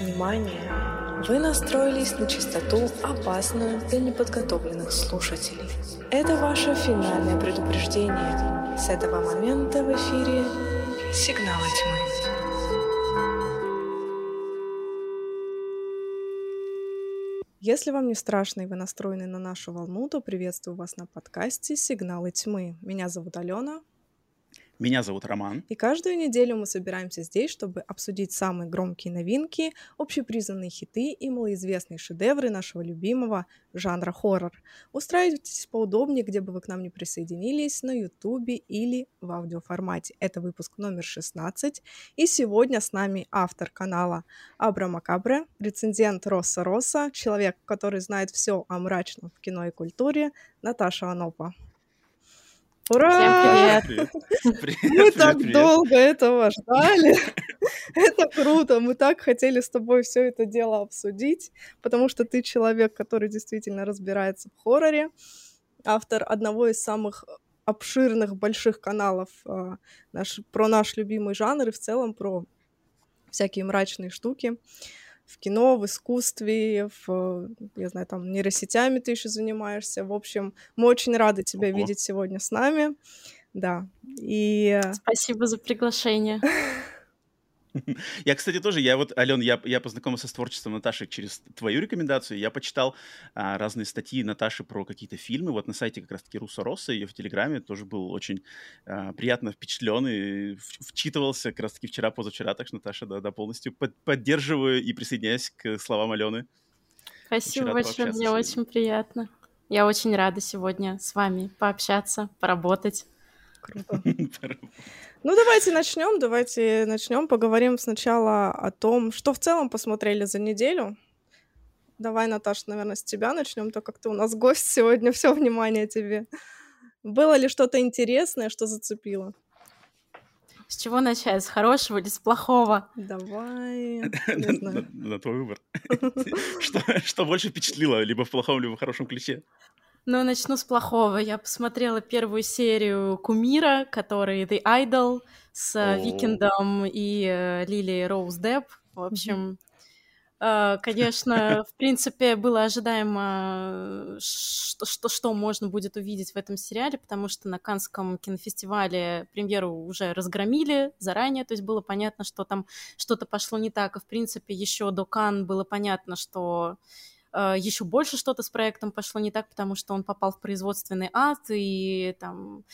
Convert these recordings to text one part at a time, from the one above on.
Внимание! Вы настроились на частоту, опасную для неподготовленных слушателей. Это ваше финальное предупреждение. С этого момента в эфире «Сигналы тьмы». Если вам не страшно и вы настроены на нашу волну, то приветствую вас на подкасте «Сигналы тьмы». Меня зовут Алена. Меня зовут Роман. И каждую неделю мы собираемся здесь, чтобы обсудить самые громкие новинки, общепризнанные хиты и малоизвестные шедевры нашего любимого жанра хоррор. Устраивайтесь поудобнее, где бы вы к нам не присоединились, на ютубе или в аудиоформате. Это выпуск номер 16. И сегодня с нами автор канала Абра Макабре, рецензент Росса Росса, человек, который знает все о мрачном в кино и культуре, Наташа Анопа. Ура! Всем привет! привет Мы так привет. долго этого ждали. это круто. Мы так хотели с тобой все это дело обсудить, потому что ты человек, который действительно разбирается в хорроре, автор одного из самых обширных больших каналов э, наш, про наш любимый жанр и в целом про всякие мрачные штуки в кино, в искусстве, в, я знаю, там, нейросетями ты еще занимаешься. В общем, мы очень рады тебя Ого. видеть сегодня с нами. Да, и... Спасибо за приглашение. Я, кстати, тоже, я вот, Ален, я, я познакомился с творчеством Наташи через твою рекомендацию. Я почитал а, разные статьи Наташи про какие-то фильмы. Вот на сайте как раз-таки Руссо Росса, ее в Телеграме тоже был очень а, приятно впечатлен и вчитывался как раз-таки вчера, позавчера. Так что, Наташа, да, да полностью под, поддерживаю и присоединяюсь к словам Алены. Спасибо большое, мне очень приятно. Я очень рада сегодня с вами пообщаться, поработать. Круто. Ну, давайте начнем. Давайте начнем. Поговорим сначала о том, что в целом посмотрели за неделю. Давай, Наташа, наверное, с тебя начнем, так как ты у нас гость сегодня, все внимание тебе. Было ли что-то интересное, что зацепило? С чего начать? С хорошего или с плохого? Давай. На твой выбор. Что больше впечатлило, либо в плохом, либо в хорошем ключе? Ну, начну с плохого. Я посмотрела первую серию Кумира, который The Idol с oh. Викиндом и э, Лили Роуз Депп. В общем, э, конечно, в принципе, было ожидаемо, что, что, что можно будет увидеть в этом сериале, потому что на Канском кинофестивале премьеру уже разгромили заранее, то есть было понятно, что там что-то пошло не так, и, в принципе, еще до Кан было понятно, что Э, еще больше что-то с проектом пошло не так, потому что он попал в производственный ад, и там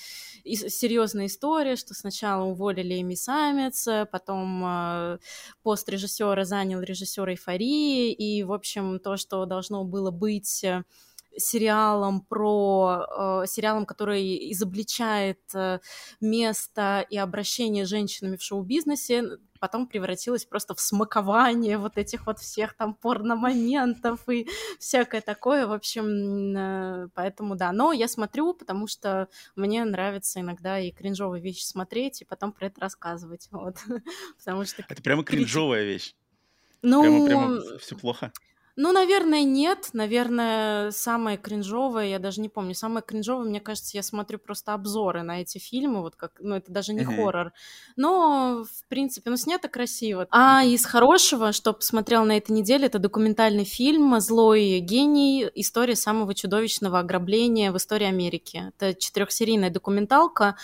и серьезная история, что сначала уволили Эми Самец, потом э, пост режиссера занял режиссер эйфории, и, в общем, то, что должно было быть э, сериалом про э, сериалом, который изобличает э, место и обращение с женщинами в шоу-бизнесе, потом превратилось просто в смакование вот этих вот всех там порномоментов и всякое такое, в общем, э, поэтому да, но я смотрю, потому что мне нравится иногда и кринжовые вещи смотреть, и потом про это рассказывать, вот, потому что... Это прямо кринжовая вещь? Ну... Прямо, прямо все плохо? Ну, наверное, нет. Наверное, самое кринжовое, я даже не помню, самое кринжовое, мне кажется, я смотрю просто обзоры на эти фильмы, вот как, ну, это даже не uh-huh. хоррор. Но, в принципе, ну, снято красиво. А из хорошего, что посмотрел на этой неделе, это документальный фильм «Злой гений. История самого чудовищного ограбления в истории Америки». Это четырехсерийная документалка,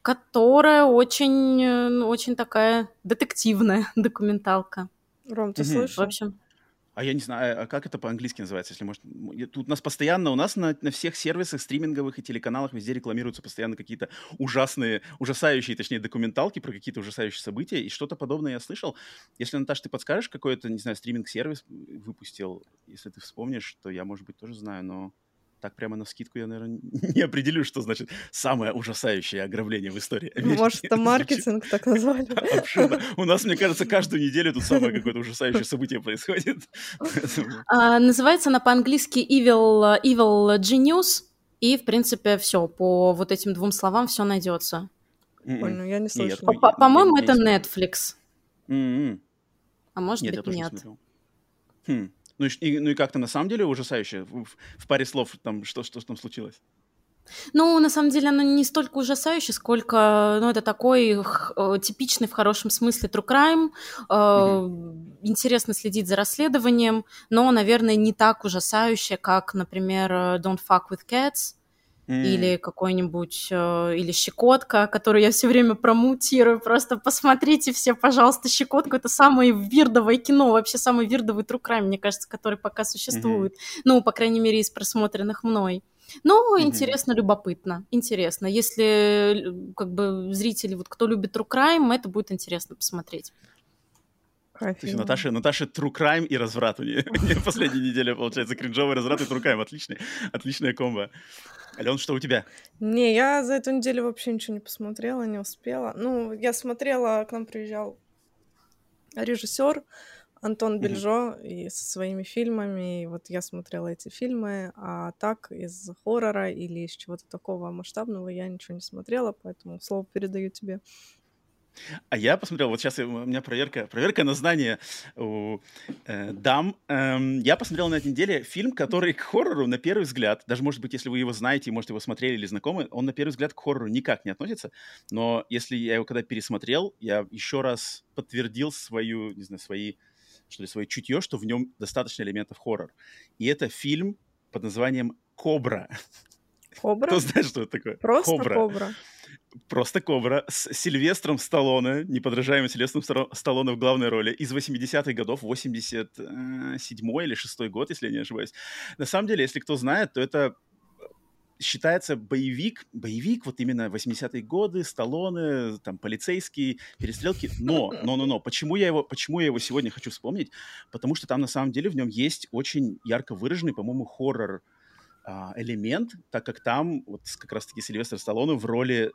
которая очень, ну, очень такая детективная документалка. Ром, ты угу. слышишь? В общем, а я не знаю, а как это по-английски называется, если может... Тут нас постоянно, у нас на, на всех сервисах стриминговых и телеканалах везде рекламируются постоянно какие-то ужасные, ужасающие, точнее, документалки про какие-то ужасающие события, и что-то подобное я слышал. Если, Наташа, ты подскажешь, какой-то, не знаю, стриминг-сервис выпустил, если ты вспомнишь, то я, может быть, тоже знаю, но так прямо на скидку я, наверное, не определю, что значит самое ужасающее ограбление в истории Америки. Может, это маркетинг так назвали? Абсолютно. У нас, мне кажется, каждую неделю тут самое какое-то ужасающее событие происходит. А, называется она по-английски Evil, Evil Genius, и, в принципе, все, по вот этим двум словам все найдется. Ой, ну я не слышала. По-моему, это Netflix. А может быть, нет. Ну и, ну и как-то на самом деле ужасающе. В, в паре слов там что, что, там случилось? Ну, на самом деле, оно не столько ужасающее, сколько, ну, это такой э, типичный в хорошем смысле true crime. Э, mm-hmm. Интересно следить за расследованием, но, наверное, не так ужасающее, как, например, э, Don't Fuck with Cats mm. или какой-нибудь, э, или «Щекотка», которую я все время промутирую. Просто посмотрите все, пожалуйста, «Щекотку». Это самое вирдовое кино, вообще самый вирдовый true crime, мне кажется, который пока существует. Mm-hmm. Ну, по крайней мере, из просмотренных мной. Ну, mm-hmm. интересно, любопытно, интересно. Если как бы зрители, вот кто любит True Crime, это будет интересно посмотреть. То есть Наташа, Наташа True Crime и разврат у нее. Последняя неделя, получается, кринжовый разврат и True Crime. Отличный, отличная комбо. Ален, что у тебя? Не, я за эту неделю вообще ничего не посмотрела, не успела. Ну, я смотрела, к нам приезжал режиссер, Антон Бельжо и со своими фильмами. И вот я смотрела эти фильмы, а так из хоррора или из чего-то такого масштабного я ничего не смотрела, поэтому слово передаю тебе. А я посмотрел, вот сейчас у меня проверка, проверка на знание у э, дам. Эм, я посмотрел на этой неделе фильм, который к хоррору на первый взгляд, даже может быть, если вы его знаете, может его смотрели или знакомы, он на первый взгляд к хоррору никак не относится. Но если я его когда пересмотрел, я еще раз подтвердил свою, не знаю, свои что ли, свое чутье, что в нем достаточно элементов хоррор. И это фильм под названием «Кобра». Кобра? Кто знает, что это такое? Просто Кобра. Кобра. Просто Кобра с Сильвестром Сталлоне, неподражаемым Сильвестром Сталлоне в главной роли, из 80-х годов, 87-й или 6 год, если я не ошибаюсь. На самом деле, если кто знает, то это считается боевик, боевик вот именно 80-е годы, Сталлоне, там, полицейские, перестрелки, но, но, но, но, почему я его, почему я его сегодня хочу вспомнить? Потому что там на самом деле в нем есть очень ярко выраженный, по-моему, хоррор элемент, так как там вот как раз-таки Сильвестр Сталлоне в роли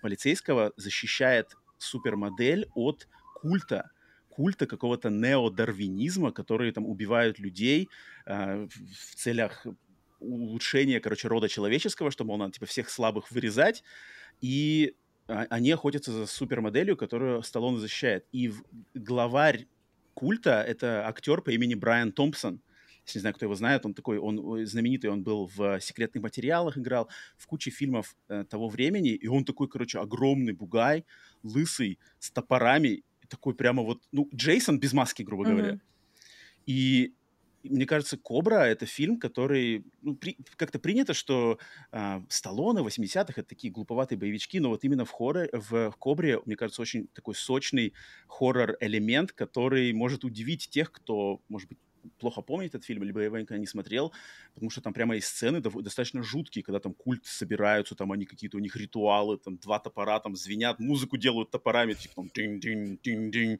полицейского защищает супермодель от культа, культа какого-то неодарвинизма, которые там убивают людей э, в целях улучшение, короче, рода человеческого, что, мол, надо, типа, всех слабых вырезать, и а, они охотятся за супермоделью, которую Сталлоне защищает. И главарь культа — это актер по имени Брайан Томпсон. Если не знаю, кто его знает, он такой, он знаменитый, он был в «Секретных материалах», играл в куче фильмов э, того времени, и он такой, короче, огромный бугай, лысый, с топорами, такой прямо вот, ну, Джейсон без маски, грубо mm-hmm. говоря. И мне кажется, «Кобра» — это фильм, который... Ну, при, как-то принято, что э, Сталлоне 80-х — это такие глуповатые боевички, но вот именно в, хоррор, в «Кобре», мне кажется, очень такой сочный хоррор-элемент, который может удивить тех, кто, может быть, плохо помнит этот фильм, либо я его никогда не смотрел, потому что там прямо есть сцены достаточно жуткие, когда там культ собираются, там они какие-то у них ритуалы, там два топора там звенят, музыку делают топорами, типа там динь динь динь динь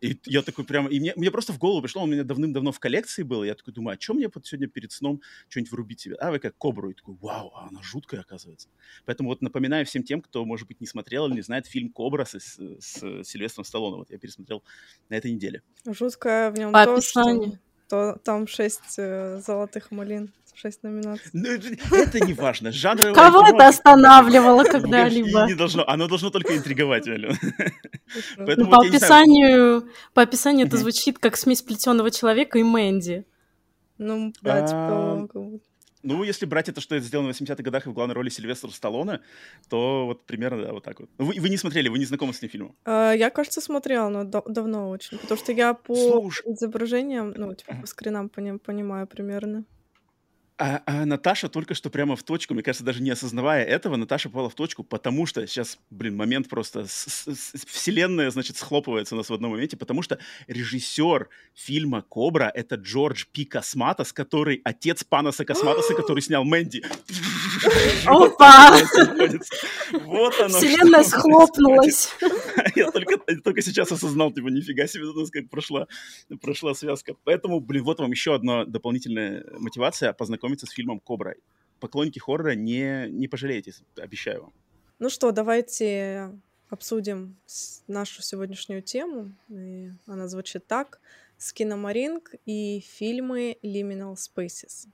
И я такой прямо, и мне, мне просто в голову пришло, он у меня давным-давно в коллекции был, я такой думаю, а что мне вот сегодня перед сном что-нибудь врубить себе? А, вы как кобру, и такой, вау, а она жуткая оказывается. Поэтому вот напоминаю всем тем, кто, может быть, не смотрел или не знает фильм «Кобра» с, с, с Сильвестром Сталлоне, вот я пересмотрел на этой неделе. Жуткая в нем По то, описанию. что то там шесть э, золотых малин, шесть номинаций. Ну, это не важно. Жанр Кого это останавливало когда-либо? Не должно, оно должно только интриговать, Алена. Ну, по описанию, по описанию это звучит как смесь плетеного человека и Мэнди. Ну, да, типа ну, если брать это, что это сделано в 80-х годах и в главной роли Сильвестр Сталлоне, то вот примерно да, вот так вот. Вы, вы не смотрели, вы не знакомы с этим фильмом? Uh, я, кажется, смотрела, но да- давно очень. Потому что я по Слушай. изображениям, ну, типа, по скринам поним- понимаю примерно. А, а Наташа только что прямо в точку, мне кажется, даже не осознавая этого, Наташа попала в точку, потому что сейчас, блин, момент просто с, с, с, вселенная, значит, схлопывается у нас в одном моменте, потому что режиссер фильма «Кобра» — это Джордж Пи Косматос, который отец Панаса Косматоса, который снял «Мэнди». Опа! Вот оно. Вселенная схлопнулась. Я только, только сейчас осознал, типа, нифига себе, у нас как прошла, прошла связка. Поэтому, блин, вот вам еще одна дополнительная мотивация познакомиться познакомиться с фильмом «Кобра». Поклонники хоррора не, не пожалеете, обещаю вам. Ну что, давайте обсудим нашу сегодняшнюю тему. И она звучит так. Скиномаринг и фильмы Liminal Spaces.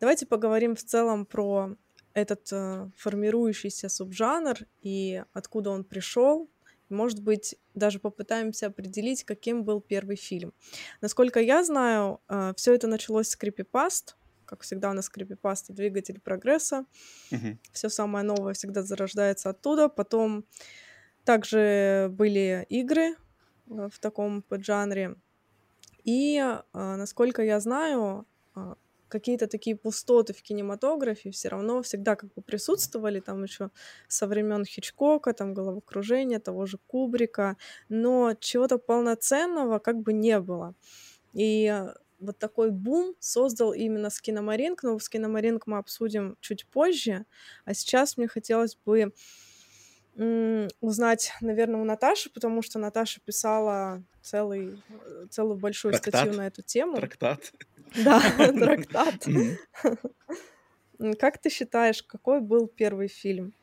Давайте поговорим в целом про этот э, формирующийся субжанр и откуда он пришел. Может быть, даже попытаемся определить, каким был первый фильм. Насколько я знаю, э, все это началось с крипипаст, как всегда у нас крипипаста двигатель прогресса. Мгм. Все самое новое всегда зарождается оттуда. Потом также были игры э, в таком поджанре. И, а, насколько я знаю, а, какие-то такие пустоты в кинематографе все равно всегда как бы присутствовали, там еще со времен Хичкока, там головокружения, того же Кубрика, но чего-то полноценного как бы не было. И вот такой бум создал именно Скиномаринг, но Скиномаринг мы обсудим чуть позже, а сейчас мне хотелось бы узнать, наверное, у Наташи, потому что Наташа писала целый, э, целую большую статью Трактат. на эту тему. Трактат. Да, трактат. Как ты считаешь, какой был первый фильм?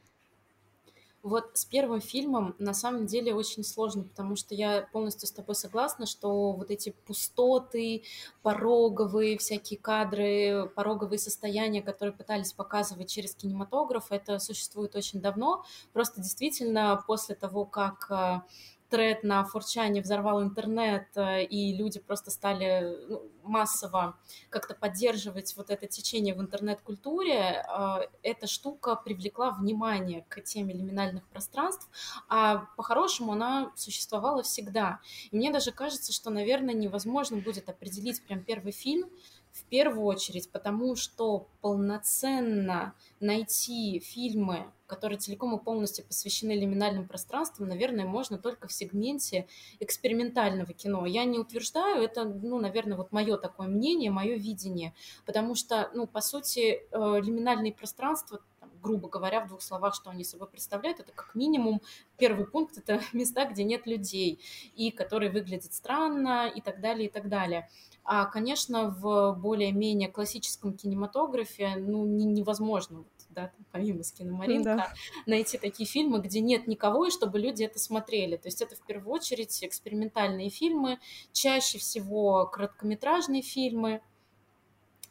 Вот с первым фильмом на самом деле очень сложно, потому что я полностью с тобой согласна, что вот эти пустоты, пороговые всякие кадры, пороговые состояния, которые пытались показывать через кинематограф, это существует очень давно. Просто действительно после того, как э, тред на Форчане взорвал интернет, э, и люди просто стали ну, массово как-то поддерживать вот это течение в интернет-культуре, э, эта штука привлекла внимание к теме лиминальных пространств, а по-хорошему она существовала всегда. И мне даже кажется, что, наверное, невозможно будет определить прям первый фильм, в первую очередь, потому что полноценно найти фильмы, которые целиком и полностью посвящены лиминальным пространствам, наверное, можно только в сегменте экспериментального кино. Я не утверждаю, это, ну, наверное, вот мое такое мнение, мое видение, потому что, ну, по сути, э, лиминальные пространства грубо говоря, в двух словах, что они собой представляют, это как минимум первый пункт, это места, где нет людей, и которые выглядят странно, и так далее, и так далее. А, конечно, в более-менее классическом кинематографе ну, не, невозможно, да, там, помимо Скиномаринка, Да. найти такие фильмы, где нет никого, и чтобы люди это смотрели. То есть это в первую очередь экспериментальные фильмы, чаще всего короткометражные фильмы,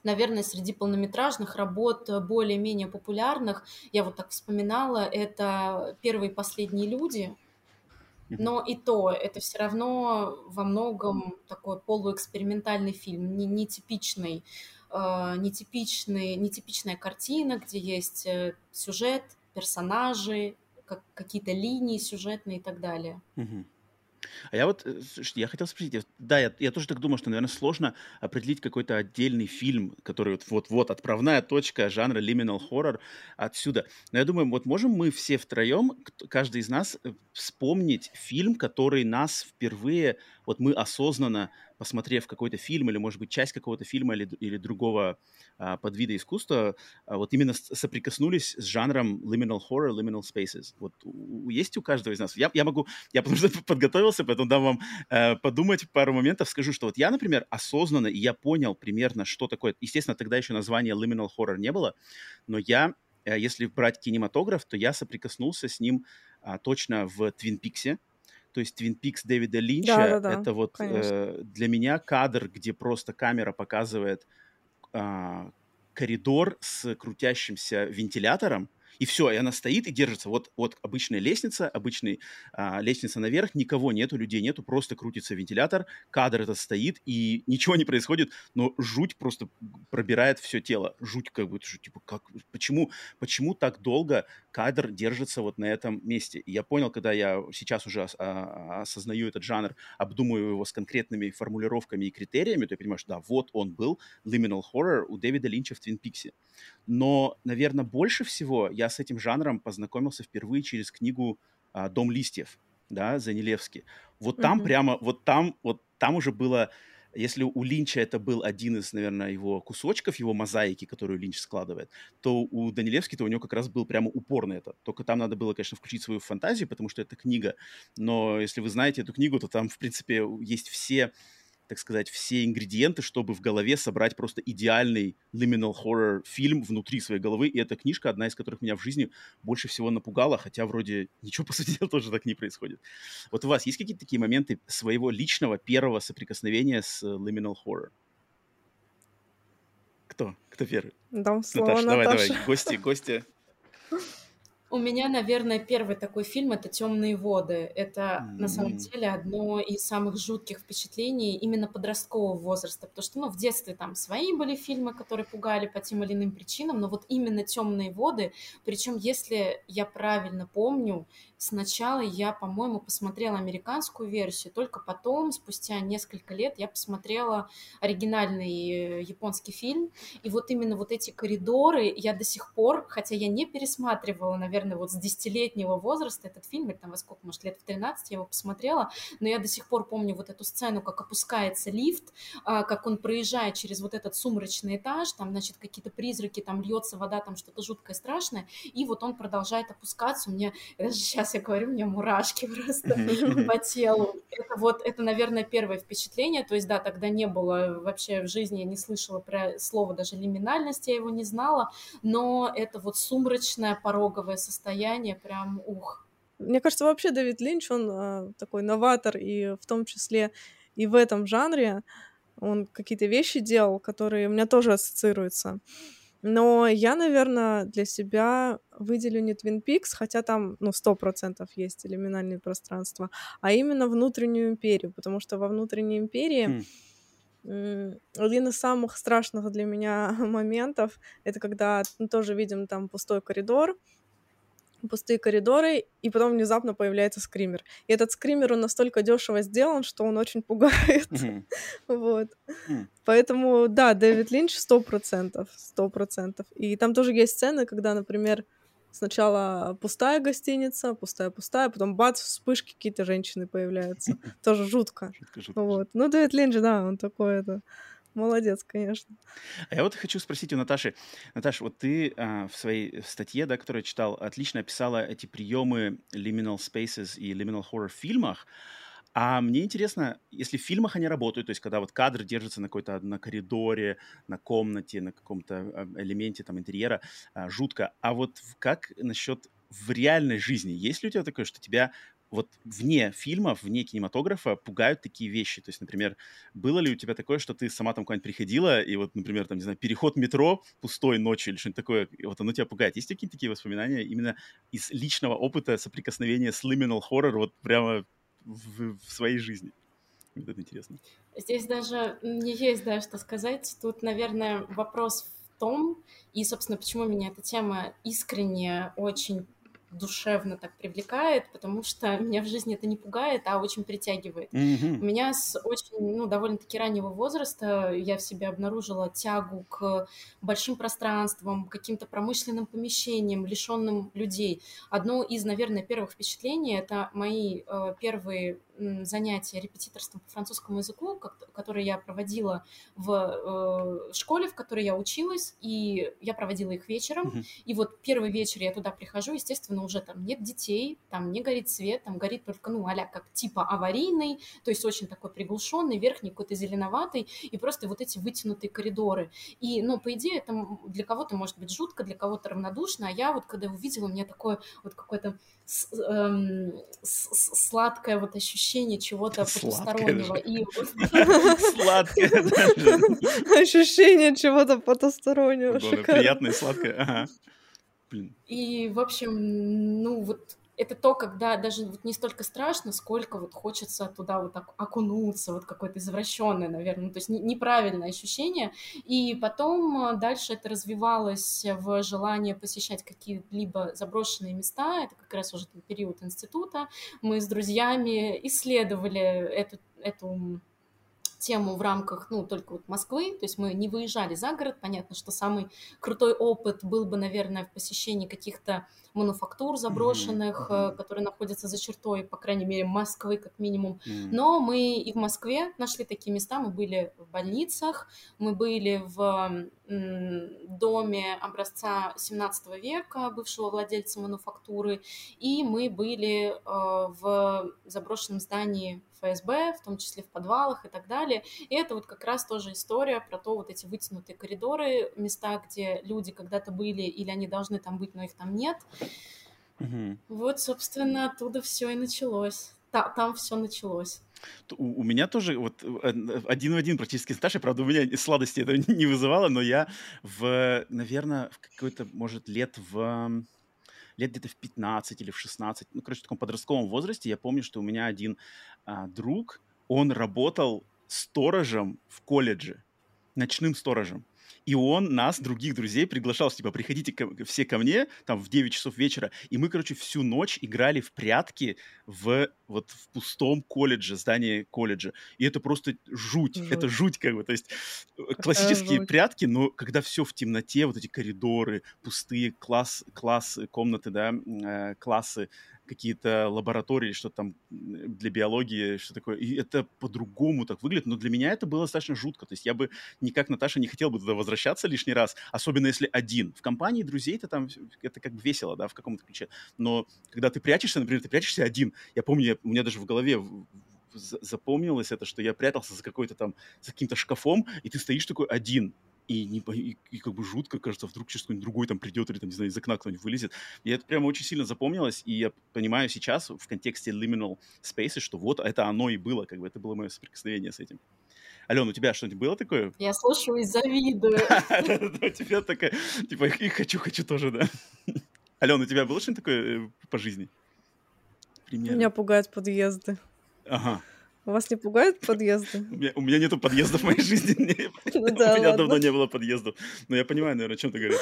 наверное, среди полнометражных работ более-менее популярных, я вот так вспоминала, это «Первые и последние люди», но и то, это все равно во многом такой полуэкспериментальный фильм, не, нетипичный, э, нетипичный, нетипичная картина, где есть э, сюжет, персонажи, как, какие-то линии сюжетные и так далее. А я вот, э, слушайте, я хотел спросить, да, я, я тоже так думаю, что, наверное, сложно определить какой-то отдельный фильм, который вот- вот-вот отправная точка жанра horror отсюда. Но я думаю, вот можем мы все втроем, каждый из нас, э, вспомнить фильм, который нас впервые, вот мы осознанно, посмотрев какой-то фильм или, может быть, часть какого-то фильма или, или другого а, подвида искусства, а, вот именно соприкоснулись с жанром liminal horror, liminal spaces. Вот у- у- есть у каждого из нас? Я, я могу, я потому что подготовился, поэтому дам вам э, подумать пару моментов. Скажу, что вот я, например, осознанно, и я понял примерно, что такое. Естественно, тогда еще названия liminal horror не было, но я, э, если брать кинематограф, то я соприкоснулся с ним а, точно в Твин Пиксе. То есть Твин Пикс Дэвида Линча Да-да-да, это вот конечно. э, для меня кадр, где просто камера показывает а, коридор с крутящимся вентилятором, и все, и она стоит и держится. Вот, вот обычная лестница, обычная а, лестница наверх, никого нету, людей нету, просто крутится вентилятор, кадр этот стоит, и ничего не происходит, но жуть просто пробирает все тело. Жуть как будто, типа, как, почему, почему так долго кадр держится вот на этом месте? И я понял, когда я сейчас уже а, осознаю этот жанр, обдумываю его с конкретными формулировками и критериями, то я понимаю, что да, вот он был, liminal horror у Дэвида Линча в Твин Пиксе. Но, наверное, больше всего я с этим жанром познакомился впервые через книгу а, «Дом листьев», да, Занилевский. Вот там Мгм. прямо, вот там, вот там уже было, если у Линча это был один из, наверное, его кусочков, его мозаики, которую Линч складывает, то у Данилевски-то у него как раз был прямо упор на это. Только там надо было, конечно, включить свою фантазию, потому что это книга. Но если вы знаете эту книгу, то там, в принципе, есть все так сказать, все ингредиенты, чтобы в голове собрать просто идеальный liminal horror фильм внутри своей головы. И эта книжка, одна из которых меня в жизни больше всего напугала, хотя вроде ничего, по сути дела, тоже так не происходит. Вот у вас есть какие-то такие моменты своего личного первого соприкосновения с э, liminal horror? Кто? Кто первый? Дам слово Наташа, давай, Наташе. давай. Гости, гости. У меня, наверное, первый такой фильм это Темные воды. Это mm-hmm. на самом деле одно из самых жутких впечатлений именно подросткового возраста, потому что, ну, в детстве там свои были фильмы, которые пугали по тем или иным причинам, но вот именно Темные воды, причем, если я правильно помню, Сначала я, по-моему, посмотрела американскую версию, только потом, спустя несколько лет, я посмотрела оригинальный э, японский фильм. И вот именно вот эти коридоры я до сих пор, хотя я не пересматривала, наверное, вот с десятилетнего возраста этот фильм, или там во сколько, может, лет в 13 я его посмотрела, но я до сих пор помню вот эту сцену, как опускается лифт, а, как он проезжает через вот этот сумрачный этаж, там, значит, какие-то призраки, там льется вода, там что-то жуткое, страшное, и вот он продолжает опускаться. У меня даже сейчас сейчас я говорю, у меня мурашки просто по телу. Это вот, это, наверное, первое впечатление. То есть, да, тогда не было вообще в жизни, я не слышала про слово даже лиминальность, я его не знала, но это вот сумрачное пороговое состояние, прям ух. Мне кажется, вообще Дэвид Линч, он э, такой новатор, и в том числе и в этом жанре он какие-то вещи делал, которые у меня тоже ассоциируются. Но я, наверное, для себя выделю не Twin Peaks, хотя там, ну, сто процентов есть элиминальные пространства, а именно внутреннюю империю, потому что во внутренней империи mm. один из самых страшных для меня моментов — это когда мы тоже видим там пустой коридор, пустые коридоры, и потом внезапно появляется скример. И этот скример, он настолько дешево сделан, что он очень пугает. Mm-hmm. вот. Mm. Поэтому, да, Дэвид Линч сто процентов, сто процентов. И там тоже есть сцены, когда, например, сначала пустая гостиница, пустая-пустая, потом бац, вспышки какие-то женщины появляются. Тоже жутко. Вот. Ну, Дэвид Линч, да, он такой это Молодец, конечно. А я вот хочу спросить у Наташи. Наташа, вот ты а, в своей статье, да, которую я читал, отлично описала эти приемы liminal spaces и liminal horror в фильмах. А мне интересно, если в фильмах они работают, то есть когда вот кадр держится на какой-то на коридоре, на комнате, на каком-то а, элементе там интерьера, а, жутко. А вот как насчет в реальной жизни? Есть ли у тебя такое, что тебя вот вне фильмов, вне кинематографа пугают такие вещи. То есть, например, было ли у тебя такое, что ты сама там куда-нибудь приходила, и вот, например, там, не знаю, переход метро пустой ночью или что-нибудь такое, вот оно тебя пугает. Есть какие-то такие воспоминания именно из личного опыта соприкосновения с liminal horror вот прямо в, в своей жизни? Это интересно. Здесь даже не есть, да, что сказать. Тут, наверное, вопрос в том, и, собственно, почему меня эта тема искренне очень душевно так привлекает, потому что меня в жизни это не пугает, а очень притягивает. Mm-hmm. У меня с очень, ну, довольно-таки раннего возраста я в себе обнаружила тягу к большим пространствам, каким-то промышленным помещениям, лишенным людей. Одно из, наверное, первых впечатлений — это мои э, первые занятия репетиторством по французскому языку, которые я проводила в э, школе, в которой я училась, и я проводила их вечером. И вот первый вечер я туда прихожу, естественно, уже там нет детей, там не горит свет, там горит только, ну, а как типа аварийный, то есть очень такой приглушенный, верхний какой-то зеленоватый, и просто вот эти вытянутые коридоры. И, ну, по идее, это для кого-то может быть жутко, для кого-то равнодушно, а я вот, когда увидела, у меня такое вот какое-то эм, сладкое вот ощущение чего-то потустороннего. И... Сладкое Ощущение чего-то потустороннего. Приятное, сладкое. И, в общем, ну вот это то, когда даже вот не столько страшно, сколько вот хочется туда вот так окунуться, вот какое-то извращенное, наверное, ну, то есть неправильное ощущение. И потом э, дальше это развивалось в желание посещать какие-либо заброшенные места. Это как раз уже период института. Мы с друзьями исследовали эту, эту тему в рамках, ну, только вот Москвы, то есть мы не выезжали за город, понятно, что самый крутой опыт был бы, наверное, в посещении каких-то мануфактур заброшенных, mm-hmm. которые находятся за чертой, по крайней мере, Москвы как минимум. Mm-hmm. Но мы и в Москве нашли такие места, мы были в больницах, мы были в доме образца 17 века, бывшего владельца мануфактуры, и мы были э, в заброшенном здании ФСБ, в том числе в подвалах и так далее. И это вот как раз тоже история про то, вот эти вытянутые коридоры, места, где люди когда-то были или они должны там быть, но их там нет. Угу. Вот, собственно, оттуда все и началось. Та, там все началось. У, у меня тоже вот э, один в один практически с Наташей, правда, у меня сладости это не вызывало, но я в, наверное, в какой-то, может, лет в лет где-то в 15 или в 16, ну, короче, в таком подростковом возрасте, я помню, что у меня один а, друг, он работал сторожем в колледже, ночным сторожем. И он нас, других друзей, приглашал, типа, приходите ко, все ко мне, там, в 9 часов вечера. И мы, короче, всю ночь играли в прятки в вот в пустом колледже, здании колледжа. И это просто жуть. жуть. Это жуть, как бы. То есть э, классические жуть. прятки, но когда все в темноте, вот эти коридоры, пустые класс, классы, комнаты, да, э, классы, какие-то лаборатории, что там для биологии, что такое. И это по-другому так выглядит. Но для меня это было достаточно жутко. То есть я бы никак, Наташа, не хотел бы туда возвращаться лишний раз, особенно если один. В компании друзей это там, это как бы весело, да, в каком-то ключе. Но когда ты прячешься, например, ты прячешься один. Я помню, у меня даже в голове запомнилось это, что я прятался за какой-то там, за каким-то шкафом, и ты стоишь такой один, и, не, и, и как бы жутко, кажется, вдруг сейчас кто-нибудь другой там придет или там, не знаю, из окна кто-нибудь вылезет. И это прямо очень сильно запомнилось, и я понимаю сейчас в контексте liminal spaces, что вот это оно и было, как бы это было мое соприкосновение с этим. Алена, у тебя что-нибудь было такое? Я слушаю и завидую. У тебя такая, типа, и хочу, хочу тоже, да. Алена, у тебя было что-нибудь такое э, по жизни? Меня пугают подъезды. Ага. Вас не пугают подъезды? У меня, у меня нету подъездов в моей жизни. Ну, да, у меня ладно. давно не было подъездов. Но я понимаю, наверное, о чем ты говоришь.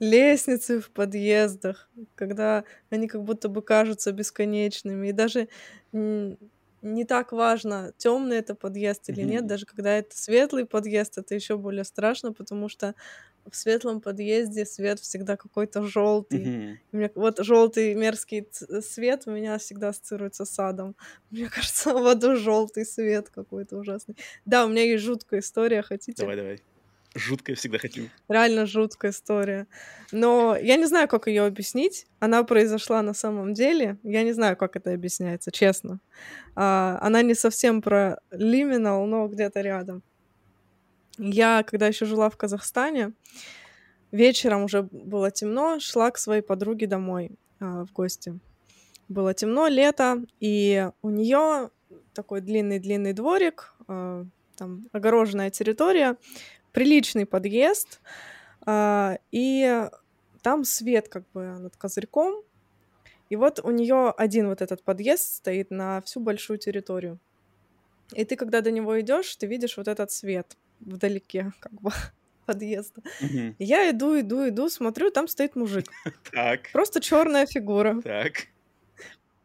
Лестницы в подъездах, когда они как будто бы кажутся бесконечными. И даже не так важно, темный это подъезд или нет, даже когда это светлый подъезд, это еще более страшно, потому что в светлом подъезде свет всегда какой-то желтый. Mm-hmm. Мне, вот желтый мерзкий свет у меня всегда ассоциируется с садом. Мне кажется, в аду желтый свет какой-то ужасный. Да, у меня есть жуткая история, хотите? Давай, давай. Жуткая всегда хотим. Реально жуткая история. Но я не знаю, как ее объяснить. Она произошла на самом деле. Я не знаю, как это объясняется, честно. А, она не совсем про лиминал, но где-то рядом. Я, когда еще жила в Казахстане, вечером уже было темно, шла к своей подруге домой а, в гости. Было темно, лето, и у нее такой длинный-длинный дворик, а, там огороженная территория, приличный подъезд, а, и там свет как бы над козырьком. И вот у нее один вот этот подъезд стоит на всю большую территорию. И ты, когда до него идешь, ты видишь вот этот свет вдалеке, как бы подъезда. Угу. Я иду, иду, иду, смотрю, там стоит мужик. Так. Просто черная фигура. Так.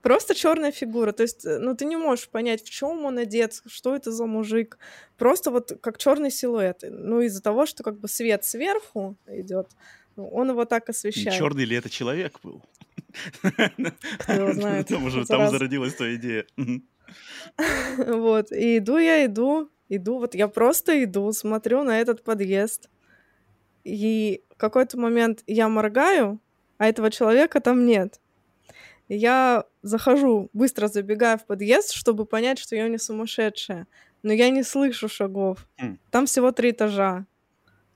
Просто черная фигура. То есть, э, ну, ты не можешь понять, в чем он одет, что это за мужик. Просто вот как черный силуэт. Ну, из-за того, что как бы свет сверху идет, он его так освещает. Черный ли это человек был? Кто его знает. Там уже там зародилась твоя идея. Вот. И иду я, иду, иду, вот я просто иду, смотрю на этот подъезд. И в какой-то момент я моргаю, а этого человека там нет. И я захожу, быстро забегаю в подъезд, чтобы понять, что я не сумасшедшая. Но я не слышу шагов. Mm. Там всего три этажа.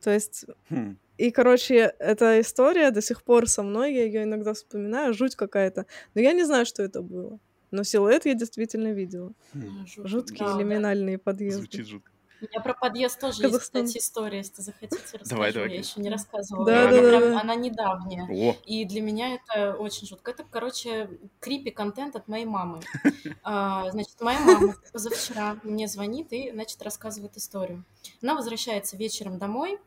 То есть... Mm. И, короче, эта история до сих пор со мной, я ее иногда вспоминаю, жуть какая-то. Но я не знаю, что это было. Но силуэт я действительно видела. Хм. Жуткие да, лиминальные да. подъезды. Звучит жутко. У меня про подъезд тоже Казахстан. есть, кстати, история, если захотите, расскажу. Давай, давай. Я еще не рассказывала. Да, да, да, да. Она недавняя. О. И для меня это очень жутко. Это, короче, крипи контент от моей мамы. А, значит, моя мама позавчера мне звонит и, значит, рассказывает историю. Она возвращается вечером домой,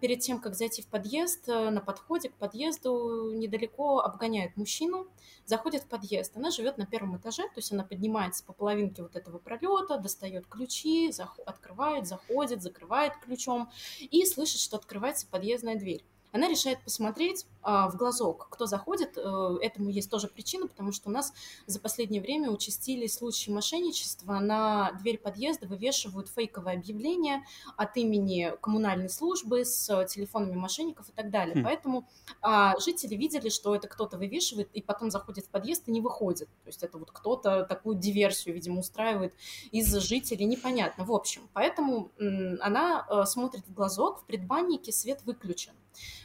перед тем, как зайти в подъезд, э, на подходе к подъезду недалеко обгоняет мужчину, заходит в подъезд. Она живет на первом этаже, то есть она поднимается по половинке вот этого пролета, достает ключи, открывает, заходит, закрывает ключом и слышит, что открывается подъездная дверь она решает посмотреть а, в глазок, кто заходит. Э, этому есть тоже причина, потому что у нас за последнее время участились случаи мошенничества. На дверь подъезда вывешивают фейковое объявление от имени коммунальной службы с телефонами мошенников и так далее. Хм. Поэтому а, жители видели, что это кто-то вывешивает и потом заходит в подъезд и не выходит. То есть это вот кто-то такую диверсию, видимо, устраивает из жителей, непонятно. В общем, поэтому она э, смотрит в глазок, в предбаннике свет выключен.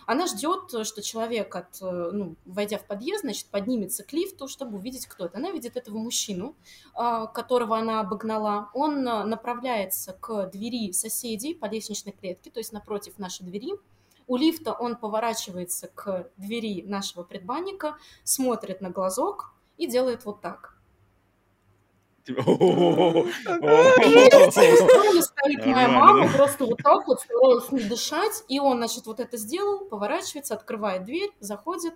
Она ждет, что человек, от, э, ну, войдя в подъезд, значит, поднимется к лифту, чтобы увидеть, кто это. Она видит этого мужчину, а, которого она обогнала. Он э, направляется к двери соседей по лестничной клетке, то есть напротив нашей двери, У лифта он поворачивается к двери нашего предбанника, смотрит на глазок и делает вот так. Стоит моя мама, просто вот так вот старалась не дышать, и он, значит, вот это сделал, поворачивается, открывает дверь, заходит,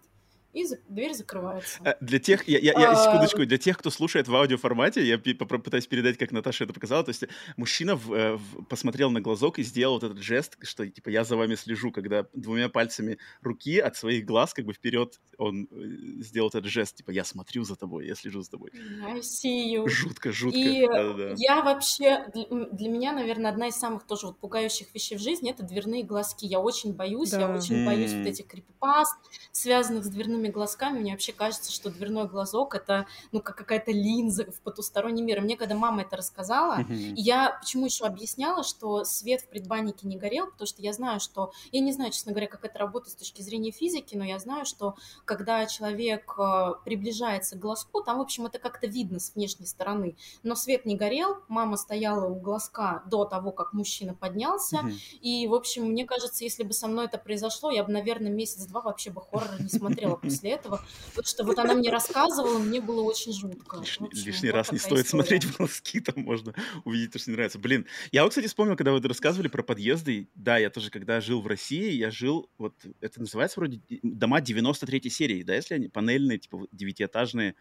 и за... дверь закрывается. А, для тех, я, я, я а, секундочку, для тех, кто слушает в аудиоформате, я попытаюсь передать, как Наташа это показала, то есть мужчина в, э, в, посмотрел на глазок и сделал вот этот жест, что типа я за вами слежу, когда двумя пальцами руки от своих глаз как бы вперед он э, сделал этот жест, типа я смотрю за тобой, я слежу за тобой. I see you. Жутко, жутко. И Да-да-да. я вообще, для, для меня, наверное, одна из самых тоже вот пугающих вещей в жизни это дверные глазки. Я очень боюсь, да. я очень mm. боюсь вот этих крипипаст, связанных с дверными дверными глазками, мне вообще кажется, что дверной глазок — это, ну, как какая-то линза в потусторонний мир. И мне, когда мама это рассказала, я почему еще объясняла, что свет в предбаннике не горел, потому что я знаю, что... Я не знаю, честно говоря, как это работает с точки зрения физики, но я знаю, что когда человек э, приближается к глазку, там, в общем, это как-то видно с внешней стороны. Но свет не горел, мама стояла у глазка до того, как мужчина поднялся, и, в общем, мне кажется, если бы со мной это произошло, я бы, наверное, месяц-два вообще бы хоррор не смотрела после этого, потому что вот она мне рассказывала, мне было очень жутко. Лишний, общем, лишний вот раз не стоит история. смотреть в глазки, там можно увидеть то, что не нравится. Блин, я вот, кстати, вспомнил, когда вы рассказывали про подъезды, да, я тоже, когда жил в России, я жил, вот, это называется вроде дома 93 серии, да, если они панельные, типа, девятиэтажные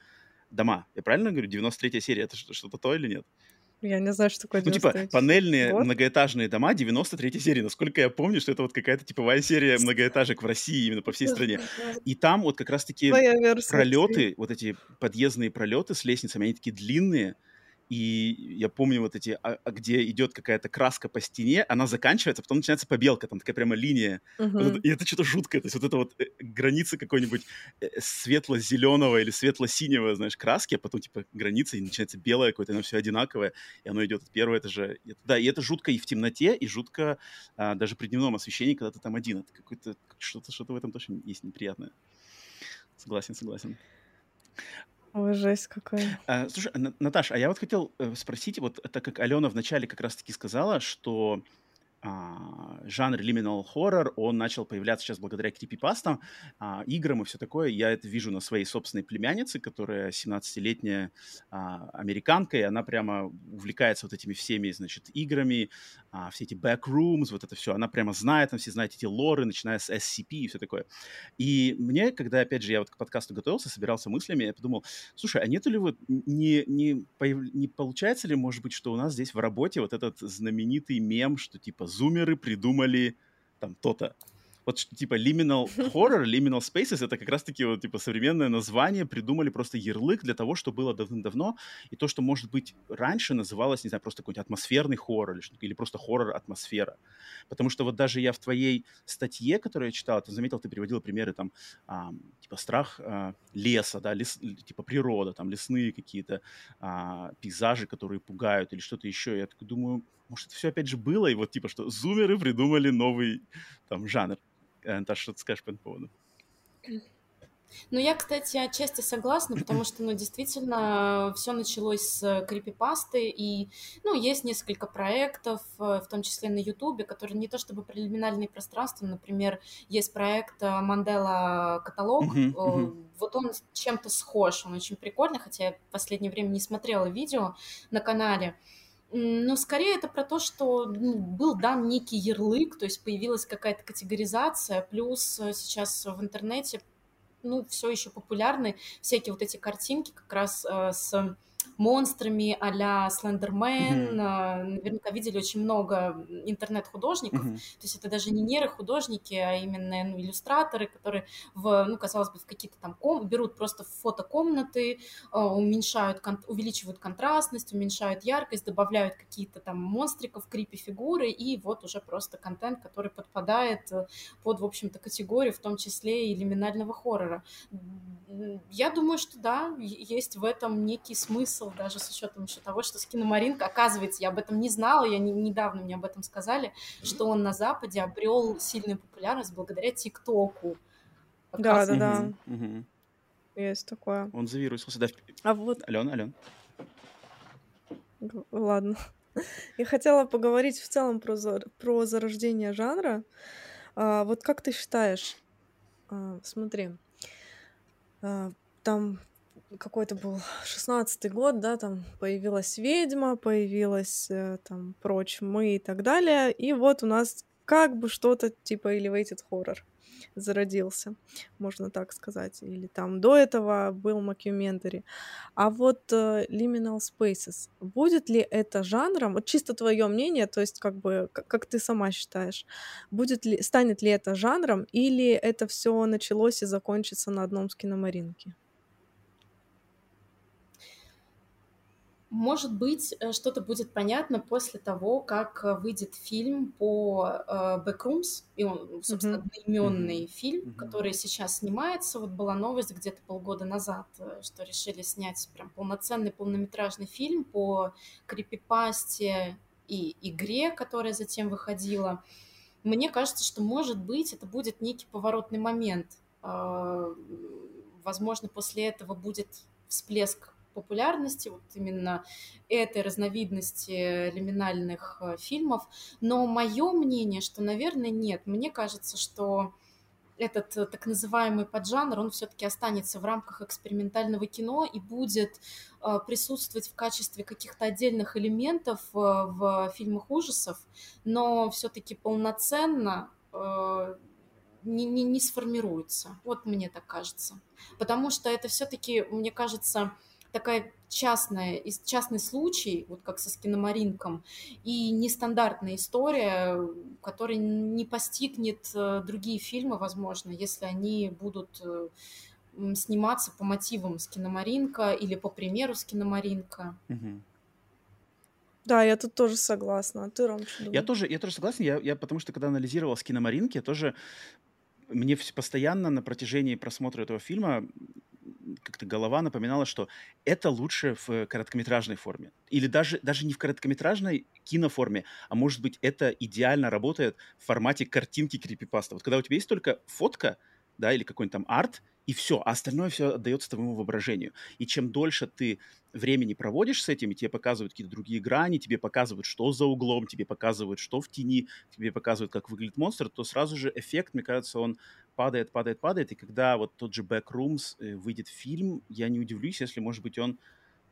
дома. Я правильно говорю? 93 серия, это что-то то или нет? Я не знаю, что такое Ну, типа, панельные год. многоэтажные дома 93 серии. Насколько я помню, что это вот какая-то типовая серия многоэтажек в России, именно по всей стране. И там вот как раз-таки пролеты, вот эти подъездные пролеты с лестницами, они такие длинные, и я помню вот эти, а, а где идет какая-то краска по стене, она заканчивается, потом начинается побелка, там такая прямо линия. Uh-huh. Вот и это что-то жуткое, то есть вот это вот э, граница какой-нибудь э, светло-зеленого или светло-синего, знаешь, краски, а потом типа граница, и начинается белое какое-то, оно все одинаковое, и оно идет от первого этажа. И, да, и это жутко и в темноте, и жутко а, даже при дневном освещении, когда ты там один. Это какое-то, что-то, что-то в этом точно есть неприятное. Согласен, согласен. Ой, жесть какая. А, слушай, Наташ, а я вот хотел э, спросить, вот так как Алена вначале как раз-таки сказала, что а, жанр horror, он начал появляться сейчас благодаря крипипастам, а, играм и все такое. Я это вижу на своей собственной племяннице, которая 17-летняя а, американка, и она прямо увлекается вот этими всеми, значит, играми, а, все эти backrooms, вот это все. Она прямо знает, там все знают эти лоры, начиная с SCP и все такое. И мне, когда, опять же, я вот к подкасту готовился, собирался мыслями, я подумал, слушай, а нету ли вот, не, не, не получается ли, может быть, что у нас здесь в работе вот этот знаменитый мем, что типа зумеры придумали там то-то. Вот типа liminal horror, liminal spaces, это как раз-таки вот типа современное название, придумали просто ярлык для того, что было давным-давно, и то, что, может быть, раньше называлось, не знаю, просто какой-нибудь атмосферный хоррор или, или просто хоррор-атмосфера. Потому что вот даже я в твоей статье, которую я читал, ты заметил, ты приводила примеры там, а, типа страх а, леса, да, лес, типа природа, там лесные какие-то а, пейзажи, которые пугают или что-то еще. Я так думаю, может, это все опять же было, и вот типа, что зумеры придумали новый там жанр. Э, Наташа, что ты скажешь по этому поводу? Ну, я, кстати, отчасти согласна, потому что, ну, действительно, все началось с крипипасты, и, ну, есть несколько проектов, э, в том числе на Ютубе, которые не то чтобы прелиминальные пространства, например, есть проект Мандела Каталог, uh-huh, uh-huh. вот он чем-то схож, он очень прикольный, хотя я в последнее время не смотрела видео на канале, но скорее это про то, что ну, был дан некий ярлык, то есть появилась какая-то категоризация, плюс э, сейчас в интернете ну, все еще популярны всякие вот эти картинки как раз э, с монстрами а-ля Слендермен. Mm-hmm. Наверняка видели очень много интернет-художников. Mm-hmm. То есть это даже не нейрохудожники, а именно ну, иллюстраторы, которые, в, ну, казалось бы, в какие-то там ком... берут просто фотокомнаты, а, уменьшают, кон... увеличивают контрастность, уменьшают яркость, добавляют какие-то там монстриков, крипи-фигуры, и вот уже просто контент, который подпадает э, под, в общем-то, категорию, в том числе и лиминального хоррора. Я думаю, что да, есть в этом некий смысл даже с учетом еще того, что Скиномаринка, оказывается, я об этом не знала, я не, недавно мне об этом сказали, что он на Западе обрел сильную популярность благодаря ТикТоку. Да, да, да. Есть такое. Он завирусился, да. А вот... Ален, Ален. Ладно. Я хотела поговорить в целом про, про зарождение жанра. А, вот как ты считаешь, а, смотри, а, там какой-то был шестнадцатый год, да, там появилась ведьма, появилась э, там прочь мы и так далее, и вот у нас как бы что-то типа elevated horror зародился, можно так сказать. Или там до этого был Mockumentary. А вот uh, Liminal Spaces, будет ли это жанром, вот чисто твое мнение, то есть как бы, как, как ты сама считаешь, будет ли, станет ли это жанром, или это все началось и закончится на одном скиномаринке? Может быть, э, что-то будет понятно после того, как э, выйдет фильм по э, Backrooms, и он, собственно, mm-hmm. одноименный mm-hmm. фильм, mm-hmm. который сейчас снимается. Вот была новость где-то полгода назад, что решили снять прям полноценный полнометражный фильм по крипипасте и игре, которая затем выходила. Мне кажется, что, может быть, это будет некий поворотный момент. Возможно, после этого будет всплеск популярности вот именно этой разновидности лиминальных э, фильмов. Но мое мнение, что, наверное, нет. Мне кажется, что этот э, так называемый поджанр, он все-таки останется в рамках экспериментального кино и будет э, присутствовать в качестве каких-то отдельных элементов в фильмах ужасов, но все-таки полноценно не, не, не сформируется. Вот мне так кажется. Потому что это все-таки, мне кажется, такая частная, частный случай, вот как со скиномаринком, и нестандартная история, которая не постигнет э, другие фильмы, возможно, если они будут э, сниматься по мотивам скиномаринка или по примеру скиномаринка. Угу. Да, я тут тоже согласна. А ты, Ром, что Я тоже, я тоже согласен. Я, я потому что когда анализировал скиномаринки, я тоже мне постоянно на протяжении просмотра этого фильма как-то голова напоминала, что это лучше в короткометражной форме. Или даже, даже не в короткометражной киноформе, а может быть это идеально работает в формате картинки крипипаста. Вот когда у тебя есть только фотка, да, или какой-нибудь там арт, и все, а остальное все отдается твоему воображению. И чем дольше ты времени проводишь с этим, и тебе показывают какие-то другие грани, тебе показывают, что за углом, тебе показывают, что в тени, тебе показывают, как выглядит монстр, то сразу же эффект, мне кажется, он падает, падает, падает. И когда вот тот же Backrooms э, выйдет фильм, я не удивлюсь, если, может быть, он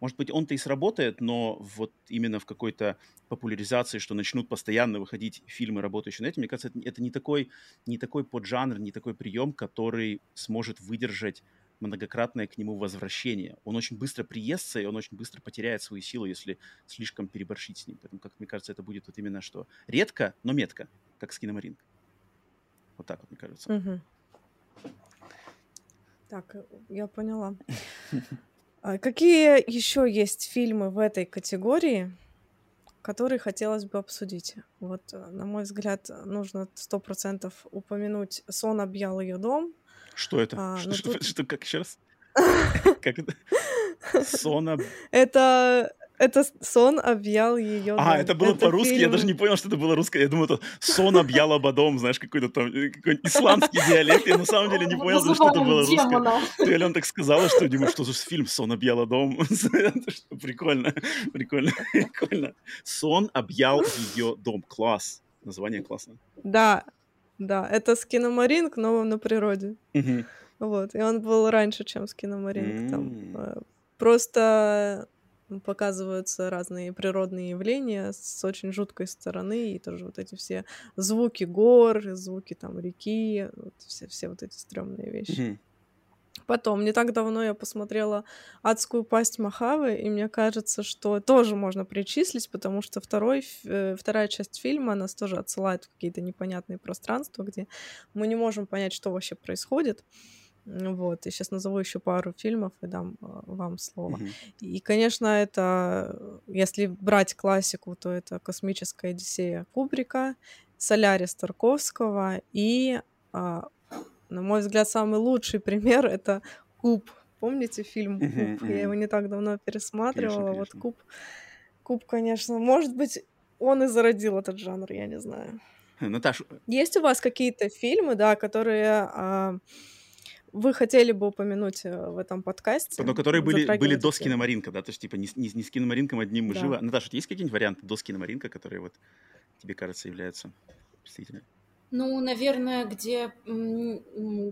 может быть, он-то и сработает, но вот именно в какой-то популяризации, что начнут постоянно выходить фильмы, работающие на этом, мне кажется, это не такой, не такой поджанр, не такой прием, который сможет выдержать многократное к нему возвращение. Он очень быстро приестся, и он очень быстро потеряет свою силу, если слишком переборщить с ним. Поэтому, как мне кажется, это будет вот именно что редко, но метко, как с киномаринг. Вот так вот, мне кажется. Угу. Так, я поняла. А какие еще есть фильмы в этой категории, которые хотелось бы обсудить? Вот, э, на мой взгляд, нужно сто процентов упомянуть «Сон объял ее дом». Что это? А, что, что, тут... что, как еще раз? Как это? Сон об... Это это сон объял ее. А, это было по-русски, я даже не понял, что это было русское. Я думаю, это сон объял ободом, знаешь, какой-то там э, какой исландский диалект. Я на самом деле не понял, что это было русское. Ты, Ален, так сказала, что думаю, что за фильм «Сон объял дом». Прикольно, прикольно, прикольно. «Сон объял ее дом». Класс. Название классно. Да, да, это скиномаринг, но на природе. Вот, и он был раньше, чем скиномаринг. Там э, просто показываются разные природные явления с очень жуткой стороны, и тоже вот эти все звуки гор, звуки там реки, вот все, все вот эти стрёмные вещи. Mm-hmm. Потом, не так давно я посмотрела «Адскую пасть Махавы», и мне кажется, что тоже можно причислить, потому что второй, э, вторая часть фильма нас тоже отсылает в какие-то непонятные пространства, где мы не можем понять, что вообще происходит. Вот, и сейчас назову еще пару фильмов и дам а, вам слово. Mm-hmm. И, конечно, это, если брать классику, то это «Космическая Одиссея» Кубрика, «Солярис» Тарковского и, а, на мой взгляд, самый лучший пример — это «Куб». Помните фильм «Куб»? Mm-hmm, mm-hmm. Я его не так давно пересматривала. Конечно, конечно. Вот «Куб», «Куб», конечно, может быть, он и зародил этот жанр, я не знаю. Наташа... Есть у вас какие-то фильмы, да, которые... Вы хотели бы упомянуть э, в этом подкасте. Но которые были, были до скиномаринка, да, то есть типа не, не, не с киномаринком одним да. живо. Наташа, есть какие-нибудь варианты до скиномаринка, которые вот тебе кажется являются представителями? Ну, наверное, где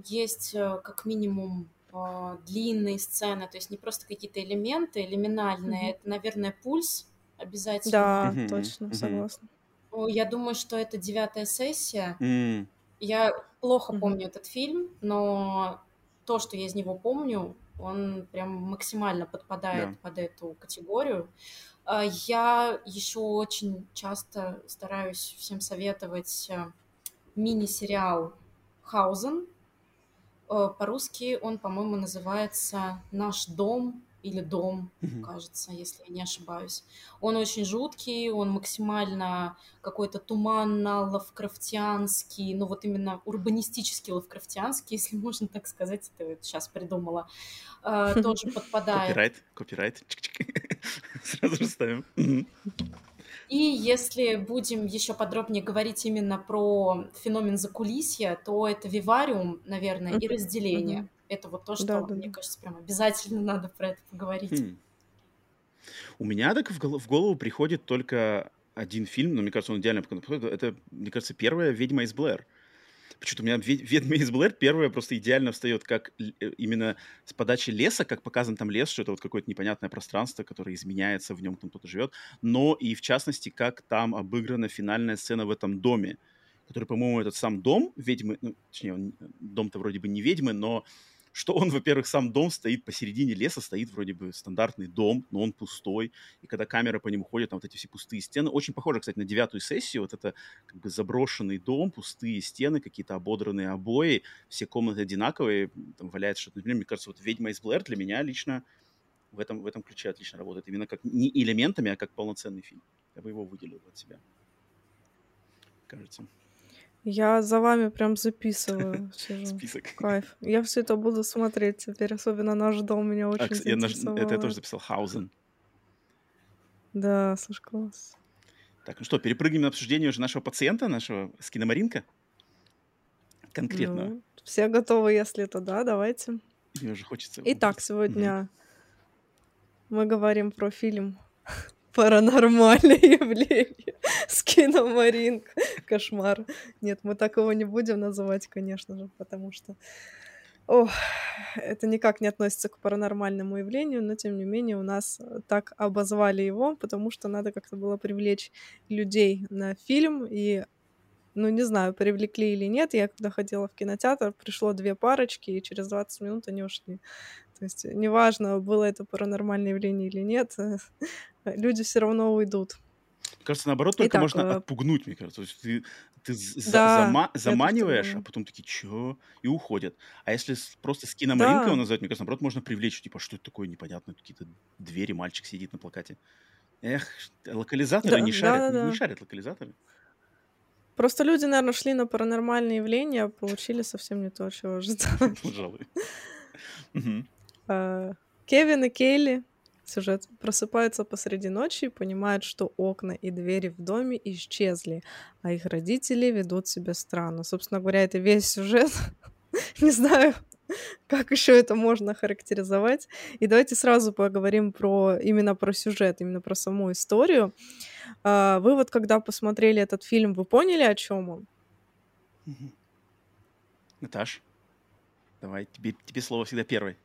есть э, как минимум а, длинные сцены, то есть не просто какие-то элементы лиминальные, это, наверное, пульс обязательно. Да, точно, согласна. Я думаю, что это девятая сессия. Я плохо помню этот фильм, но то, что я из него помню, он прям максимально подпадает да. под эту категорию. А, я еще очень часто стараюсь всем советовать э, мини-сериал Хаузен. Э, по-русски он, по-моему, называется «Наш дом» или «Дом», mm-hmm. кажется, если я не ошибаюсь. Он очень жуткий, он максимально какой-то туманно-лавкрафтианский, ну вот именно урбанистический лавкрафтианский, если можно так сказать, это вот сейчас придумала, э, тоже подпадает. Копирайт, копирайт, сразу же ставим. И если будем еще подробнее говорить именно про феномен закулисья, то это вивариум, наверное, и разделение. Это вот то, что, да, да, мне кажется, прям обязательно надо про это поговорить. Хм. У меня так в голову, в голову приходит только один фильм, но мне кажется, он идеально подходит. Это, мне кажется, первая «Ведьма из Блэр». Почему-то у меня «Ведьма из Блэр» первая просто идеально встает как э, именно с подачи леса, как показан там лес, что это вот какое-то непонятное пространство, которое изменяется, в нем там кто-то живет, но и в частности, как там обыграна финальная сцена в этом доме, который, по-моему, этот сам дом ведьмы, ну, точнее, он, дом-то вроде бы не ведьмы, но что он, во-первых, сам дом стоит посередине леса, стоит вроде бы стандартный дом, но он пустой, и когда камера по нему ходит, там вот эти все пустые стены, очень похоже, кстати, на девятую сессию, вот это как бы заброшенный дом, пустые стены, какие-то ободранные обои, все комнаты одинаковые, там валяется что-то, например, мне кажется, вот «Ведьма из Блэр» для меня лично в этом, в этом ключе отлично работает, именно как не элементами, а как полноценный фильм. Я бы его выделил от себя, кажется. Я за вами прям записываю. Список. Кайф. Я все это буду смотреть теперь, особенно наш дом меня а, очень а, я наш, Это я тоже записал. Хаузен. Да, слушай, класс. Так, ну что, перепрыгнем на обсуждение уже нашего пациента, нашего скиномаринка? Конкретно. Ну, все готовы, если это да, давайте. Мне уже хочется. Итак, сегодня угу. мы говорим про фильм паранормальное явление с киномаринг. Кошмар. Нет, мы так его не будем называть, конечно же, потому что Ох, это никак не относится к паранормальному явлению, но тем не менее у нас так обозвали его, потому что надо как-то было привлечь людей на фильм, и, ну, не знаю, привлекли или нет. Я когда ходила в кинотеатр, пришло две парочки, и через 20 минут они ушли. То есть неважно, было это паранормальное явление или нет, люди все равно уйдут. Кажется, наоборот, только Итак, можно э... отпугнуть, мне кажется. То есть ты, ты да, зама- заманиваешь, а потом такие, чё? И уходят. А если просто с киномаринкой да. его назвать, мне кажется, наоборот, можно привлечь, типа, что это такое непонятно, какие-то двери, мальчик сидит на плакате. Эх, локализаторы да, не шарят, да, да, не шарят локализаторы. Просто люди, наверное, шли на паранормальные явления, а получили совсем не то, чего ожидали. Пожалуй. А, Кевин и Кейли сюжет просыпаются посреди ночи и понимают, что окна и двери в доме исчезли, а их родители ведут себя странно. Собственно говоря, это весь сюжет. Не знаю, как еще это можно характеризовать. И давайте сразу поговорим про именно про сюжет, именно про саму историю. А, вы вот когда посмотрели этот фильм, вы поняли, о чем он? Наташ, давай, тебе, тебе слово всегда первый.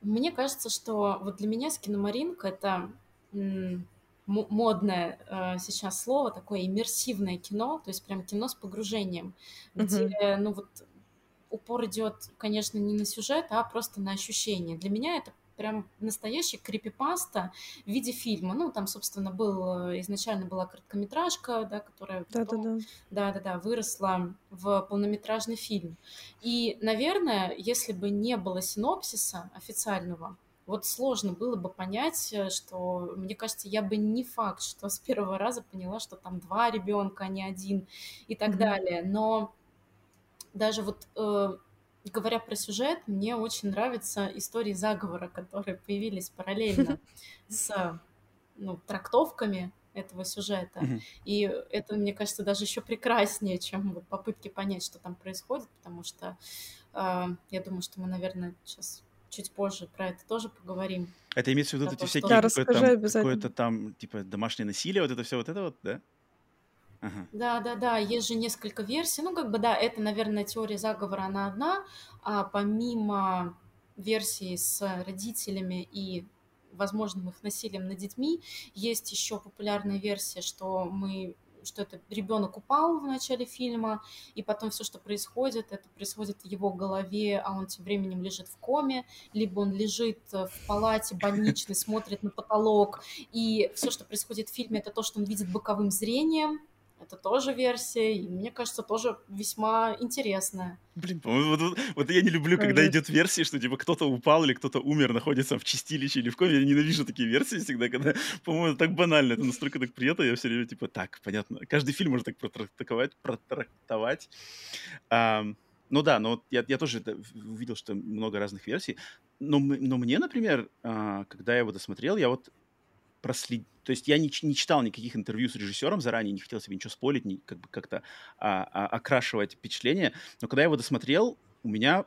Мне кажется, что вот для меня скиномаринг — это модное э, сейчас слово, такое иммерсивное кино, то есть прям кино с погружением, где, ну вот, упор идет, конечно, не на сюжет, а просто на ощущение. Для меня это прям настоящий крипипаста в виде фильма. Ну, там, собственно, был э, изначально была короткометражка, да, которая да, потом, да, да. Да, да, выросла в полнометражный фильм. И, наверное, если бы не было синопсиса официального, вот сложно было бы понять, э, что, мне кажется, я бы не факт, что с первого раза поняла, что там два ребенка, а не один и так mm-hmm. далее. Но даже вот э, говоря про сюжет, мне очень нравятся истории заговора, которые появились параллельно с ну, трактовками этого сюжета. Mm-hmm. И это, мне кажется, даже еще прекраснее, чем вот попытки понять, что там происходит, потому что э, я думаю, что мы, наверное, сейчас чуть позже про это тоже поговорим. Это имеется в виду эти всякие да, какое-то, там, какое-то там, типа, домашнее насилие, вот это все, вот это вот, да? Ага. Да, да, да, есть же несколько версий. Ну, как бы, да, это, наверное, теория заговора, она одна, а помимо версии с родителями и возможным их насилием над детьми, есть еще популярная версия, что мы что это ребенок упал в начале фильма, и потом все, что происходит, это происходит в его голове, а он тем временем лежит в коме, либо он лежит в палате больничной, смотрит на потолок, и все, что происходит в фильме, это то, что он видит боковым зрением, это тоже версия, и мне кажется, тоже весьма интересная. Блин, вот, вот, вот я не люблю, когда идет версия, что типа кто-то упал или кто-то умер, находится в чистилище или в коме. Я ненавижу такие версии всегда, когда, по-моему, так банально, это настолько так приятно, я все время типа, так, понятно. Каждый фильм можно так протрактовать, протрактовать. А, ну да, но я, я тоже увидел, что много разных версий. Но, но мне, например, а, когда я его досмотрел, я вот проследить. То есть я не, не читал никаких интервью с режиссером заранее, не хотел себе ничего спорить, не, как бы как-то а, а, окрашивать впечатление. Но когда я его досмотрел, у меня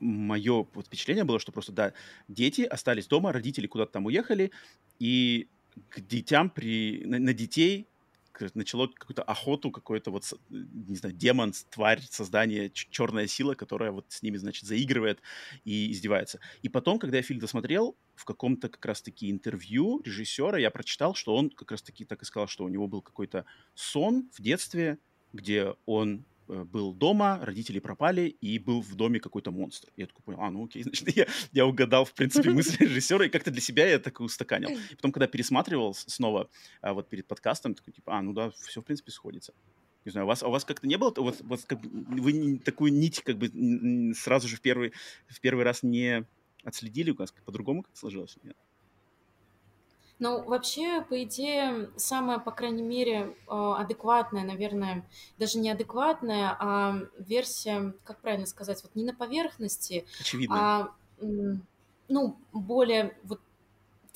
мое вот впечатление было, что просто, да, дети остались дома, родители куда-то там уехали, и к детям при, на, на детей начало какую-то охоту, какой-то вот, не знаю, демон, тварь, создание, черная сила, которая вот с ними, значит, заигрывает и издевается. И потом, когда я фильм досмотрел, в каком-то как раз-таки интервью режиссера я прочитал, что он как раз-таки так и сказал, что у него был какой-то сон в детстве, где он был дома, родители пропали, и был в доме какой-то монстр. Я такой понял, а, ну окей, значит, я, я угадал, в принципе, мысли режиссера, и как-то для себя я так устаканил. И потом, когда пересматривал снова а, вот перед подкастом, такой, типа, а, ну да, все, в принципе, сходится. Не знаю, у вас, а у вас как-то не было, вот, вот как бы, вы не, такую нить как бы сразу же в первый, в первый раз не отследили, у вас по-другому как сложилось? Нет? Ну, вообще, по идее, самая, по крайней мере, а, адекватная, наверное, даже не адекватная, а версия, как правильно сказать, вот не на поверхности, Очевидно. а ну, более вот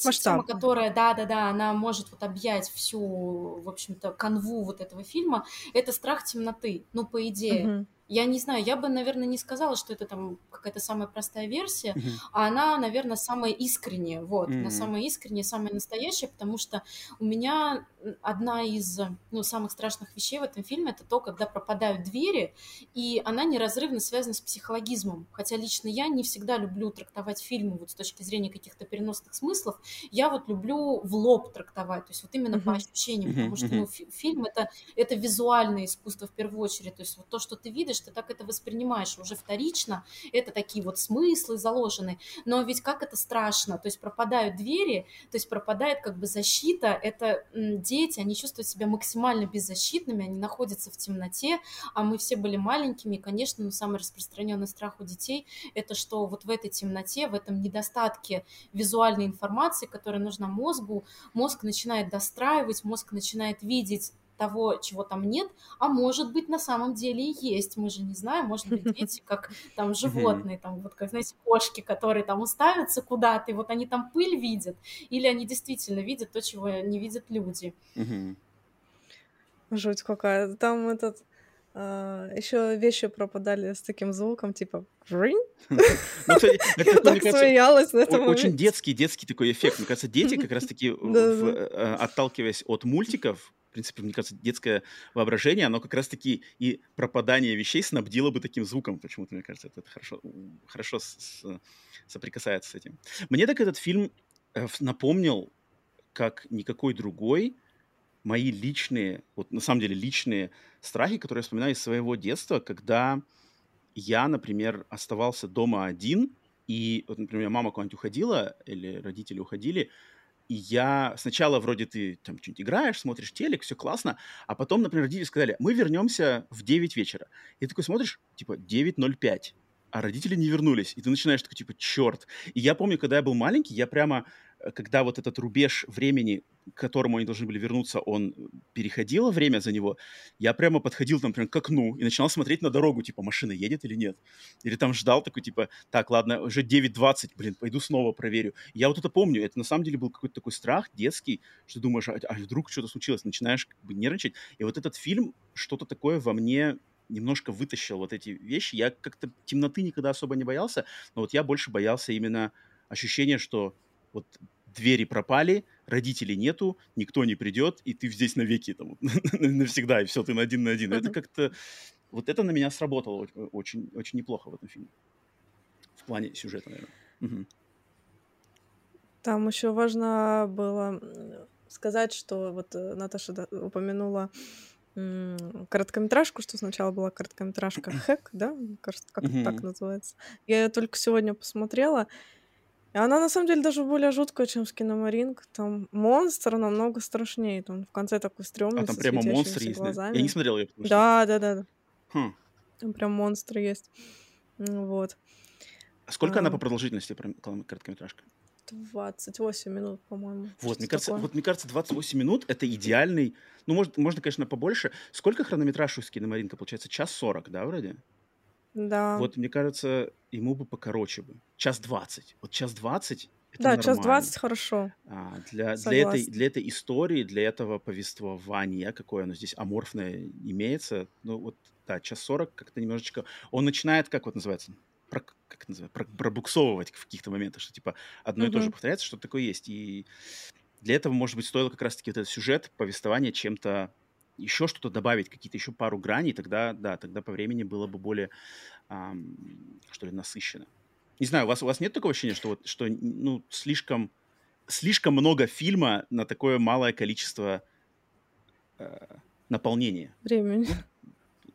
Масштаб. тема, которая, да-да-да, она может вот объять всю, в общем-то, канву вот этого фильма, это страх темноты, ну, по идее. Угу. Я не знаю, я бы, наверное, не сказала, что это там какая-то самая простая версия, uh-huh. а она, наверное, самая искренняя, вот, uh-huh. она самая искренняя, самая настоящая, потому что у меня одна из, ну, самых страшных вещей в этом фильме это то, когда пропадают двери, и она неразрывно связана с психологизмом, хотя лично я не всегда люблю трактовать фильмы вот с точки зрения каких-то переносных смыслов, я вот люблю в лоб трактовать, то есть вот именно uh-huh. по ощущениям, потому что, ну, фи- фильм это, это визуальное искусство в первую очередь, то есть вот то, что ты видишь, ты так это воспринимаешь уже вторично, это такие вот смыслы заложены, но ведь как это страшно, то есть пропадают двери, то есть пропадает как бы защита, это дети, они чувствуют себя максимально беззащитными, они находятся в темноте, а мы все были маленькими, и, конечно, ну, самый распространенный страх у детей это что вот в этой темноте, в этом недостатке визуальной информации, которая нужна мозгу, мозг начинает достраивать, мозг начинает видеть того, чего там нет, а может быть на самом деле и есть, мы же не знаем, может быть дети как там животные, там вот как, знаете, кошки, которые там уставятся куда-то, и вот они там пыль видят, или они действительно видят то, чего не видят люди. Жуть какая. Там этот Uh, еще вещи пропадали с таким звуком, типа «Ринь?» ну, Я так смеялась на этом Очень детский, детский такой эффект. Мне кажется, дети как раз-таки, э, отталкиваясь от мультиков, в принципе, мне кажется, детское воображение, оно как раз-таки и пропадание вещей снабдило бы таким звуком. Почему-то, мне кажется, это, хорошо, хорошо с, с, соприкасается с этим. Мне так этот фильм э, напомнил, как никакой другой, мои личные, вот на самом деле личные страхи, которые я вспоминаю из своего детства, когда я, например, оставался дома один, и, вот, например, мама куда-нибудь уходила, или родители уходили, и я сначала вроде ты там что-нибудь играешь, смотришь телек, все классно, а потом, например, родители сказали, мы вернемся в 9 вечера. И ты такой смотришь, типа, 9.05, а родители не вернулись. И ты начинаешь такой, типа, черт. И я помню, когда я был маленький, я прямо когда вот этот рубеж времени, к которому они должны были вернуться, он переходило время за него, я прямо подходил там прям к окну и начинал смотреть на дорогу, типа, машина едет или нет. Или там ждал такой, типа, так, ладно, уже 9.20, блин, пойду снова проверю. Я вот это помню, это на самом деле был какой-то такой страх детский, что думаешь, а, а вдруг что-то случилось, начинаешь как бы нервничать. И вот этот фильм что-то такое во мне немножко вытащил вот эти вещи. Я как-то темноты никогда особо не боялся, но вот я больше боялся именно ощущения, что вот двери пропали, родителей нету, никто не придет, и ты здесь навеки там, навсегда, и все, ты на один на один. Это как-то... Вот это на меня сработало очень, очень неплохо в этом фильме. В плане сюжета, наверное. Угу. Там еще важно было сказать, что вот э, Наташа упомянула короткометражку, что сначала была короткометражка «Хэк», да? Кажется, как mm-hmm. так называется. Я ее только сегодня посмотрела. Она, на самом деле, даже более жуткая, чем Скиномаринг. Там монстр намного страшнее. Там в конце такой стрёмный, А там прямо монстр есть, да? Я не смотрел ее, потому. Да, да, да. да. Хм. Там прям монстры есть. Вот. Сколько а... она по продолжительности, короткометражка? 28 минут, по-моему. Вот, мне кажется, вот мне кажется, 28 минут это идеальный. Ну, может, можно, конечно, побольше. Сколько хронометраж у Скиномаринка получается? Час 40, да, вроде? Да. Вот, мне кажется, ему бы покороче бы. Час 20. Вот час 20 это да, нормально. час 20 хорошо. А, для, для, этой, для этой истории, для этого повествования, какое оно здесь аморфное имеется, ну вот, да, час 40 как-то немножечко... Он начинает, как вот называется, про, как это называется, про, пробуксовывать в каких-то моментах, что типа одно mm-hmm. и то же повторяется, что такое есть. И для этого, может быть, стоило как раз-таки вот этот сюжет, повествование чем-то еще что-то добавить, какие-то еще пару граней, тогда, да, тогда по времени было бы более, эм, что ли, насыщенно. Не знаю, у вас, у вас нет такого ощущения, что, вот, что ну, слишком, слишком много фильма на такое малое количество э, наполнения? Времени.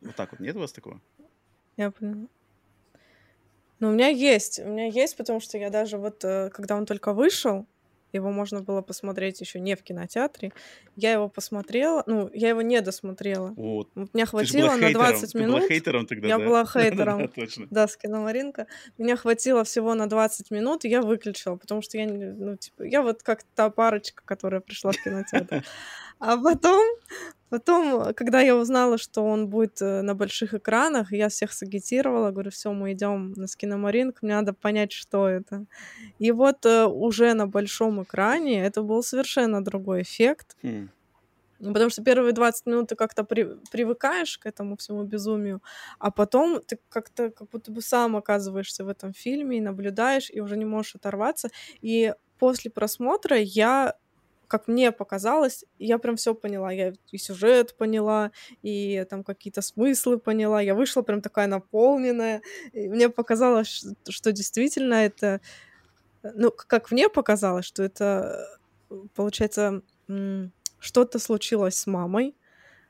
Вот так вот. Нет у вас такого? Я поняла. Ну, у меня есть, у меня есть, потому что я даже вот, э, когда он только вышел, его можно было посмотреть еще не в кинотеатре. Я его посмотрела, ну, я его не досмотрела. Вот. Меня хватило на 20 Ты минут. была хейтером тогда, я да? была хейтером. да, точно. Да, с киномаринка. Меня хватило всего на 20 минут, и я выключила, потому что я, ну, типа, я вот как та парочка, которая пришла в кинотеатр. А потом, потом, когда я узнала, что он будет э, на больших экранах, я всех сагитировала, говорю, все, мы идем на скиномаринг, мне надо понять, что это. И вот э, уже на большом экране это был совершенно другой эффект. Mm. Потому что первые 20 минут ты как-то при, привыкаешь к этому всему безумию, а потом ты как-то как будто бы сам оказываешься в этом фильме и наблюдаешь, и уже не можешь оторваться. И после просмотра я как мне показалось, я прям все поняла. Я и сюжет поняла, и там какие-то смыслы поняла. Я вышла прям такая наполненная. И мне показалось, что действительно это... Ну, как мне показалось, что это, получается, что-то случилось с мамой.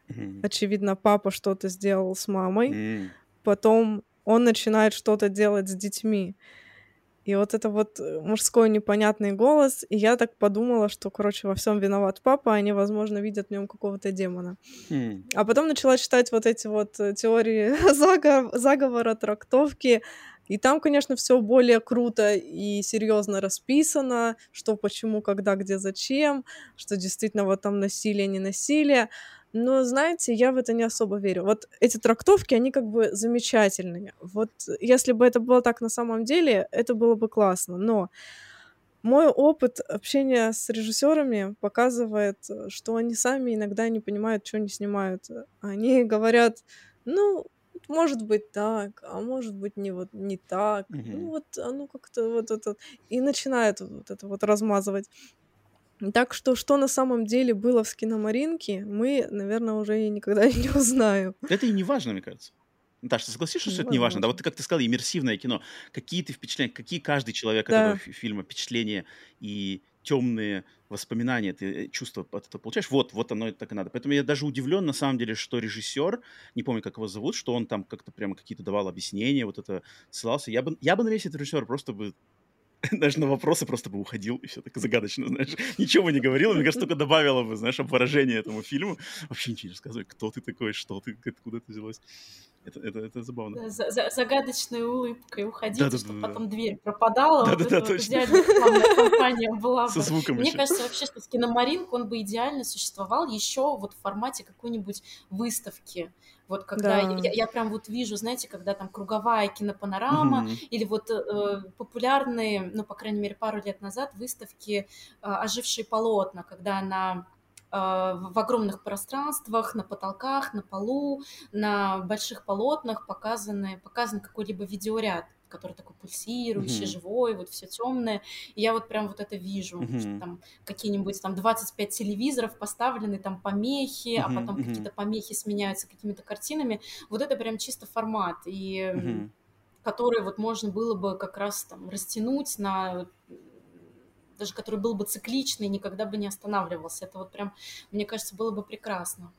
Mm-hmm. Очевидно, папа что-то сделал с мамой. Mm-hmm. Потом он начинает что-то делать с детьми. И вот это вот э, мужской непонятный голос, и я так подумала, что, короче, во всем виноват папа, они, возможно, видят в нем какого-то демона. Mm. А потом начала читать вот эти вот э, теории заговора, заговора трактовки, и там, конечно, все более круто и серьезно расписано, что, почему, когда, где, зачем, что действительно вот там насилие, не насилие. Но, знаете, я в это не особо верю. Вот эти трактовки, они как бы замечательные. Вот если бы это было так на самом деле, это было бы классно. Но мой опыт общения с режиссерами показывает, что они сами иногда не понимают, что они снимают. Они говорят, ну, может быть так, а может быть не вот не так. Mm-hmm. Ну вот оно как-то вот это и начинает вот это вот размазывать. Так что, что на самом деле было в скиномаринке, мы, наверное, уже и никогда не узнаем. Это и не важно, мне кажется. Наташа, ты согласишься, что это не важно? Да, вот ты, как ты сказала, иммерсивное кино. Какие ты впечатления, какие каждый человек Да. этого фи- фильма впечатления и темные воспоминания, ты э, чувства от этого получаешь? Вот, вот оно и так и надо. Поэтому я даже удивлен, на самом деле, что режиссер, не помню, как его зовут, что он там как-то прямо какие-то давал объяснения, вот это ссылался. Я бы, я бы на весь этот режиссер просто бы даже на вопросы просто бы уходил, и все так загадочно, знаешь. Ничего бы не говорил, мне кажется, только добавило бы, знаешь, обворожение этому фильму. Вообще ничего не рассказывай, кто ты такой, что ты, откуда ты взялась. Это, это, это забавно. За, за, загадочной улыбкой уходить, Да-да-да-да. чтобы потом дверь пропадала. вот Да-да-да, это вот точно. идеальная кампания была Со бы. звуком Мне еще. кажется, вообще, что киномаринг, он бы идеально существовал еще вот в формате какой-нибудь выставки. Вот когда Да. я, я прям вот вижу, знаете, когда там круговая кинопанорама, Мгм. или вот э, популярные, ну, по крайней мере, пару лет назад выставки э, «Ожившие полотна», когда на в огромных пространствах, на потолках, на полу, на больших полотнах показаны, показан какой-либо видеоряд который такой пульсирующий, mm-hmm. живой, вот все темное. И я вот прям вот это вижу, mm-hmm. что там какие-нибудь там 25 телевизоров поставлены, там помехи, mm-hmm. а потом mm-hmm. какие-то помехи сменяются какими-то картинами. Вот это прям чисто формат. И mm-hmm. который вот можно было бы как раз там растянуть на даже который был бы цикличный, никогда бы не останавливался. Это вот прям, мне кажется, было бы прекрасно.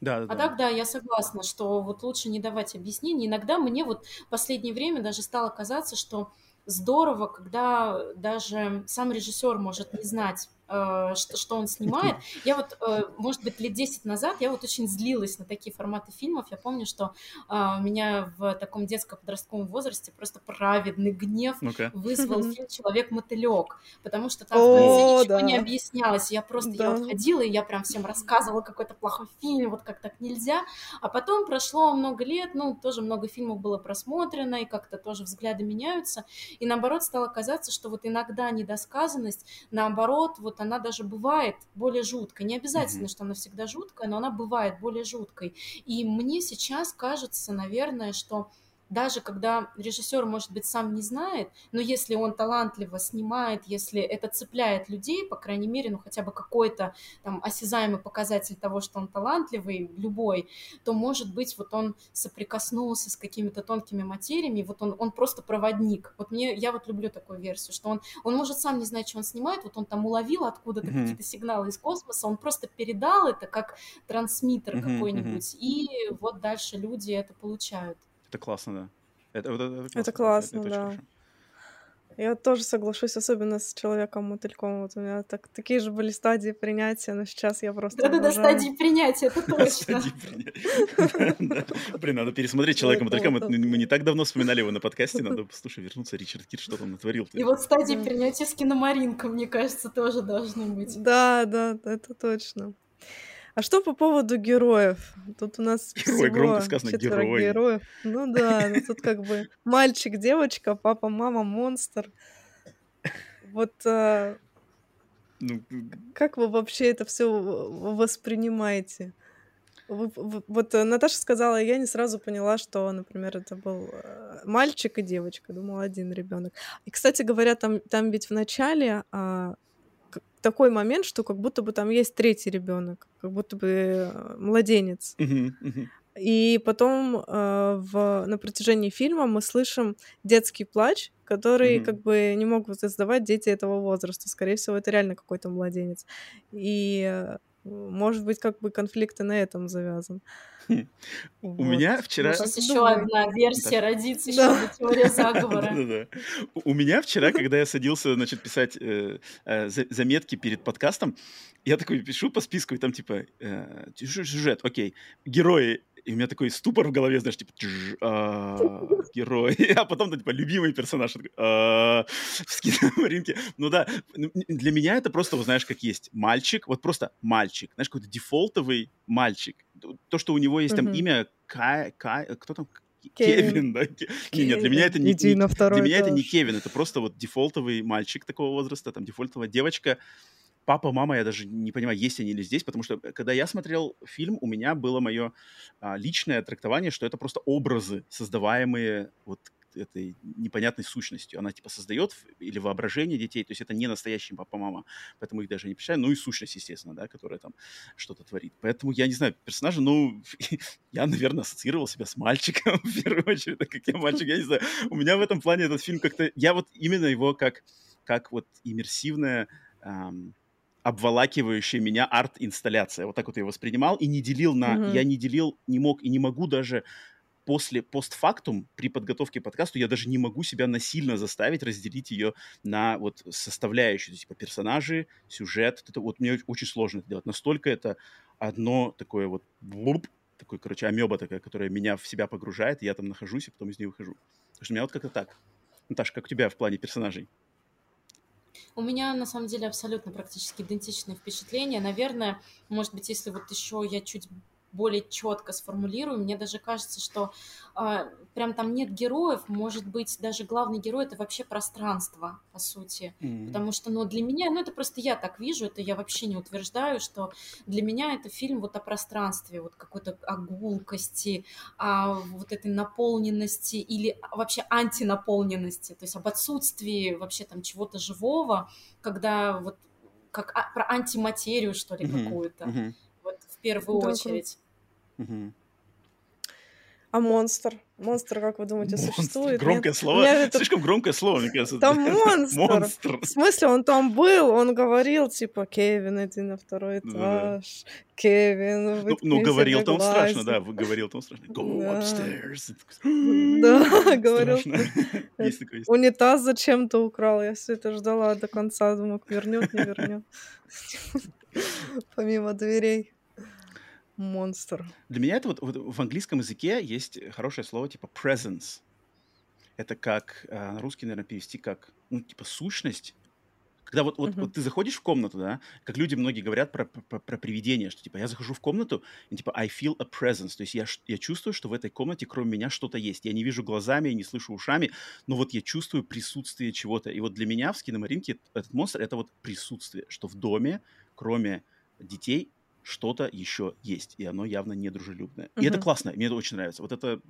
Да, а да. так, да, я согласна, что вот лучше не давать объяснений. Иногда мне вот в последнее время даже стало казаться, что здорово, когда даже сам режиссер может не знать что, что он снимает. Я вот, э, может быть, лет 10 назад я вот очень злилась на такие форматы фильмов. Я помню, что у э, меня в таком детско-подростковом возрасте просто праведный гнев вызвал фильм «Человек-мотылек», потому что там в конце ничего не объяснялось. Я просто, я вот ходила, и я прям всем рассказывала, какой то плохой фильм, вот как так нельзя. А потом прошло много лет, ну, тоже много фильмов было просмотрено, и как-то тоже взгляды меняются. И наоборот стало казаться, что вот иногда недосказанность, наоборот, вот она даже бывает более жуткой. Не обязательно, mm-hmm. что она всегда жуткая, но она бывает более жуткой. И мне сейчас кажется, наверное, что даже когда режиссер, может быть, сам не знает, но если он талантливо снимает, если это цепляет людей, по крайней мере, ну хотя бы какой-то там осязаемый показатель того, что он талантливый, любой, то, может быть, вот он соприкоснулся с какими-то тонкими материями, вот он, он просто проводник. Вот мне, я вот люблю такую версию, что он, он может сам не знать, что он снимает, вот он там уловил откуда-то mm-hmm. какие-то сигналы из космоса, он просто передал это как трансмиттер mm-hmm, какой-нибудь, mm-hmm. и вот дальше люди это получают. Это классно, да. Это, это, это классно, это классно это, да. Я тоже соглашусь, особенно с человеком-мотыльком. Вот у меня так, такие же были стадии принятия, но сейчас я просто Да-да-да, стадии принятия, это точно. Блин, надо пересмотреть человека-мотылька. Мы не так давно вспоминали его на подкасте, надо, послушай, вернуться. Ричард Кир что там натворил. И вот стадии принятия с киномаринком, мне кажется, тоже должны быть. Да, да, это точно. А что по поводу героев? Тут у нас Герой, громко сказано, герой. героев. Ну да, ну тут как бы мальчик, девочка, папа, мама, монстр. Вот а... ну, как вы вообще это все воспринимаете? вот э, Наташа сказала, я не сразу поняла, что, например, это был э, мальчик и девочка. Думала, один ребенок. И, кстати говоря, там, там ведь в начале а, такой момент, что как будто бы там есть третий ребенок, как будто бы э, младенец. И потом э, в, на протяжении фильма мы слышим детский плач, который mm-hmm. как бы не могут издавать дети этого возраста. Скорее всего, это реально какой-то младенец. И э, может быть, как бы конфликт и на этом завязан. У меня вчера... Сейчас еще одна версия родится, еще одна теория заговора. У меня вчера, когда я садился, значит, писать э, э, заметки перед подкастом, я такой пишу по списку, и там типа э, сюжет, окей, герои и у меня такой ступор в голове, знаешь, типа, а, герой, а потом, типа, любимый персонаж, а, в рынке. Ну да, ну, для меня это просто, знаешь, как есть мальчик, вот просто мальчик, знаешь, какой-то дефолтовый мальчик. То, что у него есть там имя Кай, Кай, кто там, Кевин, Кевин да? Кевин. Нет, для меня это не, не для меня это не Кевин, это просто вот дефолтовый мальчик такого возраста, там дефолтовая девочка, папа, мама, я даже не понимаю, есть они или здесь, потому что э, когда я смотрел фильм, у меня было мое а, личное трактование, что это просто образы, создаваемые вот этой непонятной сущностью. Она типа создает или воображение детей, то есть это не настоящий папа, мама, поэтому их даже не представляю. Ну и сущность, естественно, да, которая там что-то творит. Поэтому я не знаю, персонажа, ну, я, наверное, ассоциировал себя с мальчиком в первую очередь, так как я мальчик, я не знаю. У меня в этом плане этот фильм как-то, я вот именно его как, как вот иммерсивная эм, обволакивающая меня арт-инсталляция. Вот так вот я воспринимал и не делил на... Mm-hmm. Я не делил, не мог и не могу даже после постфактум при подготовке к подкасту я даже не могу себя насильно заставить разделить ее на вот составляющие, типа персонажи, сюжет. Это вот мне очень сложно это делать. Настолько это одно такое вот блуп, такой, короче, амеба такая, которая меня в себя погружает, и я там нахожусь, и потом из нее выхожу. Потому что у меня вот как-то так. Наташа, как у тебя в плане персонажей? У меня, на самом деле, абсолютно практически идентичные впечатления. Наверное, может быть, если вот еще я чуть более четко сформулирую. Мне даже кажется, что э, прям там нет героев, может быть, даже главный герой это вообще пространство, по сути. Mm-hmm. Потому что, ну, для меня, ну, это просто я так вижу, это я вообще не утверждаю, что для меня это фильм вот о пространстве, вот какой-то о гулкости, о вот этой наполненности или вообще антинаполненности, то есть об отсутствии вообще там чего-то живого, когда вот как а, про антиматерию, что ли, mm-hmm. какую-то. Mm-hmm первую да, очередь. Угу. А монстр? Монстр, как вы думаете, монстр. существует? Громкое Нет? слово. Это... Слишком громкое слово, мне кажется. Там монстр. монстр. В смысле, он там был, он говорил, типа, Кевин, иди на второй этаж. Да. Кевин, Ну, ну говорил там страшно, да, говорил там страшно. Go да. upstairs. Да, говорил. Унитаз зачем-то украл. Я все это ждала до конца, думаю, вернет, не вернет. Помимо дверей монстр. Для меня это вот, вот в английском языке есть хорошее слово типа presence. Это как э, на русский, наверное, перевести как, ну, типа сущность. Когда вот, вот, uh-huh. вот ты заходишь в комнату, да, как люди многие говорят про, про, про привидение, что типа я захожу в комнату, и типа I feel a presence, то есть я, я чувствую, что в этой комнате кроме меня что-то есть. Я не вижу глазами, я не слышу ушами, но вот я чувствую присутствие чего-то. И вот для меня в скиномаринке этот монстр — это вот присутствие, что в доме, кроме детей, что-то еще есть, и оно явно недружелюбное. Uh-huh. И это классно, мне это очень нравится. Вот это,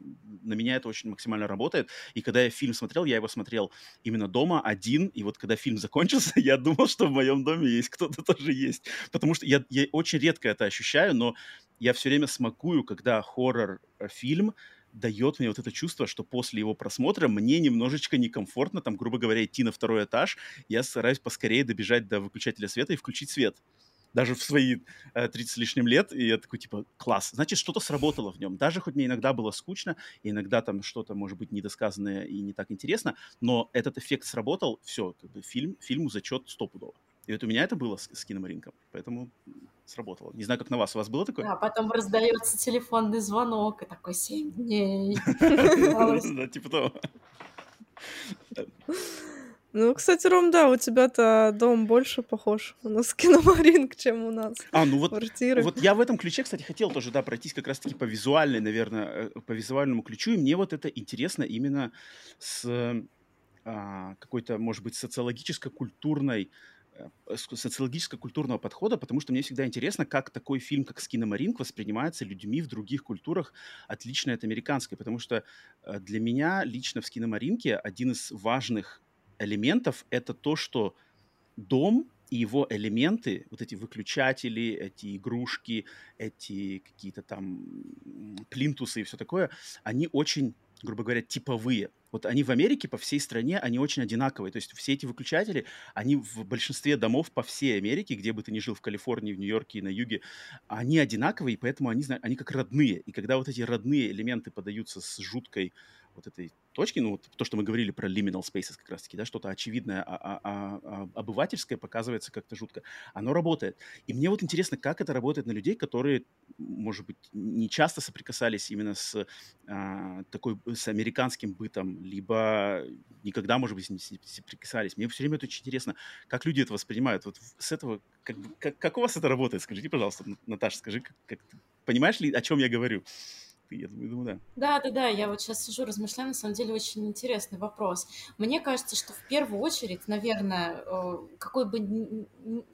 на меня это очень максимально работает. И когда я фильм смотрел, я его смотрел именно дома, один, и вот когда фильм закончился, я думал, что в моем доме есть кто-то тоже есть. Потому что я, я очень редко это ощущаю, но я все время смакую, когда хоррор-фильм дает мне вот это чувство, что после его просмотра мне немножечко некомфортно, там, грубо говоря, идти на второй этаж. Я стараюсь поскорее добежать до выключателя света и включить свет даже в свои э, 30 с лишним лет, и я такой, типа, класс, значит, что-то сработало в нем. Даже хоть мне иногда было скучно, иногда там что-то, может быть, недосказанное и не так интересно, но этот эффект сработал, все, как бы фильм, фильму зачет стопудово. И вот у меня это было с, с киномаринком, поэтому сработало. Не знаю, как на вас. У вас было такое? Да, потом раздается телефонный звонок, и такой семь дней. Да, типа того. Ну, кстати, Ром, да, у тебя-то дом больше похож на скиномаринг, чем у нас. А, ну вот, квартиры. вот я в этом ключе, кстати, хотел тоже, да, пройтись как раз-таки по визуальной, наверное, э, по визуальному ключу, и мне вот это интересно именно с а, какой-то, может быть, социологическо-культурной э, социологическо-культурного подхода, потому что мне всегда интересно, как такой фильм, как «Скиномаринг» воспринимается людьми в других культурах, отличной от американской, потому что э, для меня лично в «Скиномаринке» один из важных элементов это то, что дом и его элементы, вот эти выключатели, эти игрушки, эти какие-то там плинтусы и все такое, они очень, грубо говоря, типовые. Вот они в Америке по всей стране, они очень одинаковые. То есть все эти выключатели, они в большинстве домов по всей Америке, где бы ты ни жил, в Калифорнии, в Нью-Йорке и на юге, они одинаковые, и поэтому они, они как родные. И когда вот эти родные элементы подаются с жуткой вот этой точки, ну, вот то, что мы говорили про liminal spaces как раз-таки, да, что-то очевидное, а, а, а, а обывательское показывается как-то жутко, оно работает. И мне вот интересно, как это работает на людей, которые, может быть, не часто соприкасались именно с а, такой, с американским бытом, либо никогда, может быть, не соприкасались. Мне все время это очень интересно, как люди это воспринимают. Вот с этого, как, как, как у вас это работает? Скажите, пожалуйста, Наташа, скажи, как, как, понимаешь ли, о чем я говорю? Ты? Я думаю, да. Да, да, да, я вот сейчас сижу, размышляю, на самом деле очень интересный вопрос. Мне кажется, что в первую очередь, наверное, э, какой бы,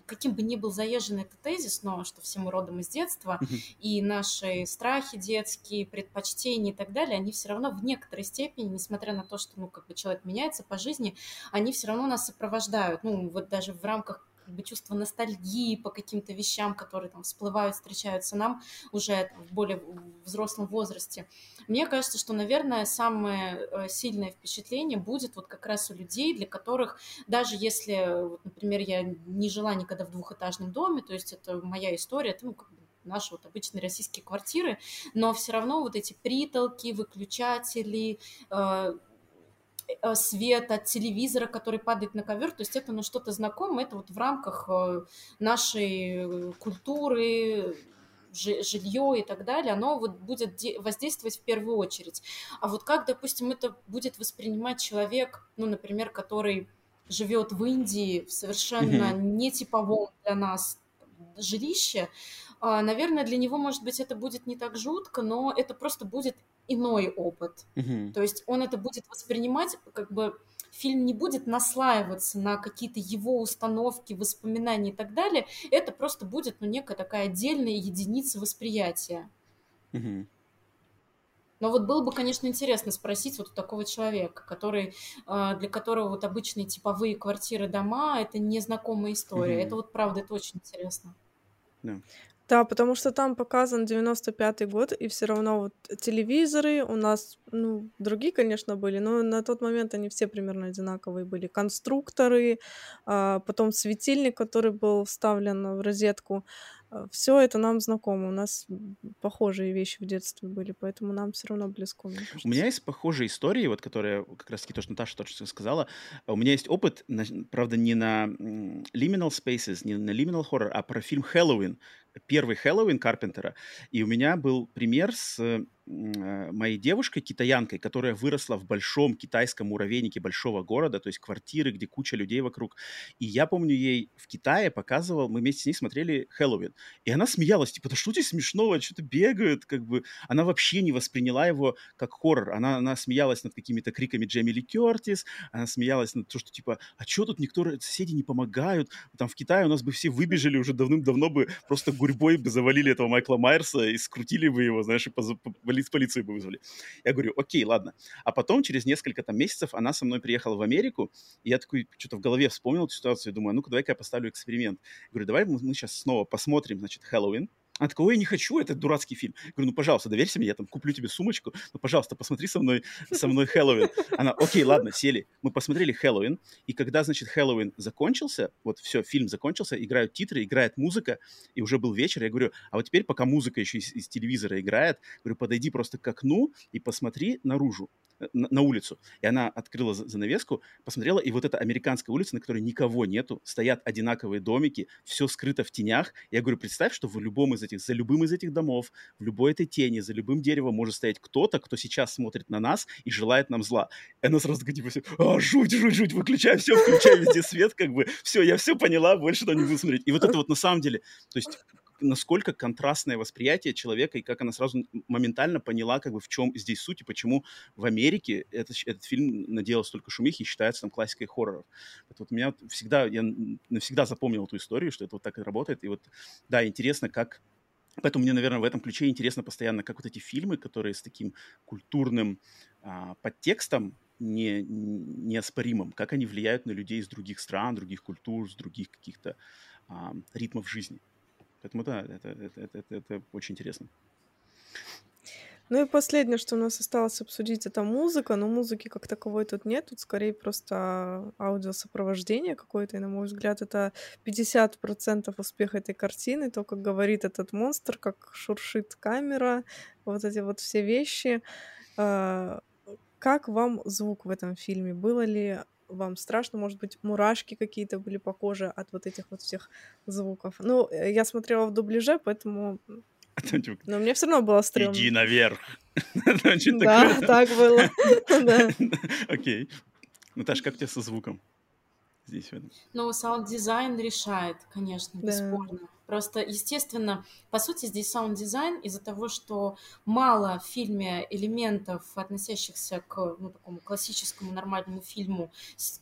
каким бы ни был заезжен этот тезис, но что все мы родом из детства, и наши страхи детские, предпочтения и так далее, они все равно в некоторой степени, несмотря на то, что, ну, как бы человек меняется по жизни, они все равно нас сопровождают, ну, вот даже в рамках как бы чувство ностальгии по каким-то вещам, которые там всплывают, встречаются нам уже в более взрослом возрасте. Мне кажется, что, наверное, самое э, сильное впечатление будет вот как раз у людей, для которых даже если, вот, например, я не жила никогда в двухэтажном доме, то есть это моя история, это ну, как бы наши вот обычные российские квартиры, но все равно вот эти притолки, выключатели, э, свет от телевизора, который падает на ковер, то есть это ну, что-то знакомое, это вот в рамках э, нашей культуры, жилье и так далее, оно вот будет воздействовать в первую очередь. А вот как, допустим, это будет воспринимать человек, ну, например, который живет в Индии в совершенно mm-hmm. нетиповом для нас жилище, а, наверное, для него, может быть, это будет не так жутко, но это просто будет иной опыт. Мгм. То есть он это будет воспринимать, как бы фильм не будет наслаиваться на какие-то его установки, воспоминания и так далее. Это просто будет, ну, некая такая отдельная единица восприятия. Мгм. Но вот было бы, конечно, интересно спросить вот у такого человека, который, а, для которого вот обычные типовые квартиры, дома — это незнакомая история. Мгм. Это вот правда, это очень интересно. Да. Да, потому что там показан 95-й год, и все равно вот телевизоры у нас, ну, другие, конечно, были, но на тот момент они все примерно одинаковые были. Конструкторы, а, потом светильник, который был вставлен в розетку. Все это нам знакомо. У нас похожие вещи в детстве были, поэтому нам все равно близко, У меня есть похожие истории, вот которые как раз-таки то, что Наташа что сказала. А У меня есть опыт, на- правда, не на Liminal Spaces, не на Liminal Horror, а про фильм «Хэллоуин», первый «Хэллоуин» Карпентера. И у меня был пример с э, моей девушкой, китаянкой, которая выросла в большом китайском муравейнике большого города, то есть квартиры, где куча людей вокруг. И я помню, ей в Китае показывал, мы вместе с ней смотрели «Хэллоуин». И она смеялась, типа, да что здесь смешного, что-то бегают, как бы. Она вообще не восприняла его как хоррор. Она, она смеялась над какими-то криками Джейми Ли Кертис, она смеялась над то, что типа, а что тут никто, соседи не помогают? Там в Китае у нас бы все выбежали уже давным-давно бы, просто гурьбой бы завалили этого Майкла Майерса и скрутили бы его, знаешь, и поза- по- поли- полицию бы вызвали. Я говорю, окей, ладно. А потом, через несколько там месяцев, она со мной приехала в Америку, и я такой что-то в голове вспомнил эту ситуацию, думаю, а ну-ка, давай-ка я поставлю эксперимент. Говорю, давай мы сейчас снова посмотрим, значит, Хэллоуин, она такая, ой, я не хочу, это дурацкий фильм. Я говорю, ну, пожалуйста, доверься мне, я там куплю тебе сумочку, ну, пожалуйста, посмотри со мной, со мной Хэллоуин. Она, окей, ладно, сели. Мы посмотрели Хэллоуин, и когда, значит, Хэллоуин закончился, вот все, фильм закончился, играют титры, играет музыка, и уже был вечер, я говорю, а вот теперь, пока музыка еще из, из телевизора играет, говорю, подойди просто к окну и посмотри наружу, на, на улицу. И она открыла за- занавеску, посмотрела, и вот эта американская улица, на которой никого нету, стоят одинаковые домики, все скрыто в тенях. Я говорю, представь, что в любом из этих, за любым из этих домов, в любой этой тени, за любым деревом может стоять кто-то, кто сейчас смотрит на нас и желает нам зла. И она сразу такая, типа, а, жуть, жуть, жуть, выключай все, включай везде свет, как бы, все, я все поняла, больше там не буду смотреть. И вот это вот на самом деле, то есть насколько контрастное восприятие человека и как она сразу моментально поняла, как бы в чем здесь суть и почему в Америке этот, этот фильм наделал столько шумихи и считается там классикой хорроров. Это вот меня всегда, я навсегда запомнил эту историю, что это вот так и работает. И вот, да, интересно, как Поэтому мне, наверное, в этом ключе интересно постоянно, как вот эти фильмы, которые с таким культурным а, подтекстом не, неоспоримым, как они влияют на людей из других стран, других культур, с других каких-то а, ритмов жизни. Поэтому да, это, это, это, это, очень интересно. Ну и последнее, что у нас осталось обсудить, это музыка. Но музыки как таковой тут нет. Тут скорее просто аудиосопровождение какое-то. И, на мой взгляд, это 50% успеха этой картины. То, как говорит этот монстр, как шуршит камера. Вот эти вот все вещи. А, Как вам звук в этом фильме? Было ли вам страшно? Может быть, мурашки какие-то были по коже от вот этих вот всех звуков? Ну, э, я смотрела в дубляже, поэтому... А типа, Но мне все равно было Иди стрёмно. наверх. Там что-то Да, так было. Окей. Наташ, как у тебя со звуком? Здесь. Ну, саунд-дизайн решает, конечно, бесспорно. Просто, естественно, по сути, здесь саунд-дизайн из-за того, что мало в фильме элементов, относящихся к ну, такому классическому нормальному фильму,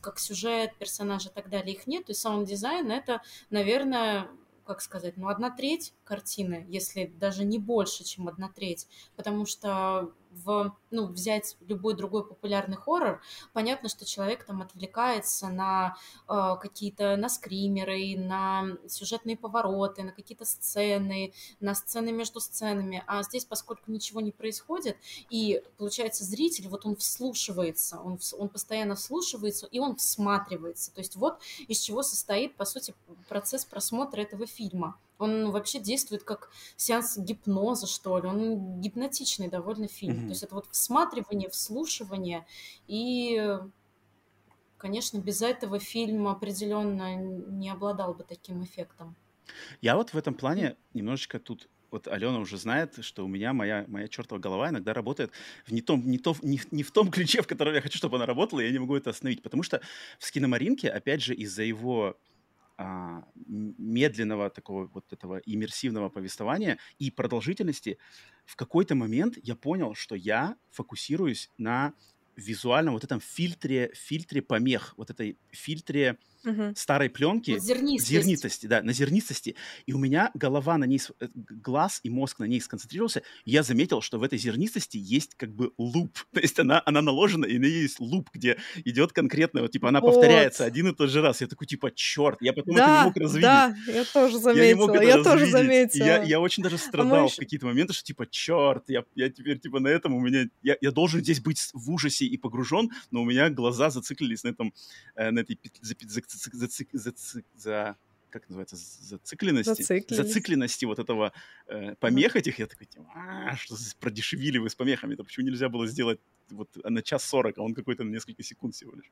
как сюжет, персонажи и так далее, их нет. То есть саунд-дизайн — это, наверное, как сказать, ну, одна треть картины, если даже не больше, чем одна треть. Потому что в, ну, взять любой другой популярный хоррор, понятно, что человек там отвлекается на э, какие-то на скримеры, на сюжетные повороты, на какие-то сцены, на сцены между сценами. А здесь, поскольку ничего не происходит, и получается зритель, вот он вслушивается, он, он постоянно вслушивается, и он всматривается. То есть вот из чего состоит, по сути, процесс просмотра этого фильма. Он вообще действует как сеанс гипноза, что ли. Он гипнотичный довольно фильм. Мгм. То есть это вот всматривание, вслушивание и Конечно, без этого фильм определенно не обладал бы таким эффектом. Я вот в этом плане немножечко тут вот Алена уже знает, что у меня моя, моя чертова голова иногда работает в не, том, не, то, не, не в том ключе, в котором я хочу, чтобы она работала, и я не могу это остановить. Потому что в Скиномаринке, опять же, из-за его медленного такого вот этого иммерсивного повествования и продолжительности, в какой-то момент я понял, что я фокусируюсь на визуальном вот этом фильтре, фильтре помех, вот этой фильтре угу. старой пленки, вот зернистость. зернистости, да, на зернистости. И у меня голова на ней, э, глаз и мозг на ней сконцентрировался. И я заметил, что в этой зернистости есть как бы луп. То есть она, она наложена, и на ней есть луп, где идет конкретно, вот, типа, она вот. повторяется один и тот же раз. Я такой, типа, черт, я потом да, это не мог развидеть. Да, я тоже заметила. Я, не мог это я тоже заметила. я, я очень даже страдал а в какие-то моменты, что, типа, черт, я, я теперь, типа, на этом у меня... Я, я должен здесь быть в ужасе и погружен, но у меня глаза зациклились на этом, э, на этой за, за, за как называется, зацикленности, зацикленности вот этого э, помех этих, я такой, типа, а, что здесь продешевили вы с помехами, это почему нельзя было сделать вот на час сорок, а он какой-то на несколько секунд всего лишь.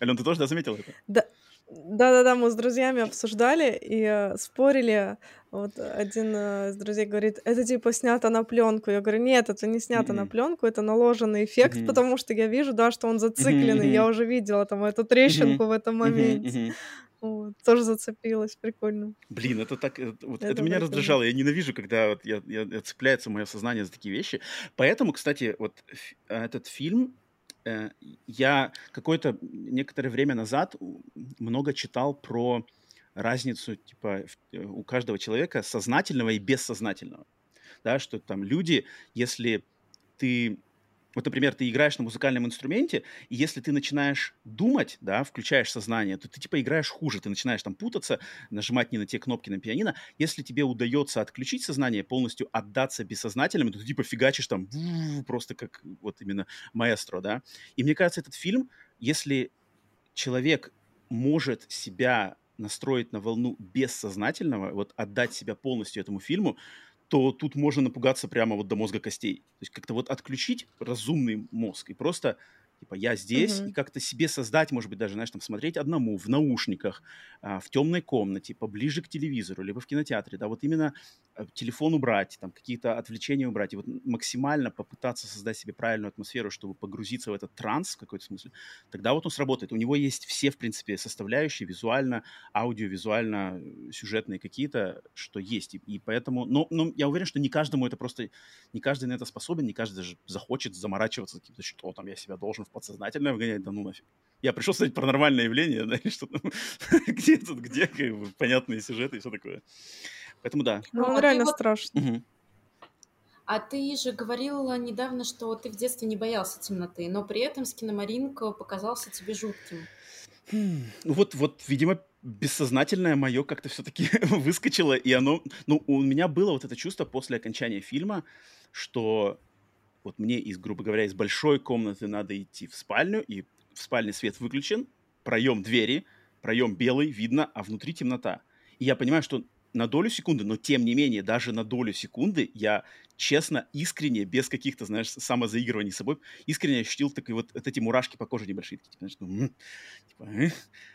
Ален, ты тоже да, заметил это? Да, да-да-да, мы с друзьями обсуждали и э, спорили. Вот один э, из друзей говорит, это типа снято на пленку. Я говорю, нет, это не снято mm-hmm. на пленку, это наложенный эффект, mm-hmm. потому что я вижу, да, что он зацикленный. Mm-hmm. Я уже видела там эту трещинку mm-hmm. в этом моменте. Mm-hmm. Вот, тоже зацепилась, прикольно. Блин, это так, это, вот, это, это меня раздражало. Я ненавижу, когда вот я, я, я цепляется мое сознание за такие вещи. Поэтому, кстати, вот этот фильм Э, я какое-то некоторое время назад много читал про разницу типа э, у каждого человека сознательного и бессознательного, да, что там люди, если ты вот, например, ты играешь на музыкальном инструменте, и если ты начинаешь думать, да, включаешь сознание, то ты типа играешь хуже, ты начинаешь там путаться, нажимать не на те кнопки на пианино. Если тебе удается отключить сознание, полностью отдаться бессознательному, то ты типа фигачишь там просто как вот именно маэстро, да. И мне кажется, этот фильм, если человек может себя настроить на волну бессознательного, вот отдать себя полностью этому фильму, то тут можно напугаться прямо вот до мозга костей. То есть как-то вот отключить разумный мозг и просто типа я здесь, угу. и как-то себе создать, может быть, даже, знаешь, там смотреть одному в наушниках, а, в темной комнате, поближе к телевизору, либо в кинотеатре, да, вот именно а, телефон убрать, там какие-то отвлечения убрать, и вот максимально попытаться создать себе правильную атмосферу, чтобы погрузиться в этот транс в какой-то смысле, тогда вот он сработает. У него есть все, в принципе, составляющие, визуально, аудиовизуально, сюжетные какие-то, что есть, и, и поэтому, но, но я уверен, что не каждому это просто, не каждый на это способен, не каждый даже захочет заморачиваться каким-то, что там я себя должен в подсознательное вгонять, да ну нафиг. Я пришел смотреть паранормальное явление, да, что там, где тут, где, как бы, понятные сюжеты и все такое. Поэтому да. Ну, он а реально вот... страшный. Угу. А ты же говорила недавно, что ты в детстве не боялся темноты, но при этом скиномаринг показался тебе жутким. Ну вот, вот, видимо, бессознательное мое как-то все-таки выскочило, и оно... Ну, у меня было вот это чувство после окончания фильма, что вот мне, из, грубо говоря, из большой комнаты надо идти в спальню, и в спальне свет выключен, проем двери, проем белый, видно, а внутри темнота. И я понимаю, что на долю секунды, но тем не менее, даже на долю секунды я честно, искренне, без каких-то, знаешь, самозаигрываний с собой, искренне ощутил такие вот, вот эти мурашки по коже небольшие. Такие, знаешь, ну, типа, э,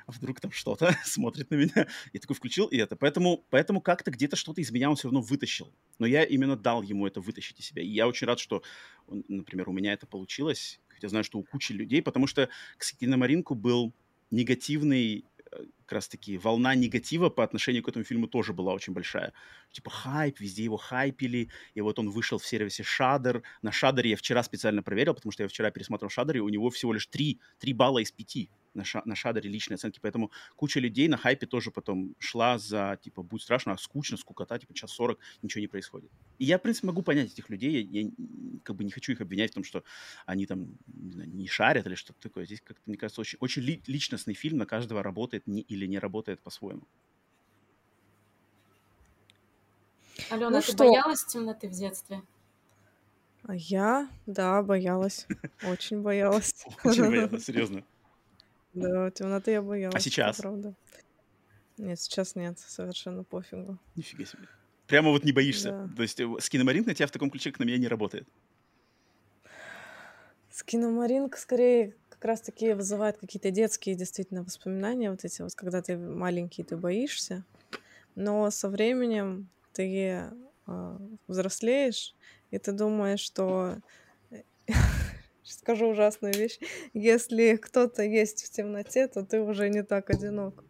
а вдруг там что-то смотрит на меня? Я такой включил и это. Поэтому, поэтому как-то где-то что-то из меня он все равно вытащил. Но я именно дал ему это вытащить из себя. И я очень рад, что, например, у меня это получилось. Хотя знаю, что у кучи людей, потому что к Киномаринку был негативный как раз-таки волна негатива по отношению к этому фильму тоже была очень большая. Типа хайп, везде его хайпили, и вот он вышел в сервисе Shudder. На Shudder я вчера специально проверил, потому что я вчера пересмотрел Shudder, и у него всего лишь 3, 3 балла из 5 на, ша, на шадере личные оценки, поэтому куча людей на хайпе тоже потом шла за, типа, будет страшно, а скучно, скукота, типа, час сорок, ничего не происходит. И я, в принципе, могу понять этих людей, я, я как бы не хочу их обвинять в том, что они там не, знаю, не шарят или что-то такое. Здесь как-то, мне кажется, очень, очень ли, личностный фильм, на каждого работает не, или не работает по-своему. Алена, ну ты что? боялась темноты в детстве? А я, да, боялась. Очень боялась. Очень боялась, серьезно. Да, темноты я боялась. А сейчас? Правда. Нет, сейчас нет, совершенно пофигу. Нифига себе. Прямо вот не боишься. Да. То есть э, скиномаринг на тебя в таком ключе, как на меня, не работает. Скиномаринг скорее как раз-таки вызывает какие-то детские действительно воспоминания, вот эти вот, когда ты маленький, ты боишься, но со временем ты э, взрослеешь, и ты думаешь, что скажу ужасную вещь. Если кто-то есть в темноте, то ты уже не так одинок.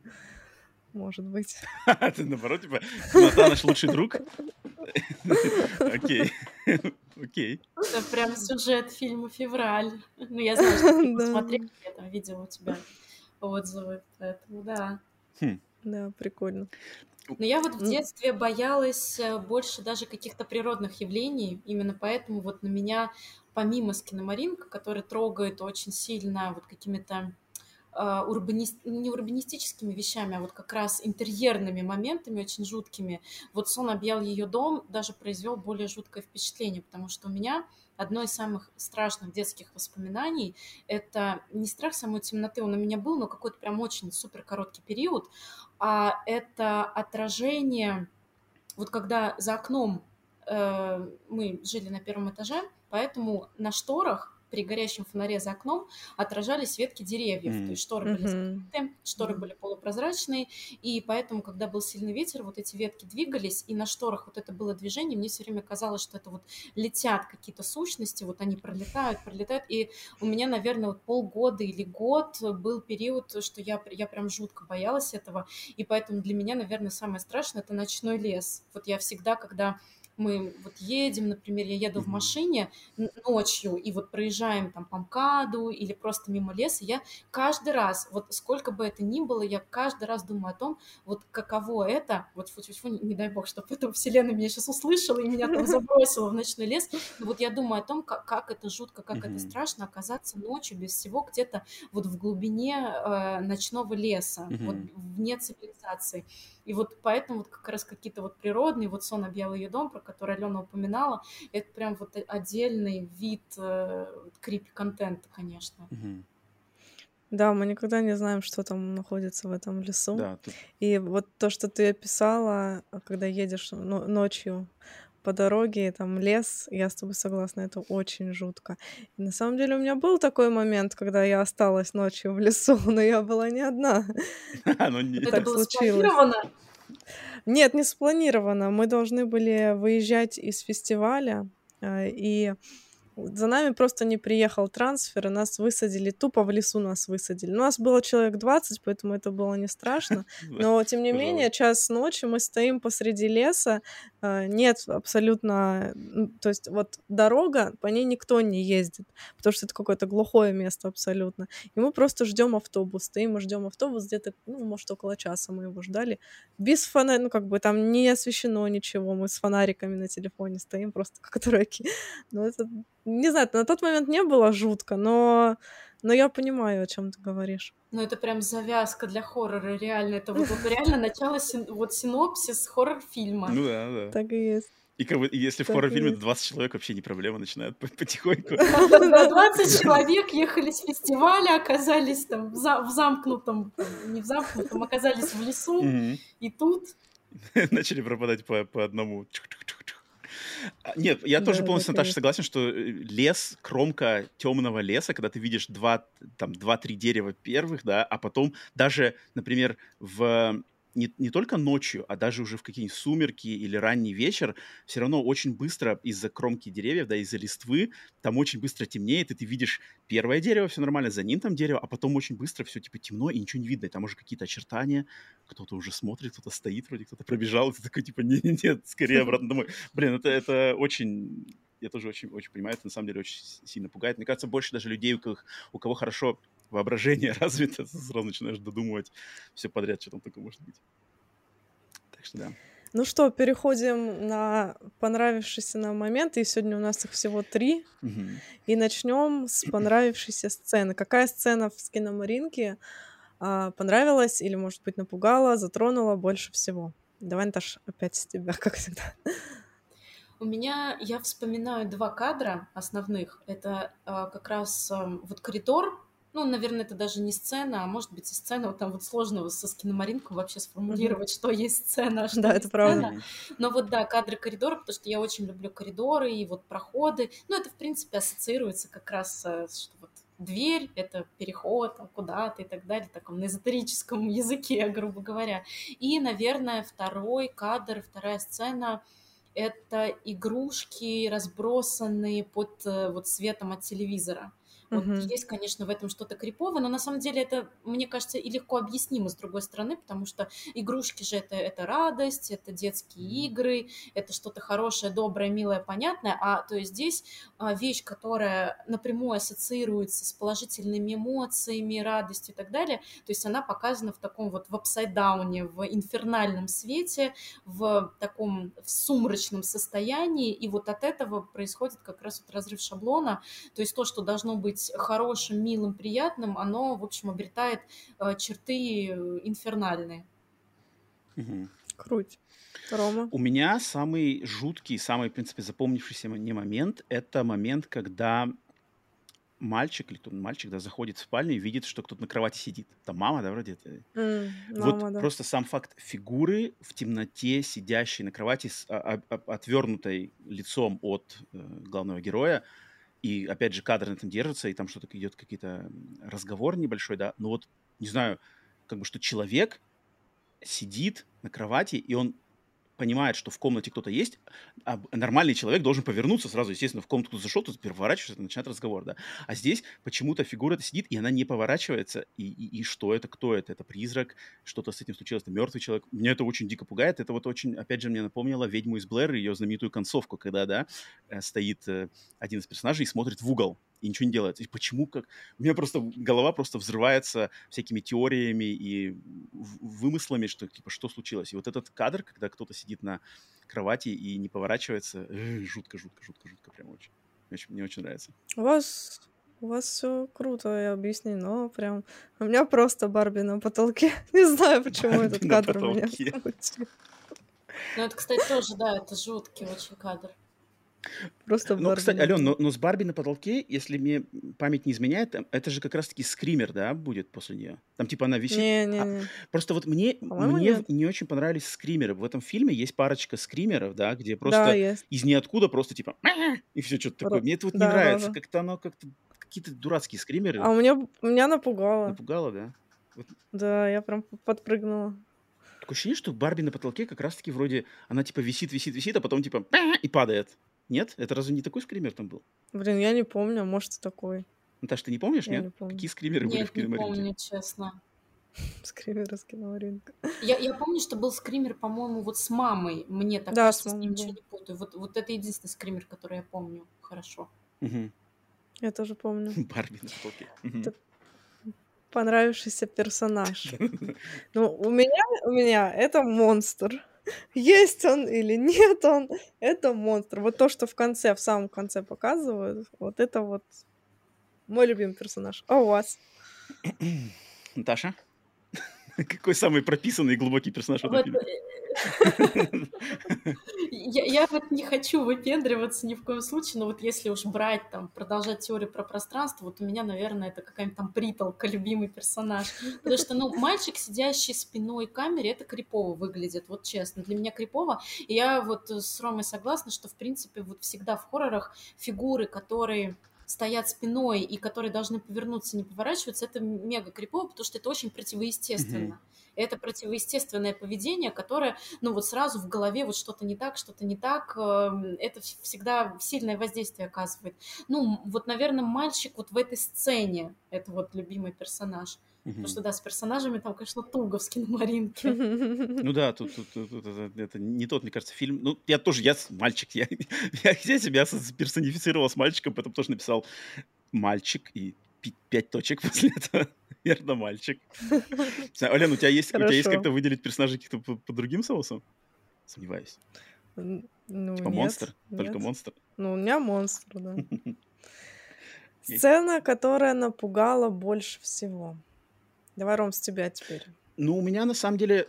может быть. Ты наоборот, типа, темнота наш лучший друг? Окей. Окей. Это прям сюжет фильма «Февраль». Ну, я знаю, что ты посмотрел, я там видела у тебя отзывы, поэтому да. Хм. Да, прикольно. Но я вот в детстве боялась э, больше даже каких-то природных явлений, именно поэтому вот на меня, помимо скиномаринка, который трогает очень сильно вот какими-то а, урбани... не урбанистическими вещами, а вот как раз интерьерными моментами очень жуткими. Вот сон объял ее дом даже произвел более жуткое впечатление, потому что у меня одно из самых страшных детских воспоминаний — это не страх самой темноты, он у меня был, но какой-то прям очень супер короткий период, а это отражение, вот когда за окном э, мы жили на первом этаже, поэтому на шторах при горящем фонаре за окном отражались ветки деревьев. Mm. То есть шторы были закрыты, шторы mm. были полупрозрачные, и поэтому, когда был сильный ветер, вот эти ветки двигались, и на шторах вот это было движение, мне все время казалось, что это вот летят какие-то сущности, вот они пролетают, пролетают, и у меня, наверное, вот полгода или год был период, что я, я прям жутко боялась этого, и поэтому для меня, наверное, самое страшное — это ночной лес. Вот я всегда, когда мы вот едем, например, я еду в машине ночью и вот проезжаем там по МКАДу или просто мимо леса, я каждый раз, вот сколько бы это ни было, я каждый раз думаю о том, вот каково это, вот фу, фу, фу, не, дай бог, чтобы эта вселенная меня сейчас услышала и меня там забросила в ночной лес, но вот я думаю о том, как, как это жутко, как это страшно оказаться ночью без всего где-то вот в глубине э, ночного леса, вот вне цивилизации. И вот поэтому вот как раз какие-то вот природные, вот сон объял ее дом, про который Алена упоминала, это прям вот отдельный вид э, крипи-контента, конечно. Да, мы никогда не знаем, что там находится в этом лесу. Да, тут... И вот то, что ты описала, когда едешь ночью по дороге, там лес, я с тобой согласна, это очень жутко. И на самом деле у меня был такой момент, когда я осталась ночью в лесу, но я была не одна. Это было спланировано? Нет, не спланировано. Мы должны были выезжать из фестиваля, э, и за нами просто не приехал трансфер, и нас высадили, тупо в лесу нас высадили. У нас было человек 20, поэтому это было не страшно. Но, тем не менее, час ночи мы стоим посреди леса, а, нет абсолютно... То есть вот дорога, по ней никто не ездит, потому что это какое-то глухое место абсолютно. И мы просто ждем автобус, стоим и ждем автобус где-то, ну, может, около часа мы его ждали. Без фонаря, ну, как бы там не освещено ничего, мы с фонариками на телефоне стоим просто как дураки. Ну, это не знаю, на тот момент не было жутко, но, но я понимаю, о чем ты говоришь. Ну, это прям завязка для хоррора, реально. Это вот, вот реально начало, син, вот синопсис хоррор-фильма. Ну да, да. Так и есть. И как бы, если так в хоррор-фильме 20 человек вообще не проблема, начинают потихоньку. 20 человек ехали с фестиваля, оказались там в замкнутом, не в замкнутом, оказались в лесу, и тут... Начали пропадать по одному. Нет, я тоже полностью, Наташа, согласен, что э, лес, кромка темного леса, когда ты видишь два, там, два-три дерева первых, да, а потом даже, например, в не, не только ночью, а даже уже в какие-нибудь сумерки или ранний вечер, все равно очень быстро из-за кромки деревьев, да, из-за листвы, там очень быстро темнеет, и ты видишь первое дерево, все нормально, за ним там дерево, а потом очень быстро все типа темно, и ничего не видно, и там уже какие-то очертания, кто-то уже смотрит, кто-то стоит, вроде кто-то пробежал, и ты такой типа, нет-нет, скорее обратно домой. Блин, это, это очень я тоже очень, очень понимаю, это на самом деле очень сильно пугает. Мне кажется, больше даже людей, у кого, у кого хорошо воображение развито, сразу начинаешь додумывать все подряд, что там такое может быть. Так что да. Ну что, переходим на понравившийся нам момент, и сегодня у нас их всего три. Угу. И начнем с понравившейся сцены. Какая сцена в скиномаринке а, понравилась или, может быть, напугала, затронула больше всего? Давай, Наташ, опять с тебя, как всегда. У меня, я вспоминаю два кадра основных. Это э, как раз э, вот коридор, ну, наверное, это даже не сцена, а может быть и сцена, вот там вот сложно со скиномаринком вообще сформулировать, mm-hmm. что есть сцена, а что да, это правда. Но вот да, кадры коридора, потому что я очень люблю коридоры и вот проходы. Ну, это, в принципе, ассоциируется как раз, э, что вот дверь — это переход куда-то и так далее, в таком эзотерическом языке, грубо говоря. И, наверное, второй кадр, вторая сцена — это игрушки, разбросанные под э, вот светом от телевизора. Вот угу. есть, конечно, в этом что-то криповое, но на самом деле это, мне кажется, и легко объяснимо с другой стороны, потому что игрушки же это, это радость, это детские игры, это что-то хорошее, доброе, милое, понятное, а то есть здесь а, вещь, которая напрямую ассоциируется с положительными эмоциями, радостью и так далее, то есть она показана в таком вот в апсайдауне, в инфернальном свете, в таком в сумрачном состоянии, и вот от этого происходит как раз вот разрыв шаблона, то есть то, что должно быть хорошим, милым, приятным, оно, в общем, обретает э, черты э, инфернальные. Угу. Круть. Рома? У меня самый жуткий, самый, в принципе, запомнившийся мне момент — это момент, когда мальчик или мальчик, да, заходит в спальню и видит, что кто-то на кровати сидит. Там мама, да, вроде это. Mm, вот мама, да. просто сам факт фигуры в темноте, сидящей на кровати с а, а, отвернутой лицом от э, главного героя, и опять же кадр на этом держится, и там что-то идет какие-то разговор небольшой, да, но вот, не знаю, как бы что человек сидит на кровати, и он понимает, что в комнате кто-то есть, а нормальный человек должен повернуться сразу, естественно, в комнату кто-то зашел, тут переворачивается, начинает разговор, да. А здесь почему-то фигура это сидит, и она не поворачивается, и, и, и что это, кто это? Это призрак, что-то с этим случилось, это мертвый человек. Меня это очень дико пугает, это вот очень, опять же, мне напомнило «Ведьму из Блэр», ее знаменитую концовку, когда, да, э, стоит э, один из персонажей и смотрит в угол, и ничего не делает. И почему как? У меня просто голова просто взрывается всякими теориями и вымыслами, что типа что случилось. И вот этот кадр, когда кто-то сидит на кровати и не поворачивается, э, жутко, жутко, жутко, жутко, прям очень. Мне очень, мне очень нравится. У вас у вас все круто и объяснено прям. У меня просто Барби на потолке. Не знаю, почему Барби этот кадр у меня Ну, это, кстати, тоже, да, это жуткий очень кадр. Просто Ну, кстати, Ален, но, но с Барби на потолке, если мне память не изменяет, это же как раз-таки скример, да, будет после нее. Там типа она висит. Не, не, не. А, просто вот мне, мне не очень понравились скримеры. В этом фильме есть парочка скримеров, да, где просто Да, есть. из ниоткуда просто типа и все что-то такое. Мне это вот не Да, да, нравится. да. Как-то оно как-то какие-то дурацкие скримеры. А у меня, меня напугало. Напугало, да? Да, я прям подпрыгнула. Такое ощущение, что Барби на потолке как раз-таки вроде она типа висит, висит, висит, а потом типа и падает. Нет? Это разве не такой скример там был? Блин, я не помню, может, и такой. Наташа, ты не помнишь, Я нет? не помню. Какие скримеры были в Нет, не киномаринке? помню, честно. Скример из киномаринка. Я, я помню, что был скример, по-моему, вот с мамой. Мне так Да, кажется, с с мамой ним ничего не путаю. Вот, вот это единственный скример, который я помню хорошо. Мгм. Я тоже помню. Барби на. Это Понравившийся персонаж. Ну, у меня, у меня это монстр. Есть он или нет он, это монстр. Вот то, что в конце, в самом конце показывают, вот это вот мой любимый персонаж. А у вас? Наташа? Какой самый прописанный и глубокий персонаж Вот, я, я вот не хочу выпендриваться ни в коем случае, но вот если уж брать, там, продолжать теорию про пространство, вот у меня, наверное, это какая-нибудь там притолка, любимый персонаж. Потому что, ну, мальчик, сидящий спиной к камере, это крипово выглядит, вот честно. Для меня крипово. И я вот с Ромой согласна, что, в принципе, вот всегда в хоррорах фигуры, которые стоят спиной и которые должны повернуться, не поворачиваться, это мега крипово, потому что это очень противоестественно. Это противоестественное поведение, которое, ну вот сразу в голове вот что-то не так, что-то не так, эм, это вс- всегда сильное воздействие оказывает. Ну, вот, наверное, мальчик вот в этой сцене, это вот любимый персонаж. Потому что, да, с персонажами там, конечно, туго в скиномаринке. Ну да, тут, тут- тут- тут это, это не тот, мне кажется, фильм. Ну, я тоже, я мальчик, я, я, я себя персонифицировал с мальчиком, поэтому тоже написал мальчик и пять точек после этого. Верно, мальчик. Ален, у тебя есть, у тебя есть как-то выделить персонажей каких-то по, по другим соусам? Сомневаюсь. Ну, Типа нет, монстр? Только нет. монстр? Ну, у меня монстр, да. Сцена, которая напугала больше всего. Давай, Ром, с тебя теперь. Ну, у меня на самом деле,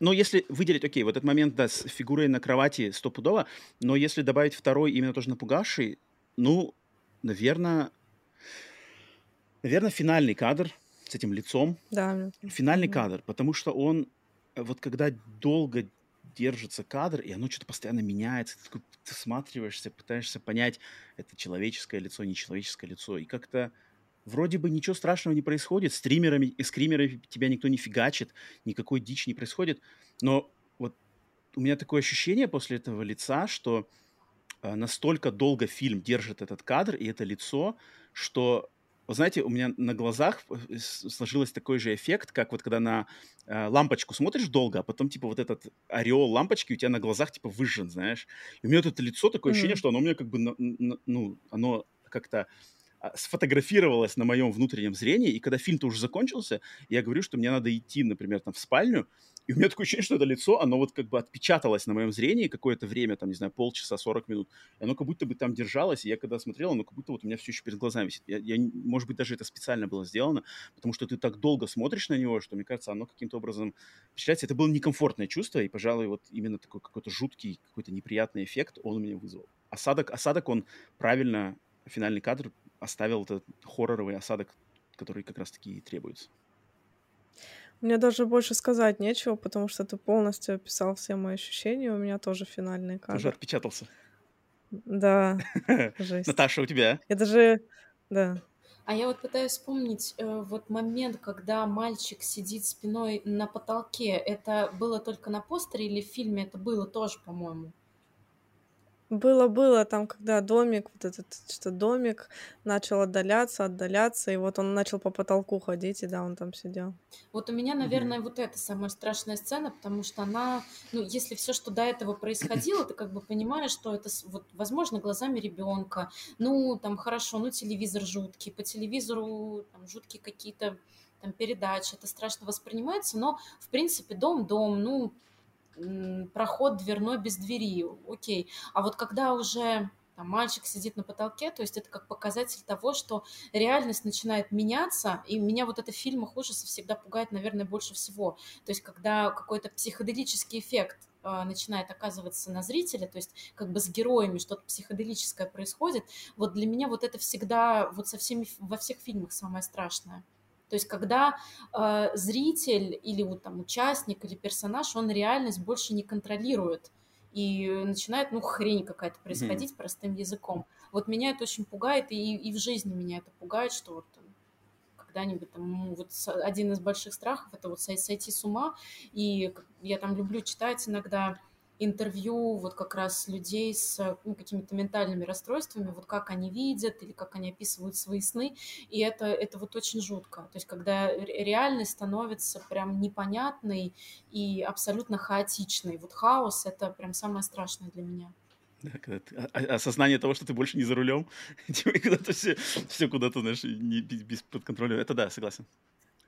ну, если выделить, окей, вот этот момент, да, с фигурой на кровати стопудово, но если добавить второй, именно тоже напугавший, ну, наверное, наверное, финальный кадр с этим лицом, Да, финальный кадр, потому что он, э, вот когда долго держится кадр, и оно что-то постоянно меняется, ты такой ты всматриваешься, пытаешься понять, это человеческое лицо, нечеловеческое лицо, и как-то вроде бы ничего страшного не происходит, стримерами и скримерами тебя никто не фигачит, никакой дичь не происходит, но вот у меня такое ощущение после этого лица, что э, настолько долго фильм держит этот кадр и это лицо, что вот знаете, у меня на глазах э, сложился такой же эффект, как вот когда на э, лампочку смотришь долго, а потом типа вот этот ореол лампочки у тебя на глазах типа выжжен, знаешь. И у меня вот это лицо такое mm-hmm. ощущение, что оно у меня как бы, ну, оно как-то а, сфотографировалось на моем внутреннем зрении, и когда фильм-то уже закончился, я говорю, что мне надо идти, например, там в спальню, и у меня такое ощущение, что это лицо, оно вот как бы отпечаталось на моем зрении какое-то время, там, не знаю, полчаса, 40 минут. И оно как будто бы там держалось, и я когда смотрел, оно как будто вот у меня все еще перед глазами висит. Я, я, может быть, даже это специально было сделано, потому что ты так долго смотришь на него, что, мне кажется, оно каким-то образом впечатляется. Это было некомфортное чувство, и, пожалуй, вот именно такой какой-то жуткий, какой-то неприятный эффект он у меня вызвал. Осадок, осадок он правильно, финальный кадр оставил этот хорроровый осадок, который как раз-таки и требуется. Мне даже больше сказать нечего, потому что ты полностью описал все мои ощущения. У меня тоже финальный кадр. Тоже отпечатался. Да, жесть. Наташа, у тебя? Я даже... Да. А я вот пытаюсь вспомнить э, вот момент, когда мальчик сидит спиной на потолке. Это было только на постере или в фильме это было тоже, по-моему? Было-было там, когда домик, вот этот, что домик начал отдаляться, отдаляться, и вот он начал по потолку ходить, и да, он там сидел. Вот у меня, наверное, вот это самая страшная сцена, потому что она, ну, если все, что до этого происходило, ты как бы понимаешь, что это, вот, возможно, глазами ребенка, ну, там, хорошо, ну, телевизор жуткий, по телевизору там жуткие какие-то там передачи, это страшно воспринимается, но, в принципе, дом-дом, ну, проход дверной без двери, окей. А вот когда уже там, мальчик сидит на потолке, то есть это как показатель того, что реальность начинает меняться, и меня вот это в фильмах ужасов всегда пугает, наверное, больше всего. То есть когда какой-то психоделический эффект э, начинает оказываться на зрителя, то есть как бы с героями что-то психоделическое происходит, вот для меня вот это всегда вот со всеми, во всех фильмах самое страшное. То есть когда э, зритель или вот там участник или персонаж, он реальность больше не контролирует и начинает, ну, хрень какая-то происходить mm-hmm. простым языком. Вот меня это очень пугает, и, и в жизни меня это пугает, что вот когда-нибудь там, ну, вот один из больших страхов это вот сойти с ума, и я там люблю читать иногда интервью вот как раз людей с ну, какими-то ментальными расстройствами, вот как они видят или как они описывают свои сны, и это, это вот очень жутко. То есть когда реальность становится прям непонятной и абсолютно хаотичной. Вот хаос — это прям самое страшное для меня. Да, когда ты, а, а, осознание того, что ты больше не за рулем, когда-то все, все куда-то, знаешь, не, без, без под контролем. Это да, согласен.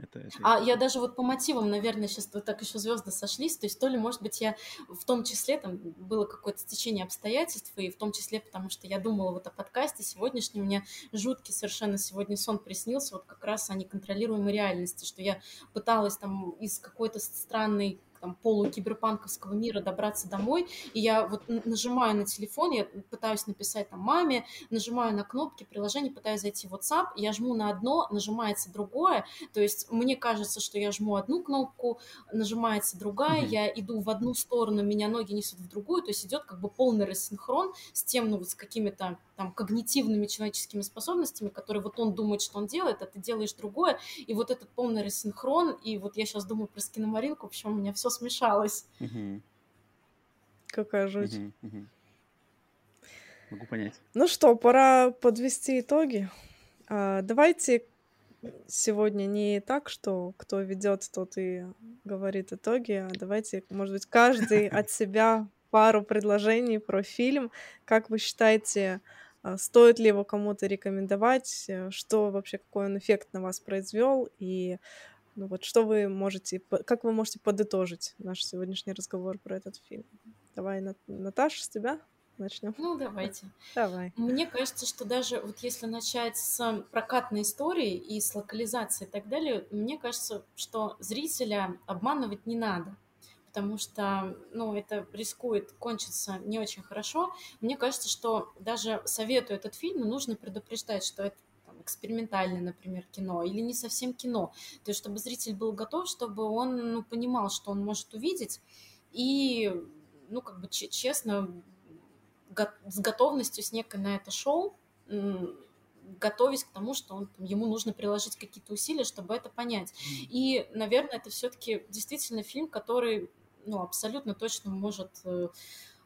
Это, это... А я даже вот по мотивам, наверное, сейчас вот так еще звезды сошлись, то есть то ли, может быть, я в том числе, там было какое-то стечение обстоятельств, и в том числе, потому что я думала вот о подкасте сегодняшнем, мне жуткий совершенно сегодня сон приснился, вот как раз о неконтролируемой реальности, что я пыталась там из какой-то странной там полукиберпанковского мира добраться домой, и я вот нажимаю на телефон, я пытаюсь написать там маме, нажимаю на кнопки приложения, пытаюсь зайти в WhatsApp, я жму на одно, нажимается другое, то есть мне кажется, что я жму одну кнопку, нажимается другая, mm-hmm. я иду в одну сторону, меня ноги несут в другую, то есть идет как бы полный рассинхрон с тем, ну вот с какими-то там когнитивными человеческими способностями, которые вот он думает, что он делает, а ты делаешь другое, и вот этот полный рассинхрон, и вот я сейчас думаю про скиномаринку, в общем, у меня все смешалось. Угу. Какая жуть. Угу, угу. Могу понять. Ну что, пора подвести итоги. А, давайте сегодня не так, что кто ведет, тот и говорит итоги, а давайте, может быть, каждый от себя пару предложений про фильм. Как вы считаете, а, стоит ли его кому-то рекомендовать, что вообще, какой он эффект на вас произвел, и ну вот что вы можете, как вы можете подытожить наш сегодняшний разговор про этот фильм? Давай, Наташа, с тебя начнем. Ну, давайте. Давай. Мне кажется, что даже вот если начать с прокатной истории и с локализации и так далее, мне кажется, что зрителя обманывать не надо потому что, ну, это рискует кончиться не очень хорошо. Мне кажется, что даже советую этот фильм, нужно предупреждать, что это экспериментальное, например, кино, или не совсем кино. То есть, чтобы зритель был готов, чтобы он ну, понимал, что он может увидеть, и, ну, как бы честно, с готовностью с некой на это шоу, готовясь к тому, что он, там, ему нужно приложить какие-то усилия, чтобы это понять. И, наверное, это все-таки действительно фильм, который, ну, абсолютно точно может э,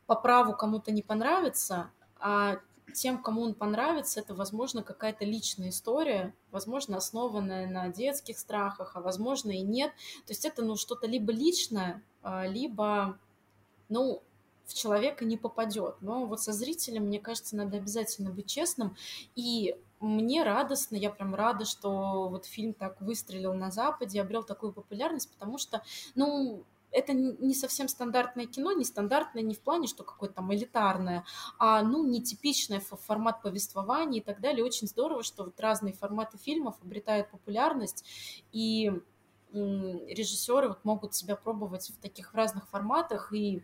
по праву кому-то не понравиться, а тем, кому он понравится, это, возможно, какая-то личная история, возможно, основанная на детских страхах, а возможно и нет. То есть это, ну, что-то либо личное, а, либо, ну, в человека не попадет. Но вот со зрителем, мне кажется, надо обязательно быть честным. И мне радостно, я прям рада, что вот фильм так выстрелил на Западе, обрел такую популярность, потому что, ну, это не совсем стандартное кино, не стандартное не в плане, что какое-то там элитарное, а, ну, нетипичное формат повествования и так далее. Очень здорово, что вот разные форматы фильмов обретают популярность, и режиссеры вот могут себя пробовать в таких разных форматах, и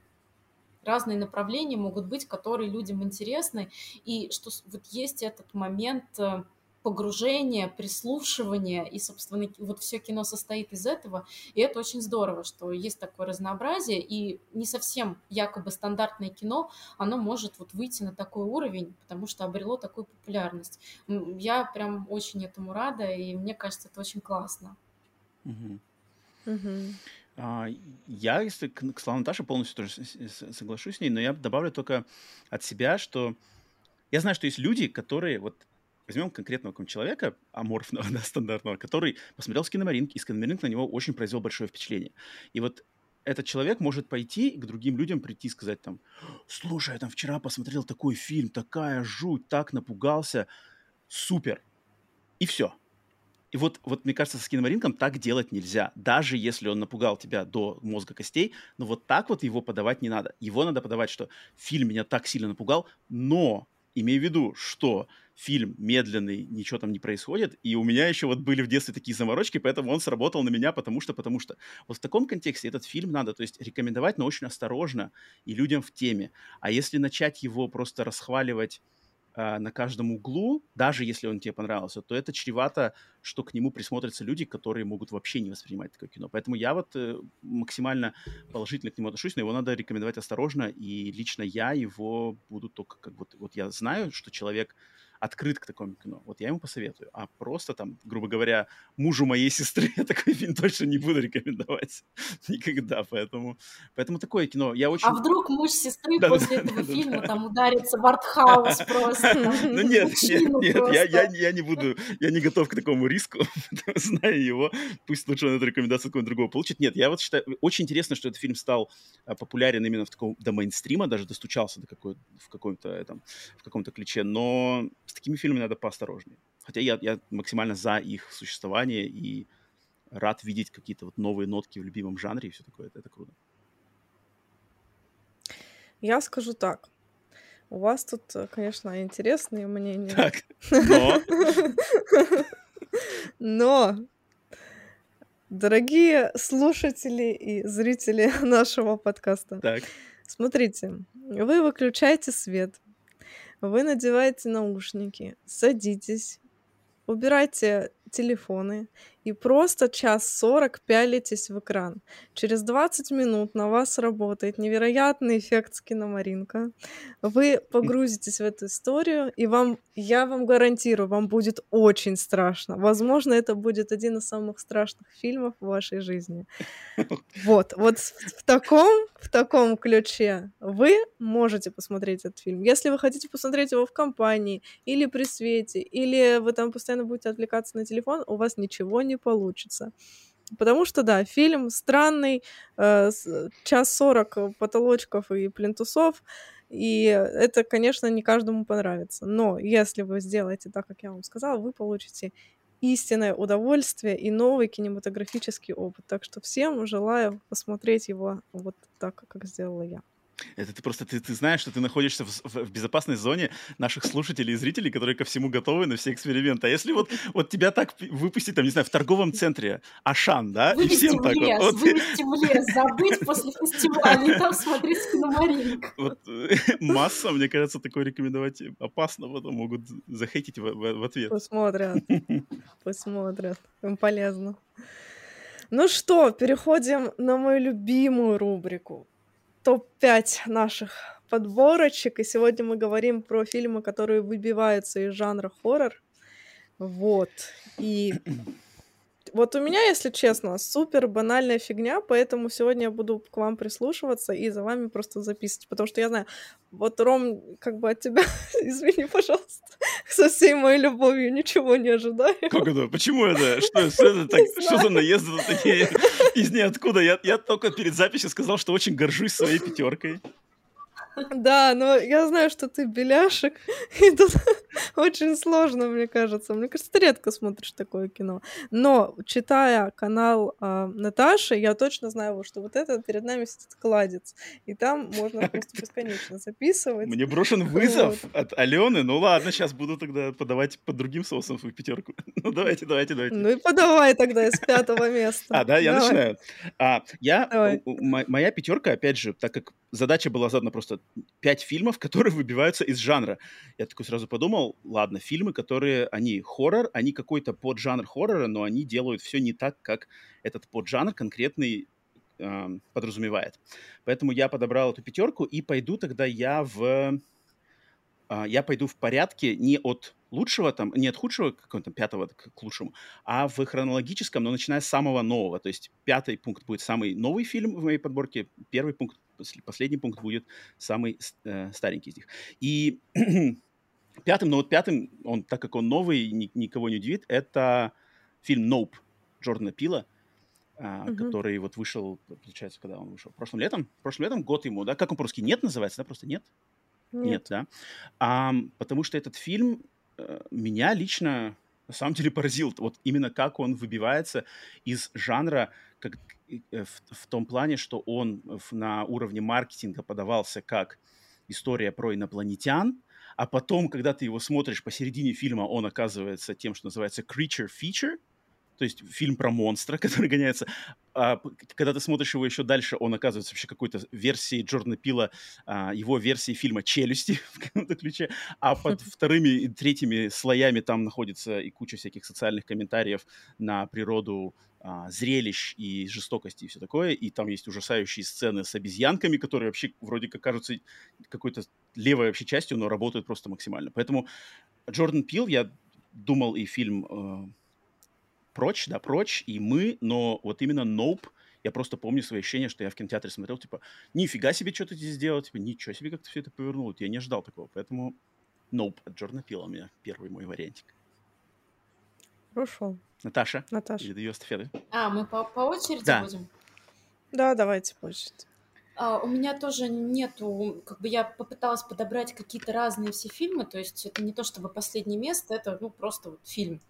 разные направления могут быть, которые людям интересны, и что вот есть этот момент погружения, прислушивания, и, собственно, вот все кино состоит из этого, и это очень здорово, что есть такое разнообразие, и не совсем якобы стандартное кино, оно может вот выйти на такой уровень, потому что обрело такую популярность. Я прям очень этому рада, и мне кажется, это очень классно. Угу. Угу. Я, если к, к словам Наташи, полностью тоже соглашусь с ней, но я добавлю только от себя, что я знаю, что есть люди, которые, вот возьмем конкретного какого человека, аморфного, да, стандартного, который посмотрел скиномаринг, и скиномаринг на него очень произвел большое впечатление. И вот этот человек может пойти к другим людям прийти и сказать там, слушай, я там вчера посмотрел такой фильм, такая жуть, так напугался, супер. И все. И вот, вот мне кажется, с киномаринком так делать нельзя. Даже если он напугал тебя до мозга костей, но вот так вот его подавать не надо. Его надо подавать, что фильм меня так сильно напугал, но имей в виду, что фильм медленный, ничего там не происходит, и у меня еще вот были в детстве такие заморочки, поэтому он сработал на меня, потому что, потому что. Вот в таком контексте этот фильм надо, то есть рекомендовать, но очень осторожно и людям в теме. А если начать его просто расхваливать э, на каждом углу, даже если он тебе понравился, то это чревато, что к нему присмотрятся люди, которые могут вообще не воспринимать такое кино. Поэтому я вот э, максимально положительно к нему отношусь, но его надо рекомендовать осторожно, и лично я его буду только как вот, вот я знаю, что человек открыт к такому кино. Вот я ему посоветую. А просто там, грубо говоря, мужу моей сестры я такой фильм точно не буду рекомендовать никогда. Поэтому, поэтому такое кино. Я очень... А вдруг муж сестры да, после да, этого да, фильма да. там ударится в артхаус просто? Ну нет, нет, нет, я, я, я не буду, я не готов к такому риску, знаю его. Пусть лучше он эту рекомендацию какого-нибудь другого получит. Нет, я вот считаю, очень интересно, что этот фильм стал а, популярен именно в таком, до мейнстрима, даже достучался до какой, в каком-то этом, в каком-то ключе, но с такими фильмами надо поосторожнее. Хотя я, я максимально за их существование и рад видеть какие-то вот новые нотки в любимом жанре и все такое. Это, это круто. Я скажу так. У вас тут, э, конечно, интересные мнения. Так, но... Но, дорогие слушатели и зрители нашего подкаста, так. смотрите, вы выключаете свет, вы надеваете наушники, садитесь, убирайте телефоны и просто час сорок пялитесь в экран. Через 20 минут на вас работает невероятный эффект скиномаринка. Вы погрузитесь в эту историю, и вам, я вам гарантирую, вам будет очень страшно. Возможно, это будет один из самых страшных фильмов в вашей жизни. Вот, вот в таком, в таком ключе вы можете посмотреть этот фильм. Если вы хотите посмотреть его в компании, или при свете, или вы там постоянно будете отвлекаться на телефон, у вас ничего не получится. Потому что, да, фильм странный, э, час сорок потолочков и плинтусов, и это, конечно, не каждому понравится. Но если вы сделаете так, как я вам сказала, вы получите истинное удовольствие и новый кинематографический опыт. Так что всем желаю посмотреть его вот так, как сделала я. Это ты просто ты, ты знаешь, что ты находишься в, в, в безопасной зоне наших слушателей и зрителей, которые ко всему готовы на все эксперименты. А если вот, вот тебя так выпустить, там, не знаю, в торговом центре Ашан, да, вывести и всем в так лес, вот. Вывести в лес, забыть после фестиваля и там смотреть киномаринг. Вот масса, мне кажется, такое рекомендовать опасно, потом могут захейтить в, в, в ответ. Посмотрят, посмотрят, им полезно. Ну что, переходим на мою любимую рубрику топ-5 наших подборочек, и сегодня мы говорим про фильмы, которые выбиваются из жанра хоррор. Вот. И Вот у меня, если честно, супер банальная фигня, поэтому сегодня я буду к вам прислушиваться и за вами просто записывать, потому что я знаю, вот, Ром, как бы от тебя, извини, пожалуйста, со всей моей любовью ничего не ожидаю. Как это? Почему это? Что, что это так? Что за наезды такие из ниоткуда? Я, я только перед записью сказал, что очень горжусь своей пятеркой. Да, но я знаю, что ты беляшек, и тут очень сложно, мне кажется. Мне кажется, ты редко смотришь такое кино. Но, читая канал э, Наташи, я точно знаю, что вот это перед нами сидит кладец. И там можно просто бесконечно записывать. Мне брошен вызов вот. от Алены. Ну ладно, сейчас буду тогда подавать под другим соусом свою пятерку. Ну давайте, давайте, давайте. Ну и подавай тогда из пятого места. А, да, я начинаю. А, я, моя пятерка, опять же, так как задача была задана просто пять фильмов, которые выбиваются из жанра. Я такой сразу подумал, ладно, фильмы, которые, они хоррор, они какой-то поджанр хоррора, но они делают все не так, как этот поджанр конкретный э, подразумевает. Поэтому я подобрал эту пятерку и пойду тогда я в... Э, я пойду в порядке не от лучшего, там, не от худшего, какого-то пятого к лучшему, а в хронологическом, но начиная с самого нового. То есть пятый пункт будет самый новый фильм в моей подборке, первый пункт последний пункт будет самый э, старенький из них. И пятым, но вот пятым, он, так как он новый, ни, никого не удивит, это фильм «Nope» Джордана Пила, uh-huh. который вот вышел, получается, когда он вышел? Прошлым летом? Прошлым летом, год ему, да? Как он по-русски? «Нет» называется, да? Просто «Нет»? Нет, Нет да? А, потому что этот фильм э, меня лично на самом деле поразил. Вот именно как он выбивается из жанра, как, Э, в, в том плане, что он на уровне маркетинга подавался как история про инопланетян, а потом, когда ты его смотришь посередине фильма, он оказывается тем, что называется creature feature, то есть фильм про монстра, который гоняется. А, когда ты смотришь его еще дальше, он оказывается вообще какой-то версией Джордана Пила, а, его версии фильма «Челюсти» в каком-то ключе, а под вторыми и третьими слоями там находится и куча всяких социальных комментариев на природу а, зрелищ и жестокости и все такое. И там есть ужасающие сцены с обезьянками, которые вообще вроде как кажутся какой-то левой вообще частью, но работают просто максимально. Поэтому Джордан Пил, я думал и фильм э, «Прочь», да, «Прочь», и «Мы», но вот именно «Nope» я просто помню свои ощущения, что я в кинотеатре смотрел, типа, нифига себе, что ты здесь сделал, типа, ничего себе, как ты все это повернул. Я не ожидал такого, поэтому Nope от Джордана Пила у меня первый мой вариантик. Хорошо. Наташа? Наташа. Или даешь эстафеты? А, мы по, по очереди да. будем? Да, давайте по очереди. А, у меня тоже нету, как бы я попыталась подобрать какие-то разные все фильмы, то есть это не то чтобы последнее место, это ну просто вот фильм.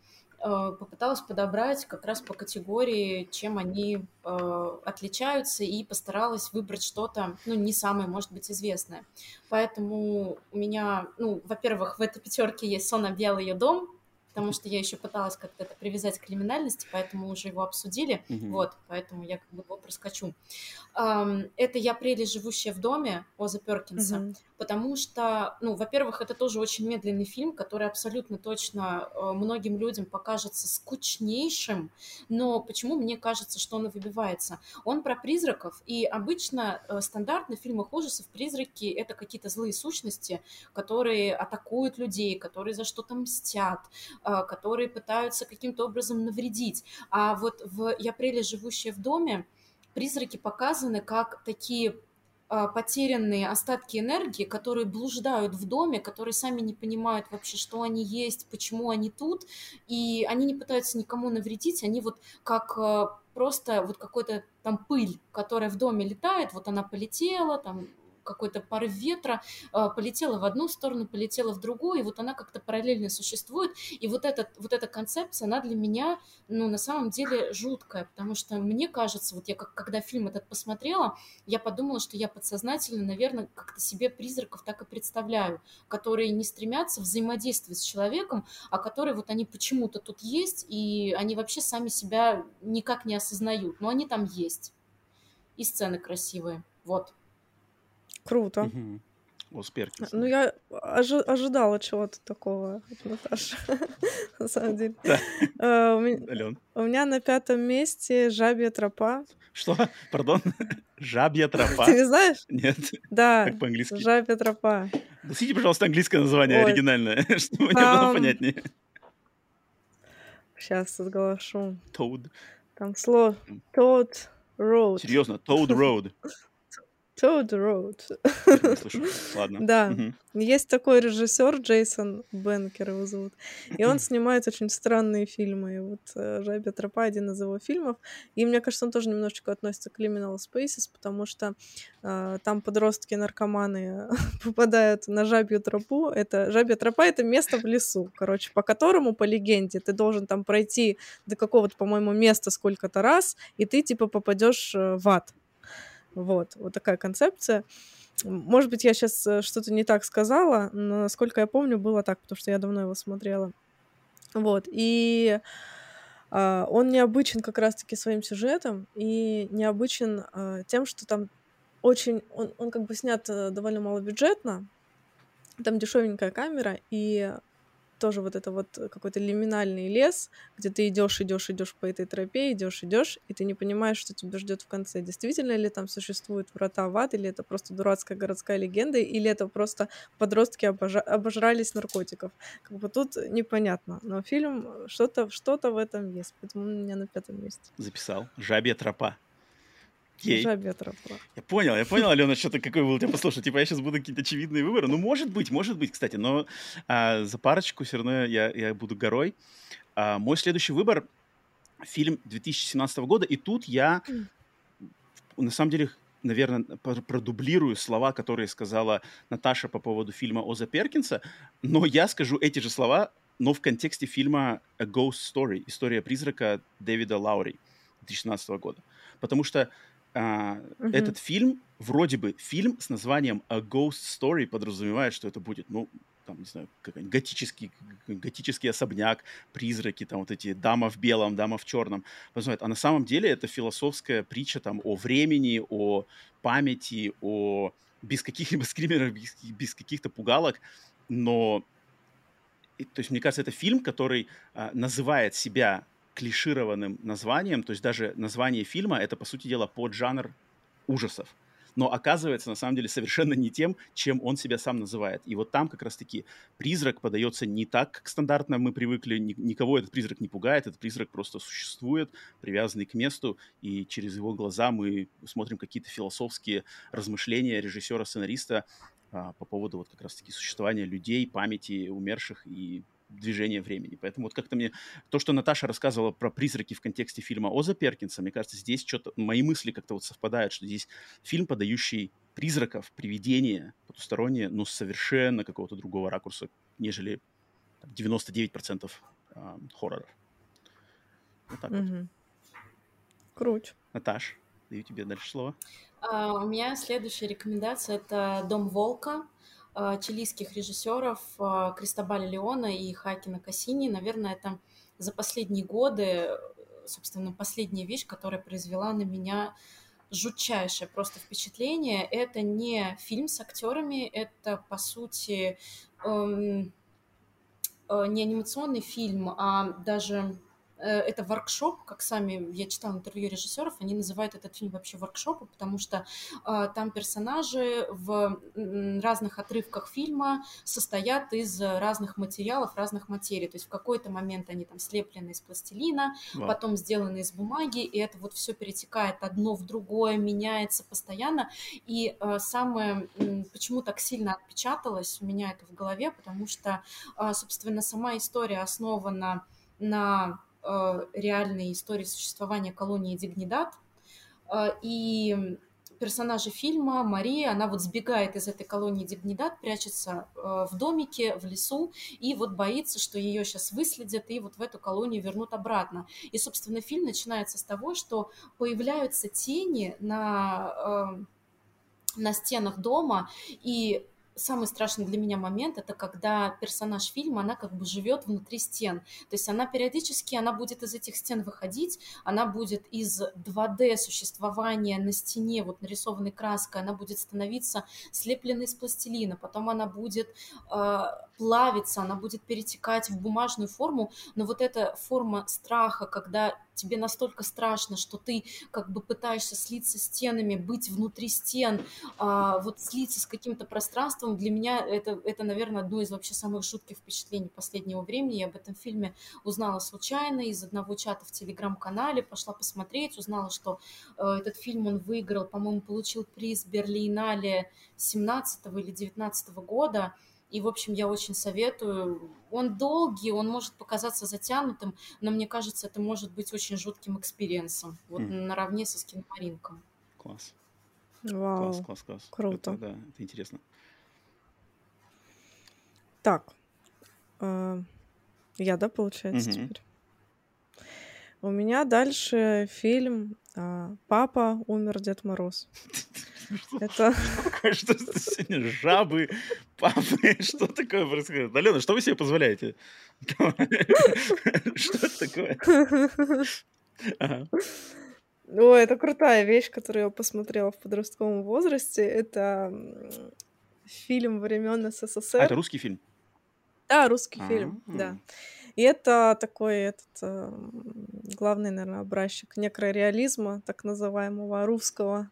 А, попыталась подобрать как раз по категории, чем они э, отличаются, и постаралась выбрать что-то, ну, не самое, может быть, известное. Поэтому у меня, ну, во-первых, в этой пятерке есть «Сон объял ее дом», потому что я еще пыталась как-то это привязать к криминальности, поэтому уже его обсудили, mm-hmm. вот, поэтому я как бы его проскочу. Это «Я прелесть, живущая в доме» Оза Перкинса, mm-hmm. Потому что, ну, во-первых, это тоже очень медленный фильм, который абсолютно точно э, многим людям покажется скучнейшим, но почему мне кажется, что он выбивается? Он про призраков, и обычно э, стандартно в фильмах ужасов призраки — это какие-то злые сущности, которые атакуют людей, которые за что-то мстят, э, которые пытаются каким-то образом навредить. А вот в «Я прелесть, живущая в доме» призраки показаны как такие потерянные остатки энергии, которые блуждают в доме, которые сами не понимают вообще, что они есть, почему они тут, и они не пытаются никому навредить, они вот как а, просто вот какой-то там пыль, которая в доме летает, вот она полетела, там какой-то порыв ветра, а, полетела в одну сторону, полетела в другую, и вот она как-то параллельно существует. И вот, этот, вот эта концепция, она для меня, ну, на самом деле жуткая, потому что мне кажется, вот я как, когда фильм этот посмотрела, я подумала, что я подсознательно, наверное, как-то себе призраков так и представляю, которые не стремятся взаимодействовать с человеком, а которые вот они почему-то тут есть, и они вообще сами себя никак не осознают, но они там есть. И сцены красивые. Вот. Круто. Угу. Усперки. Ну, я ожи- ожидала чего-то такого от Наташи, на самом деле. Uh, у, меня, на пятом месте «Жабья тропа». Что? Пардон? «Жабья тропа»? Ты не знаешь? Нет. Да. Как по-английски? «Жабья тропа». Гласите, пожалуйста, английское название оригинальное, чтобы мне было понятнее. Сейчас отголошу. Toad. Там слово Toad Road. Серьезно, Toad Road. Toad Road. Слышу. Ладно. Да. Мгм. Есть такой режиссер Джейсон Бенкер его зовут, и он снимает очень странные фильмы. И вот э, «Жабья тропа» — один из его фильмов. И мне кажется, он тоже немножечко относится к Liminal Spaces, потому что э, там подростки-наркоманы попадают на жабью тропу. Это жабья тропа — это место в лесу, короче, по которому, по легенде, ты должен там пройти до какого-то, по-моему, места сколько-то раз, и ты типа попадешь э, в ад. Вот, вот такая концепция. Может быть, я сейчас что-то не так сказала, но, насколько я помню, было так, потому что я давно его смотрела. Вот, и а, он необычен как раз-таки своим сюжетом и необычен а, тем, что там очень... Он, он как бы снят э, довольно малобюджетно, там дешевенькая камера, и тоже вот это вот какой-то лиминальный лес, где ты идешь, идешь, идешь по этой тропе, идешь, идешь, и ты не понимаешь, что тебя ждет в конце. Действительно ли там существуют врата в ад, или это просто дурацкая городская легенда, или это просто подростки обожа... обожрались наркотиков. Как бы тут непонятно. Но фильм что-то что в этом есть, поэтому у меня на пятом месте. Записал. Жабья тропа. Окей. Я понял, я понял, Алена, что-то какой был у тебя послушай. Типа, я сейчас буду какие-то очевидные выборы. Ну, может быть, может быть, кстати, но а, за парочку все равно я, я буду горой. А, мой следующий выбор — фильм 2017 года, и тут я, на самом деле, наверное, продублирую слова, которые сказала Наташа по поводу фильма Оза Перкинса, но я скажу эти же слова, но в контексте фильма A Ghost Story, история призрака Дэвида Лаури 2017 года. Потому что а, угу. Этот фильм, вроде бы фильм с названием A Ghost Story подразумевает, что это будет, ну, там, не знаю, какой-нибудь готический, готический особняк, призраки, там вот эти дама в белом, дама в черном. А на самом деле это философская притча там о времени, о памяти, о без каких-либо скримеров, без, без каких-то пугалок, но то есть, мне кажется, это фильм, который а, называет себя клишированным названием, то есть даже название фильма это, по сути дела, поджанр ужасов. Но оказывается, на самом деле, совершенно не тем, чем он себя сам называет. И вот там как раз-таки призрак подается не так, как стандартно мы привыкли. Никого этот призрак не пугает, этот призрак просто существует, привязанный к месту, и через его глаза мы смотрим какие-то философские размышления режиссера-сценариста а, по поводу вот как раз-таки существования людей, памяти умерших и движения времени. Поэтому вот как-то мне то, что Наташа рассказывала про призраки в контексте фильма Оза Перкинса, мне кажется, здесь что-то, мои мысли как-то вот совпадают, что здесь фильм, подающий призраков, привидения потусторонние, но совершенно какого-то другого ракурса, нежели 99% э, хорроров. Вот так угу. вот. Круть. Наташ, даю тебе дальше слово. Uh, у меня следующая рекомендация — это «Дом волка». А, чилийских режиссеров а, Кристобаля Леона и Хакина Кассини. Наверное, это за последние годы, собственно, последняя вещь, которая произвела на меня жутчайшее просто впечатление. Это не фильм с актерами, это, по сути, эм, э, не анимационный фильм, а даже Э, это воркшоп, как сами я читала интервью режиссеров, они называют этот фильм вообще воркшопом, потому что э, там персонажи в разных отрывках фильма состоят из разных материалов, разных материй. То есть в какой-то момент они там слеплены из пластилина, wow. потом сделаны из бумаги, и это вот все перетекает одно в другое, меняется постоянно. И э, самое, э, почему так сильно отпечаталось у меня это в голове, потому что, э, собственно, сама история основана на Э, реальной истории существования колонии Дигнидад. Э, и персонажи фильма, Мария, она вот сбегает из этой колонии Дигнидад, прячется э, в домике, в лесу, и вот боится, что ее сейчас выследят и вот в эту колонию вернут обратно. И, собственно, фильм начинается с того, что появляются тени на, на стенах дома, и самый страшный для меня момент это когда персонаж фильма, она как бы живет внутри стен. То есть она периодически, она будет из этих стен выходить, она будет из 2D существования на стене, вот нарисованной краской, она будет становиться слепленной из пластилина, потом она будет э, плавиться, она будет перетекать в бумажную форму, но вот эта форма страха, когда тебе настолько страшно, что ты как бы пытаешься слиться стенами, быть внутри стен, а, вот слиться с каким-то пространством, для меня это, это, наверное, одно из вообще самых жутких впечатлений последнего времени. Я об этом фильме узнала случайно из одного чата в телеграм-канале, пошла посмотреть, узнала, что э, этот фильм он выиграл, по-моему, получил приз Берлинале 17 или 19 года, и, в общем, я очень советую. Он долгий, он может показаться затянутым, но мне кажется, это может быть очень жутким experience ом. Вот мм. наравне со Скинамаринком. Класс. Вау. Класс, класс, класс. Круто. Это, да, это интересно. Так. Э, я, да, получается, Мгм. теперь? У меня дальше фильм а, «Папа, умер Дед Мороз». Это... Что сегодня? Жабы, папы, что такое происходит? Алена, что вы себе позволяете? Что это такое? О, это крутая вещь, которую я посмотрела в подростковом возрасте. Это фильм времен А, СССР. это русский фильм? Да, русский фильм, А. да. И это такой этот эм, главный, наверное, образчик некрореализма, так называемого русского.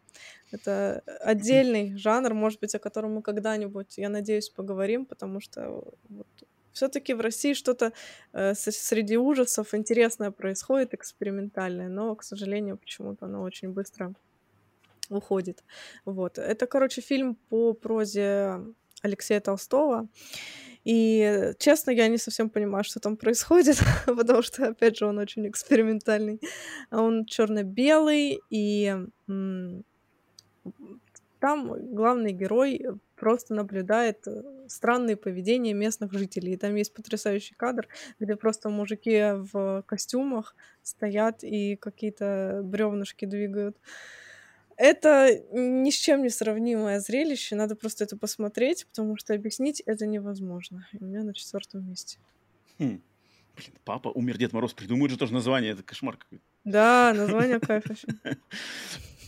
Это отдельный жанр, может быть, о котором мы когда-нибудь, я надеюсь, поговорим, потому что вот, все-таки в России что-то э, среди ужасов интересное происходит, экспериментальное, но, к сожалению, почему-то оно очень быстро уходит. Вот. Это, короче, фильм по прозе Алексея Толстого. И, честно, я не совсем понимаю, что там происходит, потому что, опять же, он очень экспериментальный. Он черно-белый, и там главный герой просто наблюдает э, странные поведения местных жителей. И там есть потрясающий кадр, где просто мужики в костюмах стоят и какие-то бревнышки двигают. Это ни с чем не сравнимое зрелище, надо просто это посмотреть, потому что объяснить это невозможно. И у меня на четвертом месте. Хм. Блин, папа, умер Дед Мороз. Придумают же тоже название. Это кошмар какой-то. Да, название кайф вообще.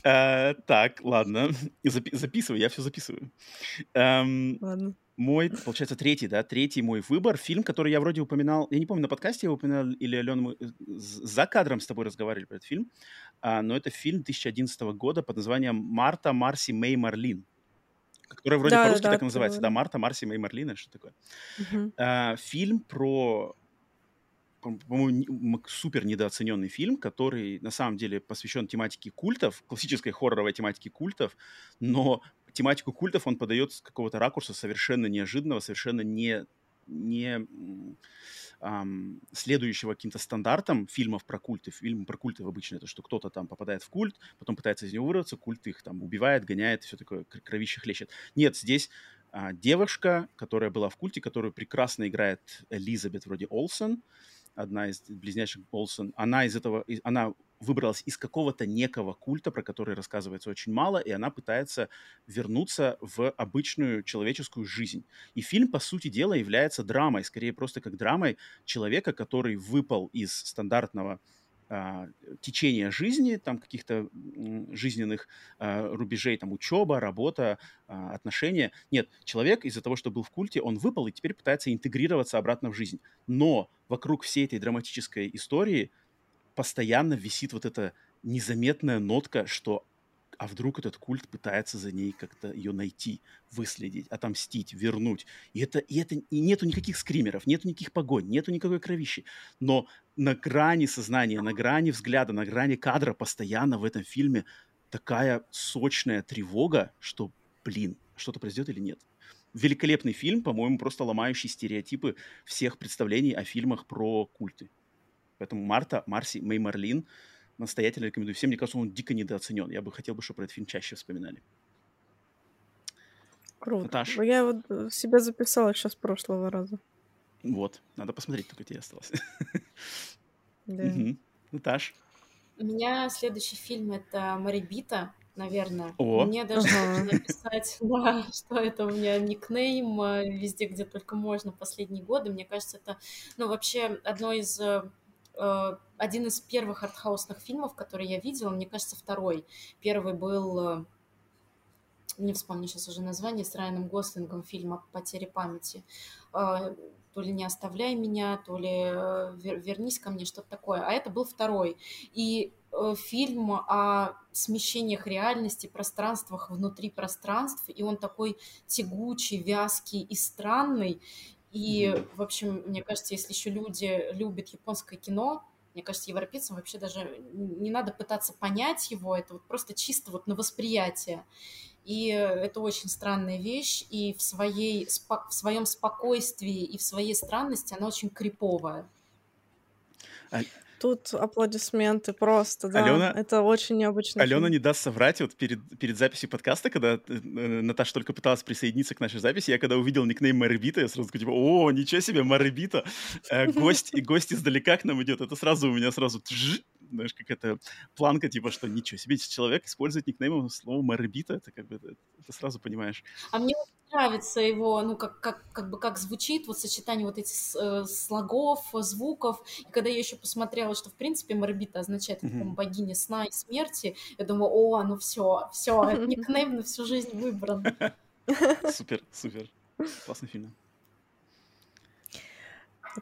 Э, Так, ладно. Записывай, я все записываю. Эм, Ладно. Мой, получается, третий, да, третий мой выбор. Фильм, который я вроде упоминал, я не помню, на подкасте я упоминал, или, Алена, мы э, за кадром с тобой разговаривали про этот фильм, но это фильм 2011 года под названием «Марта, Марси, Мэй, Марлин», который вроде Да, по-русски да, так и называется, да. «Марта, Марси, Мэй, Марлин», или что такое. А, Фильм про, по- по-моему, супер недооцененный фильм, который на самом деле посвящен тематике культов, классической хорроровой тематике культов, но тематику культов он подает с какого-то ракурса совершенно неожиданного, совершенно не, не м, ам, следующего каким-то стандартам фильмов про культы. Фильм про культы обычно это, что кто-то там попадает в культ, потом пытается из него вырваться, культ их там убивает, гоняет, все такое, кр- кровище хлещет. Нет, здесь а, девушка, которая была в культе, которую прекрасно играет Элизабет вроде Олсен, одна из близняшек Олсен, она из этого, она выбралась из какого-то некого культа, про который рассказывается очень мало, и она пытается вернуться в обычную человеческую жизнь. И фильм, по сути дела, является драмой, скорее просто как драмой человека, который выпал из стандартного а, течения жизни, там каких-то жизненных а, рубежей, там учеба, работа, а, отношения. Нет, человек из-за того, что был в культе, он выпал и теперь пытается интегрироваться обратно в жизнь. Но вокруг всей этой драматической истории постоянно висит вот эта незаметная нотка, что а вдруг этот культ пытается за ней как-то ее найти, выследить, отомстить, вернуть. И это, и это и нету никаких скримеров, нету никаких погонь, нету никакой кровищи. Но на грани сознания, на грани взгляда, на грани кадра постоянно в этом фильме такая сочная тревога, что, блин, что-то произойдет или нет. Великолепный фильм, по-моему, просто ломающий стереотипы всех представлений о фильмах про культы. Поэтому Марта, Марси, Мэй Марлин настоятельно рекомендую всем. Мне кажется, он дико недооценен. Я бы хотел, бы, чтобы про этот фильм чаще вспоминали. Круто. Наташ? Ну, Я вот э, себя записала сейчас с прошлого раза. Вот, надо посмотреть, только тебе осталось. Да. Мгм. Наташ? У меня следующий фильм это Марибита, наверное. О. Мне даже нужно написать, да, что это у меня никнейм э, везде, где только можно последние годы. Мне кажется, это, ну, вообще одно из э, один из первых артхаусных фильмов, которые я видела, мне кажется, второй. Первый был, э, не вспомню сейчас уже название, с Райаном Гослингом фильма «Потеря памяти». Э, то ли «Не оставляй меня», то ли э, «Вернись ко мне», что-то такое. А это был второй. И э, фильм о смещениях реальности, пространствах внутри пространств, и он такой тягучий, вязкий и странный. И, в общем, мне кажется, если еще люди любят японское кино, мне кажется, европейцам вообще даже не надо пытаться понять его, это вот просто чисто вот на восприятие. И это очень странная вещь, и в, своей, в своем спокойствии и в своей странности она очень криповая. Тут аплодисменты просто, да. Алена, это очень необычно. Алена фильм. не даст соврать. Вот перед, перед записью подкаста, когда э, Наташа только пыталась присоединиться к нашей записи, я когда увидел никнейм Марибита, я сразу такой, типа, о, ничего себе, Марибита. Э, гость, и гость издалека к нам идет. Это сразу у меня сразу знаешь, как это планка, типа, что ничего себе, человек использует никнейм слово Марибита, это как бы, это, это сразу понимаешь. А мне нравится его, ну, как, как, как бы как звучит, вот сочетание вот этих э, слогов, звуков. И когда я еще посмотрела, что, в принципе, Марбита означает, mm-hmm. богиня сна и смерти, я думаю, о, ну все, все, никнейм на всю жизнь выбран. Супер, супер. Классный фильм.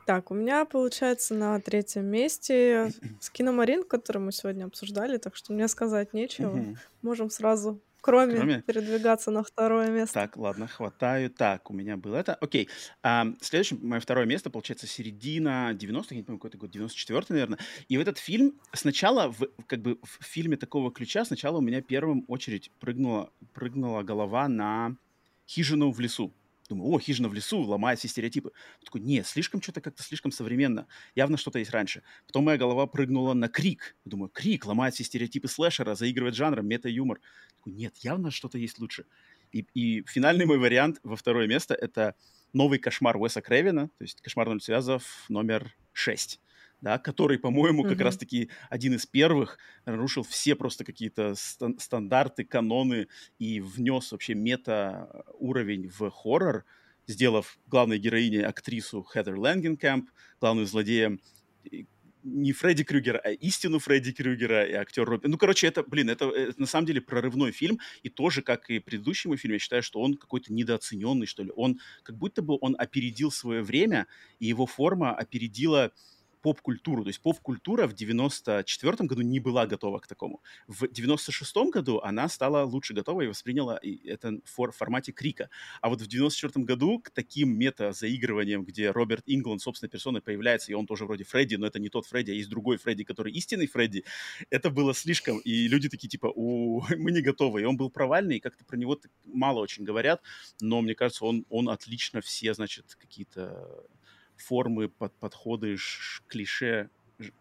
Так, у меня получается на третьем месте Скиномарин, который мы сегодня обсуждали, так что мне сказать нечего. Можем сразу Кроме, Кроме передвигаться на второе место. Так, ладно, хватаю. Так, у меня было это. Окей. А, следующее, мое второе место, получается, середина 90-х, я не помню, какой-то год, 94-й, наверное. И в этот фильм сначала, в, как бы в фильме такого ключа, сначала у меня первым очередь прыгнула, прыгнула голова на «Хижину в лесу». Думаю, о, хижина в лесу, ломает все стереотипы. такой, нет, слишком что-то как-то слишком современно. Явно что-то есть раньше. Потом моя голова прыгнула на крик. Думаю, крик ломает все стереотипы слэшера, заигрывает жанром, мета-юмор. Такой, нет, явно что-то есть лучше. И, и финальный мой вариант во второе место — это новый кошмар Уэса Кревина, то есть «Кошмар связов» номер 6 да, который, по-моему, как mm-hmm. раз-таки один из первых нарушил все просто какие-то ст- стандарты, каноны и внес вообще мета-уровень в хоррор, сделав главной героиней актрису Хедер Лэнгенкэмп, главную злодеем не Фредди Крюгера, а истину Фредди Крюгера и актер Робин. Ну, короче, это, блин, это, это на самом деле прорывной фильм, и тоже, как и предыдущий мой фильм, я считаю, что он какой-то недооцененный, что ли. Он, как будто бы он опередил свое время, и его форма опередила поп-культуру. То есть поп-культура в 94 году не была готова к такому. В 96 году она стала лучше готова и восприняла это в формате крика. А вот в 94 году к таким мета-заигрываниям, где Роберт Ингланд собственной персоной появляется, и он тоже вроде Фредди, но это не тот Фредди, а есть другой Фредди, который истинный Фредди, это было слишком. И люди такие типа, у, мы не готовы. И он был провальный, и как-то про него мало очень говорят, но мне кажется, он, он отлично все, значит, какие-то формы, под, подходы, ш, клише,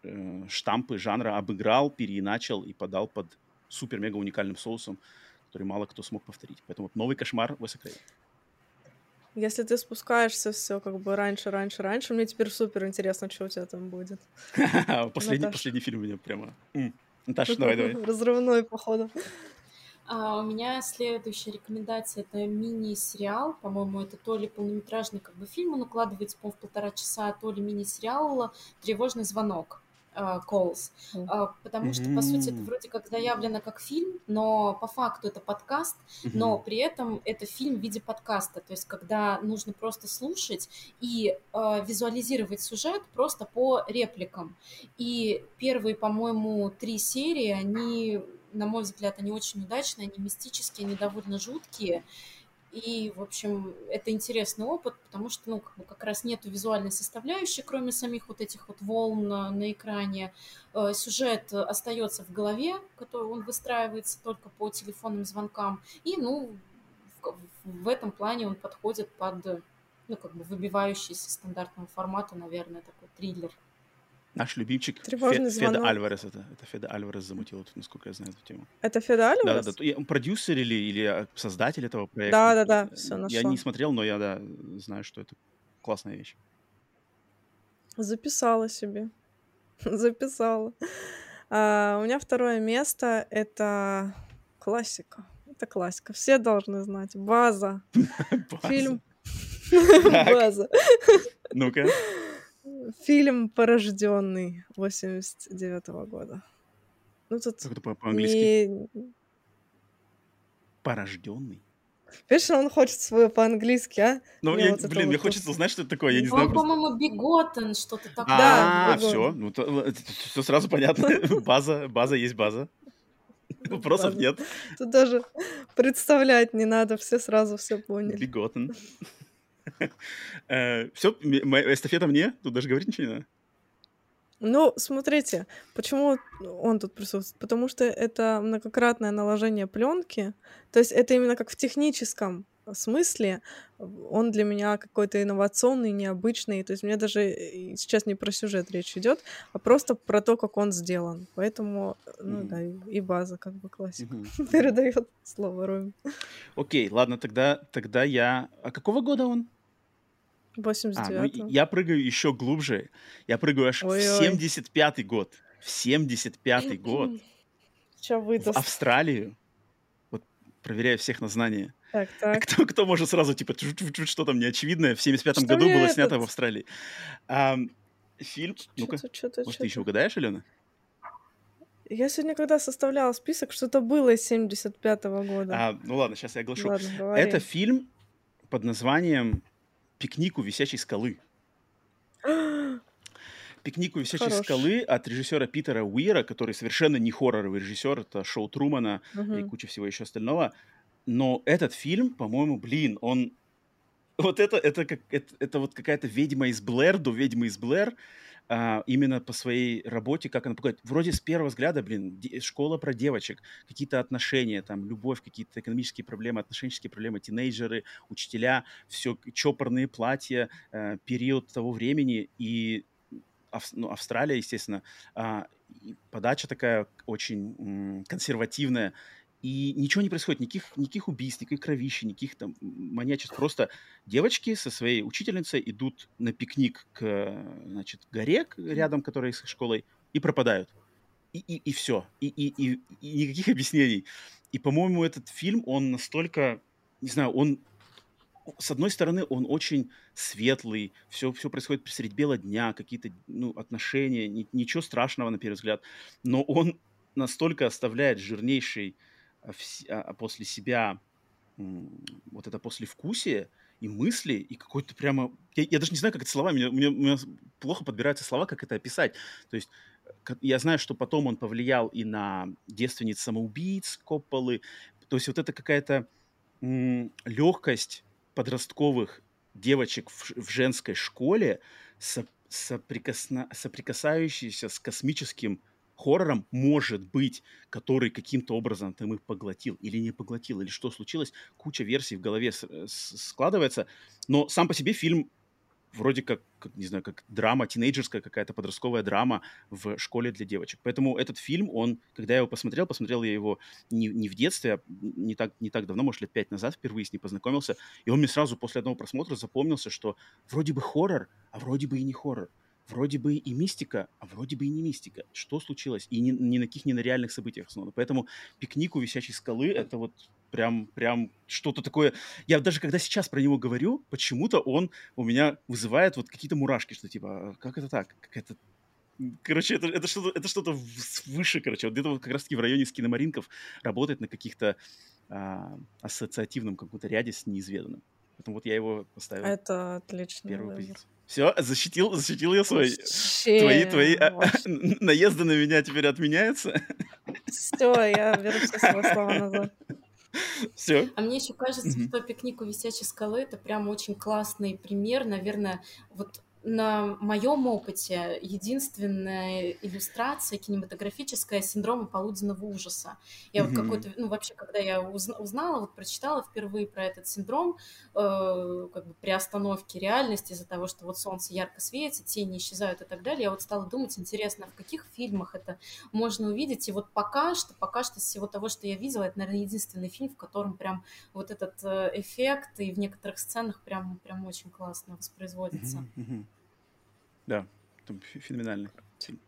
э, штампы жанра обыграл, переиначил и подал под супер-мега уникальным соусом, который мало кто смог повторить. Поэтому вот новый кошмар Уэса Крейга. Если ты спускаешься все как бы раньше, раньше, раньше, мне теперь супер интересно, что у тебя там будет. Последний, последний фильм у меня прямо... Наташа, давай, давай. Разрывной, походу. А у меня следующая рекомендация это мини-сериал. По-моему, это то ли полнометражный как бы фильм, он укладывается, по в полтора часа, то ли мини-сериал «Тревожный звонок». Uh, calls, uh, потому что, по сути, это вроде как заявлено как фильм, но по факту это подкаст, но при этом это фильм в виде подкаста, то есть когда нужно просто слушать и uh, визуализировать сюжет просто по репликам. И первые, по-моему, три серии, они на мой взгляд, они очень удачные, они мистические, они довольно жуткие. И, в общем, это интересный опыт, потому что, ну, как, бы как раз нету визуальной составляющей, кроме самих вот этих вот волн на, экране. Э, сюжет остается в голове, который он выстраивается только по телефонным звонкам. И, ну, в, в этом плане он подходит под, ну, как бы выбивающийся стандартного формата, наверное, такой триллер. Наш любимчик Фе- Феда Альварес. Это, это Феда Альварес замутил, насколько я знаю эту тему. Это Феда Альварес? Да, да, да. Он продюсер или, или а, создатель этого проекта. Да, да, да, все нашел. Я не смотрел, но я да, знаю, что это классная вещь. Записала себе. Записала. А, у меня второе место — это классика. Это классика. Все должны знать. База. Фильм. База. Ну-ка. Фильм «Порожденный» 89 -го года. Ну, тут как это по- по-английски? Не... Порожденный? Видишь, он хочет свое по-английски, а? Ну, я, вот блин, мне вот хочется узнать, что это такое, я не знаю. Он, по-моему, биготен, что-то такое. А, все, ну, все сразу понятно. База, база есть база. Вопросов нет. Тут даже представлять не надо, все сразу все поняли. Биготен. Э, все, эстафета мне? Тут даже говорить ничего не надо. Ну, смотрите, почему он тут присутствует? Потому что это многократное наложение пленки. То есть это именно как в техническом смысле он для меня какой-то инновационный, необычный. То есть мне даже сейчас не про сюжет речь идет, а просто про то, как он сделан. Поэтому, ну mm. да, и база как бы классика mm-hmm. передает слово Роме. Окей, ладно, тогда, тогда я... А какого года он? 89 а, ну, я прыгаю еще глубже. Я прыгаю аж Ой-ой. в 75-й год. В 75-й год. Че В Австралию. Вот проверяю всех на знание. Так, так. Кто, кто может сразу, типа, что там неочевидное, в 75-м году было этот... снято в Австралии. А, фильм, ну-ка, может, ты еще угадаешь, Алена? Я сегодня, когда составляла список, что-то было из 75-го года. А, ну ладно, сейчас я оглашу. Ладно, Это фильм под названием «Пикник у висячей скалы». «Пикник у висячей Хорош. скалы» от режиссера Питера Уира, который совершенно не хорроровый режиссер, это шоу Трумана угу. и куча всего еще остального. Но этот фильм, по-моему, блин, он... Вот это, это, как, это, это вот какая-то ведьма из Блэр, до ведьмы из Блэр, а, именно по своей работе, как она пугает. Вроде с первого взгляда, блин, школа про девочек, какие-то отношения, там, любовь, какие-то экономические проблемы, отношенческие проблемы, тинейджеры, учителя, все, чопорные платья, э, период того времени, и ну, Австралия, естественно, а, подача такая очень консервативная, и ничего не происходит, никаких, никаких убийств, никаких кровищи, никаких там маньячеств. Просто девочки со своей учительницей идут на пикник к значит, горе рядом, которая с школой, и пропадают. И, и, и все. И, и, и, и никаких объяснений. И, по-моему, этот фильм, он настолько, не знаю, он с одной стороны, он очень светлый, все, все происходит средь бела дня, какие-то ну, отношения, ни, ничего страшного на первый взгляд, но он настолько оставляет жирнейший после себя вот это послевкусие и мысли, и какой-то прямо... Я, я даже не знаю, как это словами, меня, у меня плохо подбираются слова, как это описать. То есть я знаю, что потом он повлиял и на девственниц самоубийц Копполы. То есть вот это какая-то легкость подростковых девочек в, в женской школе, со, соприкосно, соприкасающиеся с космическим хоррором может быть, который каким-то образом там их поглотил или не поглотил, или что случилось, куча версий в голове э, складывается, но сам по себе фильм вроде как, как, не знаю, как драма, тинейджерская какая-то подростковая драма в школе для девочек. Поэтому этот фильм, он, когда я его посмотрел, посмотрел я его не, не в детстве, а не так, не так давно, может, лет пять назад впервые с ним познакомился, и он мне сразу после одного просмотра запомнился, что вроде бы хоррор, а вроде бы и не хоррор вроде бы и мистика, а вроде бы и не мистика. Что случилось? И ни, ни на каких ни на реальных событиях основано. Поэтому пикник у висячей скалы — это вот прям, прям что-то такое. Я даже когда сейчас про него говорю, почему-то он у меня вызывает вот какие-то мурашки, что типа, «А как это так? Как это Короче, это, это что-то это что выше, короче. Вот где-то вот как раз-таки в районе скиномаринков работает на каких-то а, ассоциативном каком-то ряде с неизведанным. Поэтому вот я его поставил. Это отлично. Первую позицию. Все, защитил, защитил я свой. Вообще, твои, твои а, наезды на меня теперь отменяются. Все, я беру все свои слова назад. Все. А мне еще кажется, mm-hmm. что пикник у висячей скалы это прям очень классный пример, наверное, вот на моем опыте единственная иллюстрация кинематографическая синдрома полуденного ужаса. Я mm-hmm. вот какой-то, ну вообще, когда я узнала, вот прочитала впервые про этот синдром, э, как бы при остановке реальности из-за того, что вот солнце ярко светит, тени исчезают и так далее, я вот стала думать, интересно, в каких фильмах это можно увидеть. И вот пока что, пока что из всего того, что я видела, это, наверное, единственный фильм, в котором прям вот этот э, эффект и в некоторых сценах прям, прям очень классно воспроизводится. Mm-hmm. Да, там феноменальный фильм.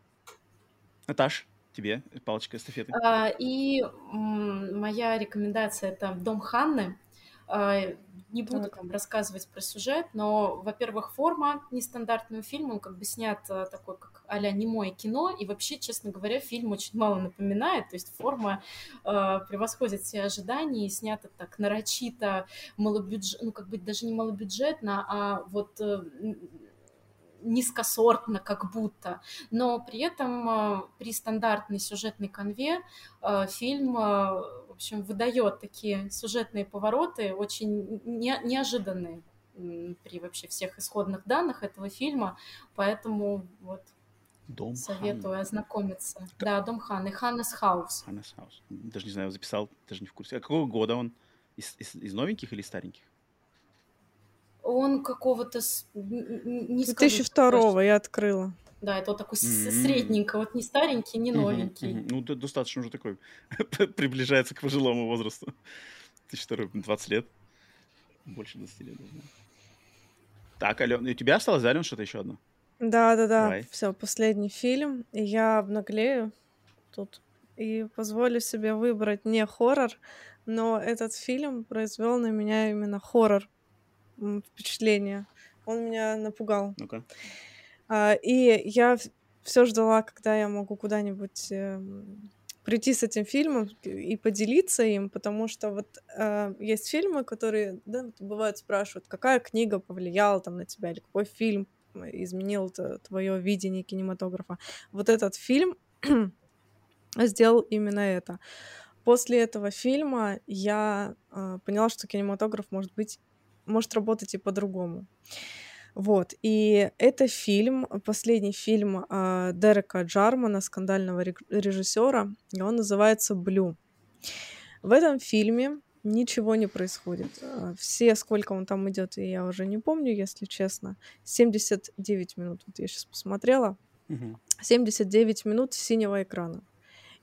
Наташ, тебе палочка эстафеты. А, и м, моя рекомендация это «Дом Ханны». А, не буду там рассказывать про сюжет, но, во-первых, форма нестандартного фильма, он как бы снят а, такой, как а-ля немое кино, и вообще, честно говоря, фильм очень мало напоминает, то есть форма э, превосходит все ожидания, и снята так нарочито, малобюджет, ну, как бы даже не малобюджетно, а вот э, низкосортно как будто, но при этом э, при стандартной сюжетной конве э, фильм, э, в общем, выдает такие сюжетные повороты, очень не, неожиданные при вообще всех исходных данных этого фильма, поэтому вот Дом советую Хан. ознакомиться. Как? Да, Дом Хан и Ханнес Хаус. Ханнес Хаус. Даже не знаю, записал, даже не в курсе. А какого года он? Из, из, из новеньких или стареньких? Он какого-то... Не 2002 я открыла. Да, это вот такой mm-hmm. средненько, вот не старенький, не новенький. Mm-hmm. Ну, достаточно уже такой, приближается к пожилому возрасту. 2002, 20 лет. Больше 20 лет, да. Так, Ален, у тебя осталось, да, Ален, что-то еще одно? Да, да, да. Все, последний фильм. И я обнаглею тут и позволю себе выбрать не хоррор, но этот фильм произвел на меня именно хоррор впечатление. Он меня напугал. Ну-ка. А, и я все ждала, когда я могу куда-нибудь э, прийти с этим фильмом и поделиться им, потому что вот э, есть фильмы, которые, да, бывают спрашивают, какая книга повлияла там на тебя или какой фильм изменил твое видение кинематографа. Вот этот фильм сделал именно это. После этого фильма я э, поняла, что кинематограф может быть может работать и по-другому. Вот, и это фильм, последний фильм э, Дерека Джармана, скандального режиссера, и он называется «Блю». В этом фильме ничего не происходит. А, все, сколько он там идет, я уже не помню, если честно. 79 минут, вот я сейчас посмотрела. 79 минут синего экрана.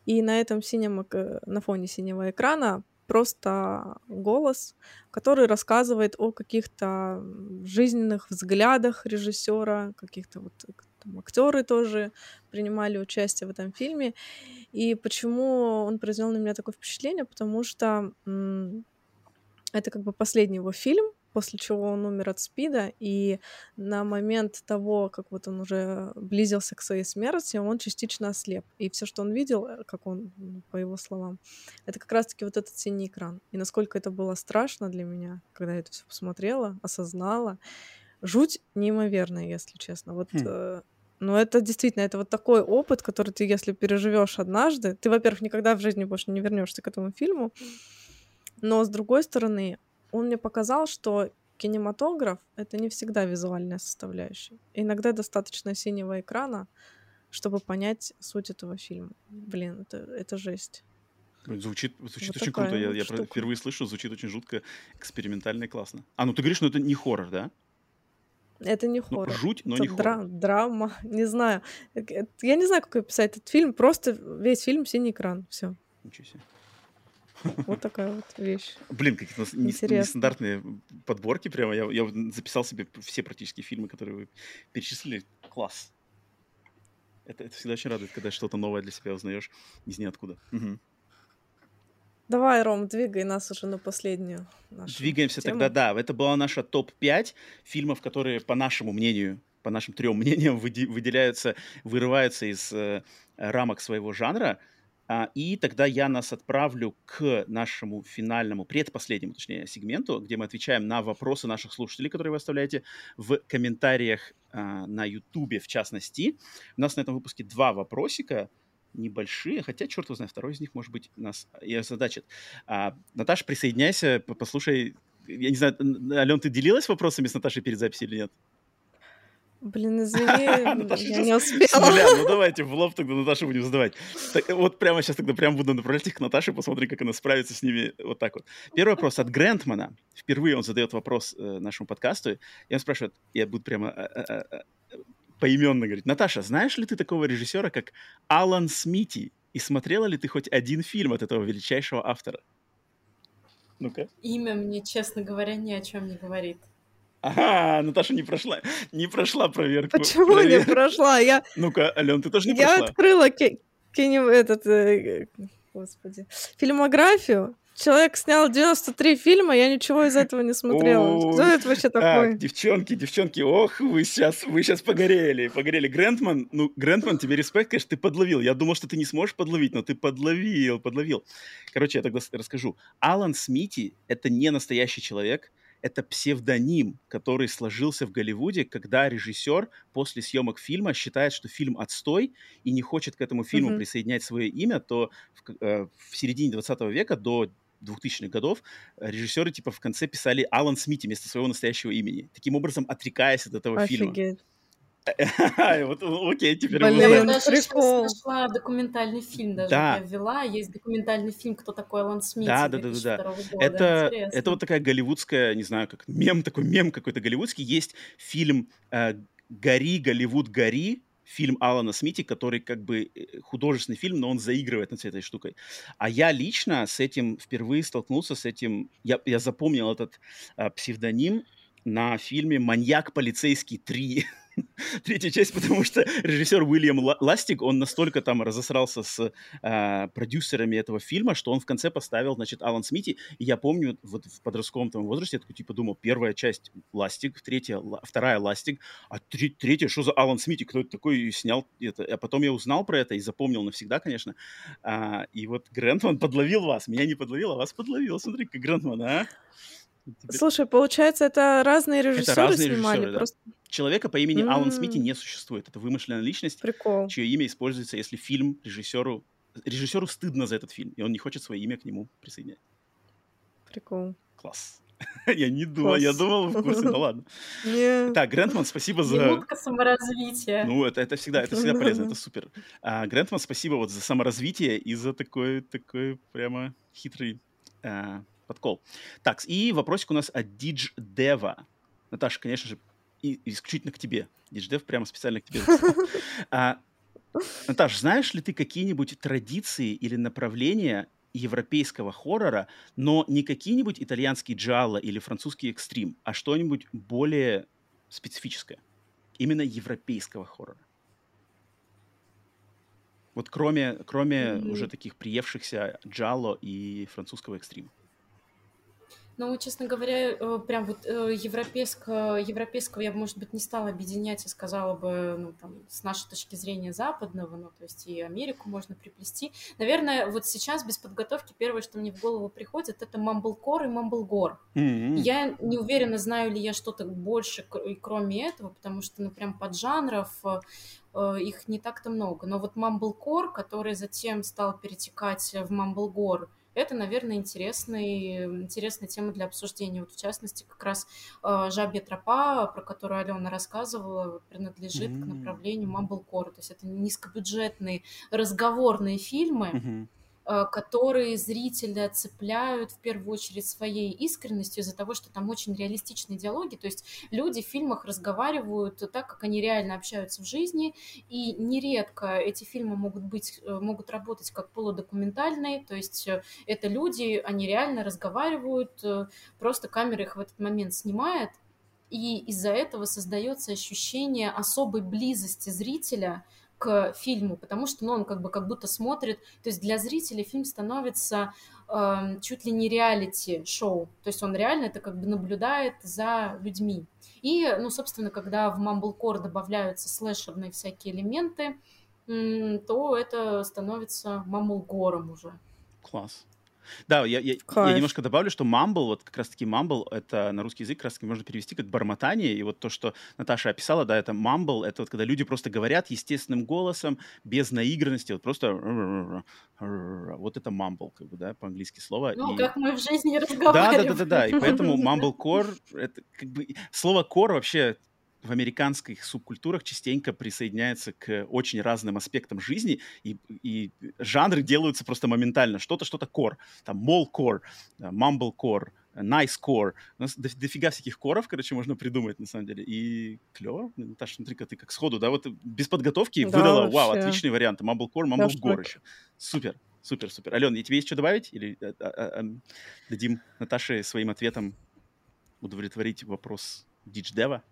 И на этом синем, на фоне синего экрана просто голос, который рассказывает о каких-то жизненных взглядах режиссера, каких-то вот там, актеры тоже принимали участие в этом фильме. И почему он произвел на меня такое впечатление? Потому что это как бы последний его фильм, после чего он умер от СПИДа, и на момент того, как вот он уже близился к своей смерти, он частично ослеп. И все, что он видел, э, как он, ну, по его словам, это как раз-таки вот этот синий экран. И насколько это было страшно для меня, когда я это все посмотрела, осознала. Жуть неимоверная, если честно. Вот хм. э, но это действительно, это вот такой опыт, который ты, если переживешь однажды, ты, во-первых, никогда в жизни больше не вернешься к этому фильму, но с другой стороны, он мне показал, что кинематограф — это не всегда визуальная составляющая. Иногда достаточно синего экрана, чтобы понять суть этого фильма. Блин, это, это жесть. Звучит, звучит вот очень круто. Я, я впервые слышу, звучит очень жутко, экспериментально и классно. А, ну ты говоришь, что это не хоррор, да? Это не ну, хоррор. Ну, жуть, но это не дра- хоррор. Драма, не знаю. Я не знаю, как описать этот фильм. Просто весь фильм синий экран. Все. Ничего себе. Вот такая вот вещь. Блин, какие-то нестандартные подборки прямо. Я, я записал себе все практически фильмы, которые вы перечислили. Класс. Это, это всегда очень радует, когда что-то новое для себя узнаешь из ниоткуда. Угу. Давай, Ром, двигай нас уже на последнюю нашу Двигаемся тему. тогда, да. Это была наша топ-5 фильмов, которые, по нашему мнению, по нашим трем мнениям, выделяются, вырываются из э, рамок своего жанра. А, и тогда я нас отправлю к нашему финальному, предпоследнему, точнее, сегменту, где мы отвечаем на вопросы наших слушателей, которые вы оставляете в комментариях а, на YouTube, в частности. У нас на этом выпуске два вопросика небольшие, хотя, черт знает, второй из них, может быть, нас и озадачит. А, Наташа, присоединяйся, послушай. Я не знаю, Ален, ты делилась вопросами с Наташей перед записью или нет? Блин, извини, я не успела. Ну давайте в лоб тогда Наташу будем задавать. Вот прямо сейчас тогда прямо буду направлять их к Наташе, посмотрим, как она справится с ними вот так вот. Первый вопрос от Грентмана. Впервые он задает вопрос э, нашему подкасту. И он спрашивает, я буду прямо э, э, поименно говорить. Наташа, знаешь ли ты такого режиссера, как Алан Смити? И смотрела ли ты хоть один фильм от этого величайшего автора? Ну-ка. Имя мне, честно говоря, ни о чем не говорит. Ага, Наташа не прошла, не прошла проверку. Почему проверку. не прошла? Я... Ну-ка, Ален, ты тоже не я прошла? Я открыла ки- кинем... этот, э, господи, фильмографию, Человек снял 93 фильма, я ничего из этого не смотрела. Кто это вообще такой? Так, девчонки, девчонки, ох, вы сейчас, вы сейчас погорели, погорели. Грентман, ну, Грентман, тебе респект, конечно, ты подловил. Я думал, что ты не сможешь подловить, но ты подловил, подловил. Короче, я тогда расскажу. Алан Смити — это не настоящий человек, это псевдоним, который сложился в Голливуде, когда режиссер после съемок фильма считает, что фильм отстой и не хочет к этому фильму mm-hmm. присоединять свое имя, то в, э, в середине 20 века до 2000-х годов режиссеры типа в конце писали Алан Смити вместо своего настоящего имени, таким образом отрекаясь от этого Офигеть. фильма. Вот, окей, теперь Блин, я даже прикол. нашла документальный фильм, даже да. я ввела, есть документальный фильм «Кто такой Алан Смит» Да, да, да, да. да. Это, это вот такая голливудская, не знаю, как мем, такой мем какой-то голливудский. Есть фильм э, «Гори, Голливуд, гори», фильм Алана Смити, который как бы э, художественный фильм, но он заигрывает над этой штукой. А я лично с этим впервые столкнулся, с этим, я, я запомнил этот э, псевдоним на фильме «Маньяк полицейский 3». третья часть, потому что режиссер Уильям Ластик, он настолько там разосрался с э, продюсерами этого фильма, что он в конце поставил, значит, Алан Смити. И я помню, вот в подростковом там возрасте я такой, типа, думал, первая часть Ластик, третья, вторая Ластик, а три, третья, что за Алан Смити, кто это такой, и снял это. А потом я узнал про это и запомнил навсегда, конечно. А, и вот Грентман подловил вас. Меня не подловил, а вас подловил. Смотри, как Грентман, а? Тебе... Слушай, получается, это разные режиссеры это разные снимали? Режиссеры, просто... да. Человека по имени mm. Алан Смити не существует. Это вымышленная личность, Прикол. чье имя используется, если фильм режиссеру... Режиссеру стыдно за этот фильм, и он не хочет свое имя к нему присоединять. Прикол. Класс. Я не думал, я думал в курсе, ну ладно. Так, Грентман, спасибо за... Минутка саморазвития. Ну, это, это всегда, это всегда полезно, это супер. А, Грентман, спасибо вот за саморазвитие и за такой, такой прямо хитрый а, подкол. Так, и вопросик у нас от Дидж Дева. Наташа, конечно же, и, исключительно к тебе. Дидж Дев прямо специально к тебе. А, Наташ, знаешь ли ты какие-нибудь традиции или направления европейского хоррора, но не какие-нибудь итальянские джалло или французский экстрим, а что-нибудь более специфическое? Именно европейского хоррора. Вот кроме, кроме mm-hmm. уже таких приевшихся джалло и французского экстрима. Ну, честно говоря, э, прям вот э, европейского, европейского я бы, может быть, не стала объединять и сказала бы, ну, там, с нашей точки зрения западного, ну, то есть и Америку можно приплести. Наверное, вот сейчас без подготовки первое, что мне в голову приходит, это мамблкор и мамблгор. Mm-hmm. Я не уверена, знаю ли я что-то больше, кроме этого, потому что, ну, прям поджанров э, их не так-то много. Но вот мамблкор, который затем стал перетекать в мамблгор, это, наверное, интересный, интересная тема для обсуждения. Вот, в частности, как раз э, «Жабья тропа», про которую Алена рассказывала, принадлежит mm-hmm. к направлению Mumblecore. То есть это низкобюджетные разговорные фильмы, mm-hmm которые зрителя цепляют в первую очередь своей искренностью из-за того, что там очень реалистичные диалоги, то есть люди в фильмах разговаривают так, как они реально общаются в жизни, и нередко эти фильмы могут быть, э, могут работать как полудокументальные, то есть э, это люди, они реально разговаривают, просто камера их в этот момент снимает, и из-за этого создается ощущение особой близости зрителя – к фильму, потому что ну, он как бы как будто смотрит, то есть для зрителей фильм становится э, чуть ли не реалити-шоу, то есть он реально это как бы наблюдает за людьми. И, ну, собственно, когда в Mumblecore добавляются слэшерные всякие элементы, то это становится Mumblegorом уже. Класс. Да, я, я, я немножко добавлю, что mumble, вот как раз-таки mumble, это на русский язык как раз-таки можно перевести как бормотание, и вот то, что Наташа описала, да, это mumble, это вот когда люди просто говорят естественным голосом, без наигранности, вот просто вот это mumble, как бы, да, по-английски слово. Ну, и... как мы в жизни разговариваем. Да, да, да, да, да, и поэтому mumblecore, это как бы, слово core вообще в американских субкультурах частенько присоединяется к очень разным аспектам жизни, и, и жанры делаются просто моментально. Что-то, что-то кор, там, мол-кор, мамбл-кор, nice core. У нас дофига всяких коров, короче, можно придумать, на самом деле. И клево. Наташа, смотри-ка, ты как сходу, да, вот без подготовки да, выдала, вообще. вау, отличный вариант. Mumblecore, Mumblegore еще. Супер, супер, супер. Ален, и тебе есть что добавить? Или а, а, а, дадим Наташе своим ответом удовлетворить вопрос Дидж Дева?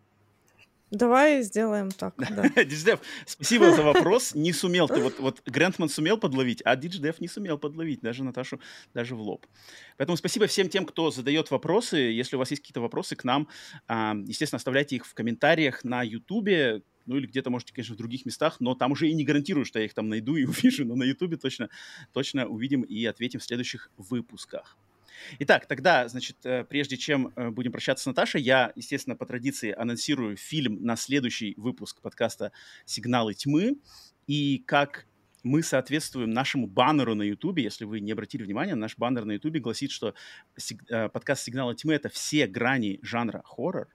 Давай сделаем так, да. Дидждев, спасибо за вопрос. Не сумел ты, вот, вот Грантман сумел подловить, а Дидждев не сумел подловить даже Наташу, даже в лоб. Поэтому спасибо всем тем, кто задает вопросы. Если у вас есть какие-то вопросы к нам, а, естественно, оставляйте их в комментариях на Ютубе, ну или где-то, можете, конечно, в других местах, но там уже и не гарантирую, что я их там найду и увижу, но на Ютубе точно, точно увидим и ответим в следующих выпусках. Итак, тогда, значит, э, прежде чем э, будем прощаться с Наташей, я, естественно, по традиции анонсирую фильм на следующий выпуск подкаста «Сигналы тьмы». И как мы соответствуем нашему баннеру на Ютубе. Если вы не обратили внимания, наш баннер на Ютубе гласит, что э, подкаст «Сигналы тьмы» — это все грани жанра хоррор.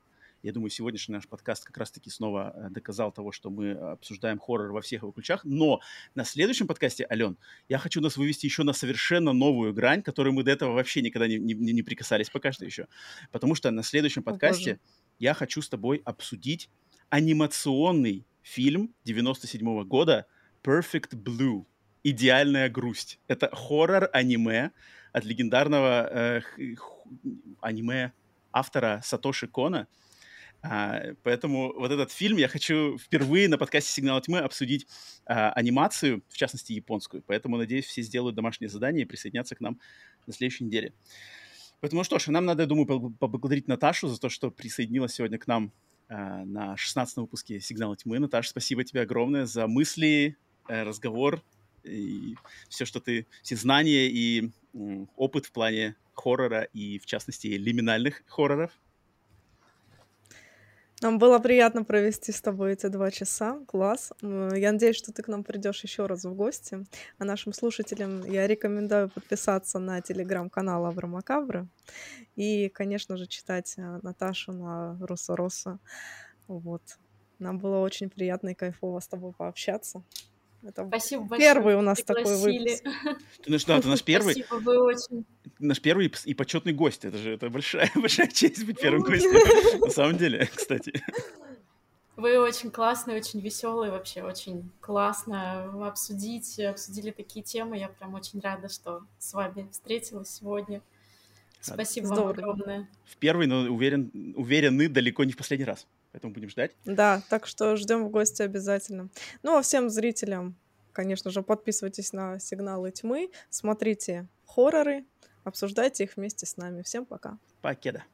Я думаю, сегодняшний наш подкаст как раз-таки снова э, доказал того, что мы обсуждаем хоррор во всех его ключах. Но на следующем подкасте, Ален, я хочу нас вывести еще на совершенно новую грань, которую мы до этого вообще никогда не, не, не прикасались пока что еще. Потому что на следующем подкасте О, я хочу с тобой обсудить анимационный фильм 97 -го года Perfect Blue. Идеальная грусть. Это хоррор-аниме от легендарного э, аниме автора Сатоши Кона – а, поэтому вот этот фильм я хочу впервые на подкасте «Сигнал тьмы» обсудить а, анимацию, в частности, японскую. Поэтому, надеюсь, все сделают домашнее задание и присоединятся к нам на следующей неделе. Поэтому что ж, нам надо, я думаю, поблагодарить Наташу за то, что присоединилась сегодня к нам а, на 16 выпуске «Сигнала тьмы». Наташа, спасибо тебе огромное за мысли, э, разговор и все, что ты, все знания и опыт в плане хоррора и, в частности, лиминальных хорроров. Нам было приятно провести с тобой эти два часа. Класс. Я надеюсь, что ты к нам придешь еще раз в гости. А нашим слушателям я рекомендую подписаться на телеграм-канал Аврамакабры и, конечно же, читать э, Наташу на Руссо Россо. Вот. Нам было очень приятно и кайфово с тобой пообщаться. Это Спасибо большое. Первый у нас такой выпуск. Ты наш, да, ты наш первый. Спасибо, вы очень. Наш первый и почетный гость. Это же это большая, большая честь быть первым гостем. На самом деле, кстати. Вы очень классные, очень веселые, вообще очень классно обсудить, обсудили такие темы. Я прям очень рада, что с вами встретилась сегодня. Спасибо Здорово. вам огромное. В первый, но уверен, уверены далеко не в последний раз. Поэтому будем ждать. Да, так что ждем в гости обязательно. Ну, а всем зрителям, конечно же, подписывайтесь на сигналы тьмы, смотрите хорроры, обсуждайте их вместе с нами. Всем пока. Покеда.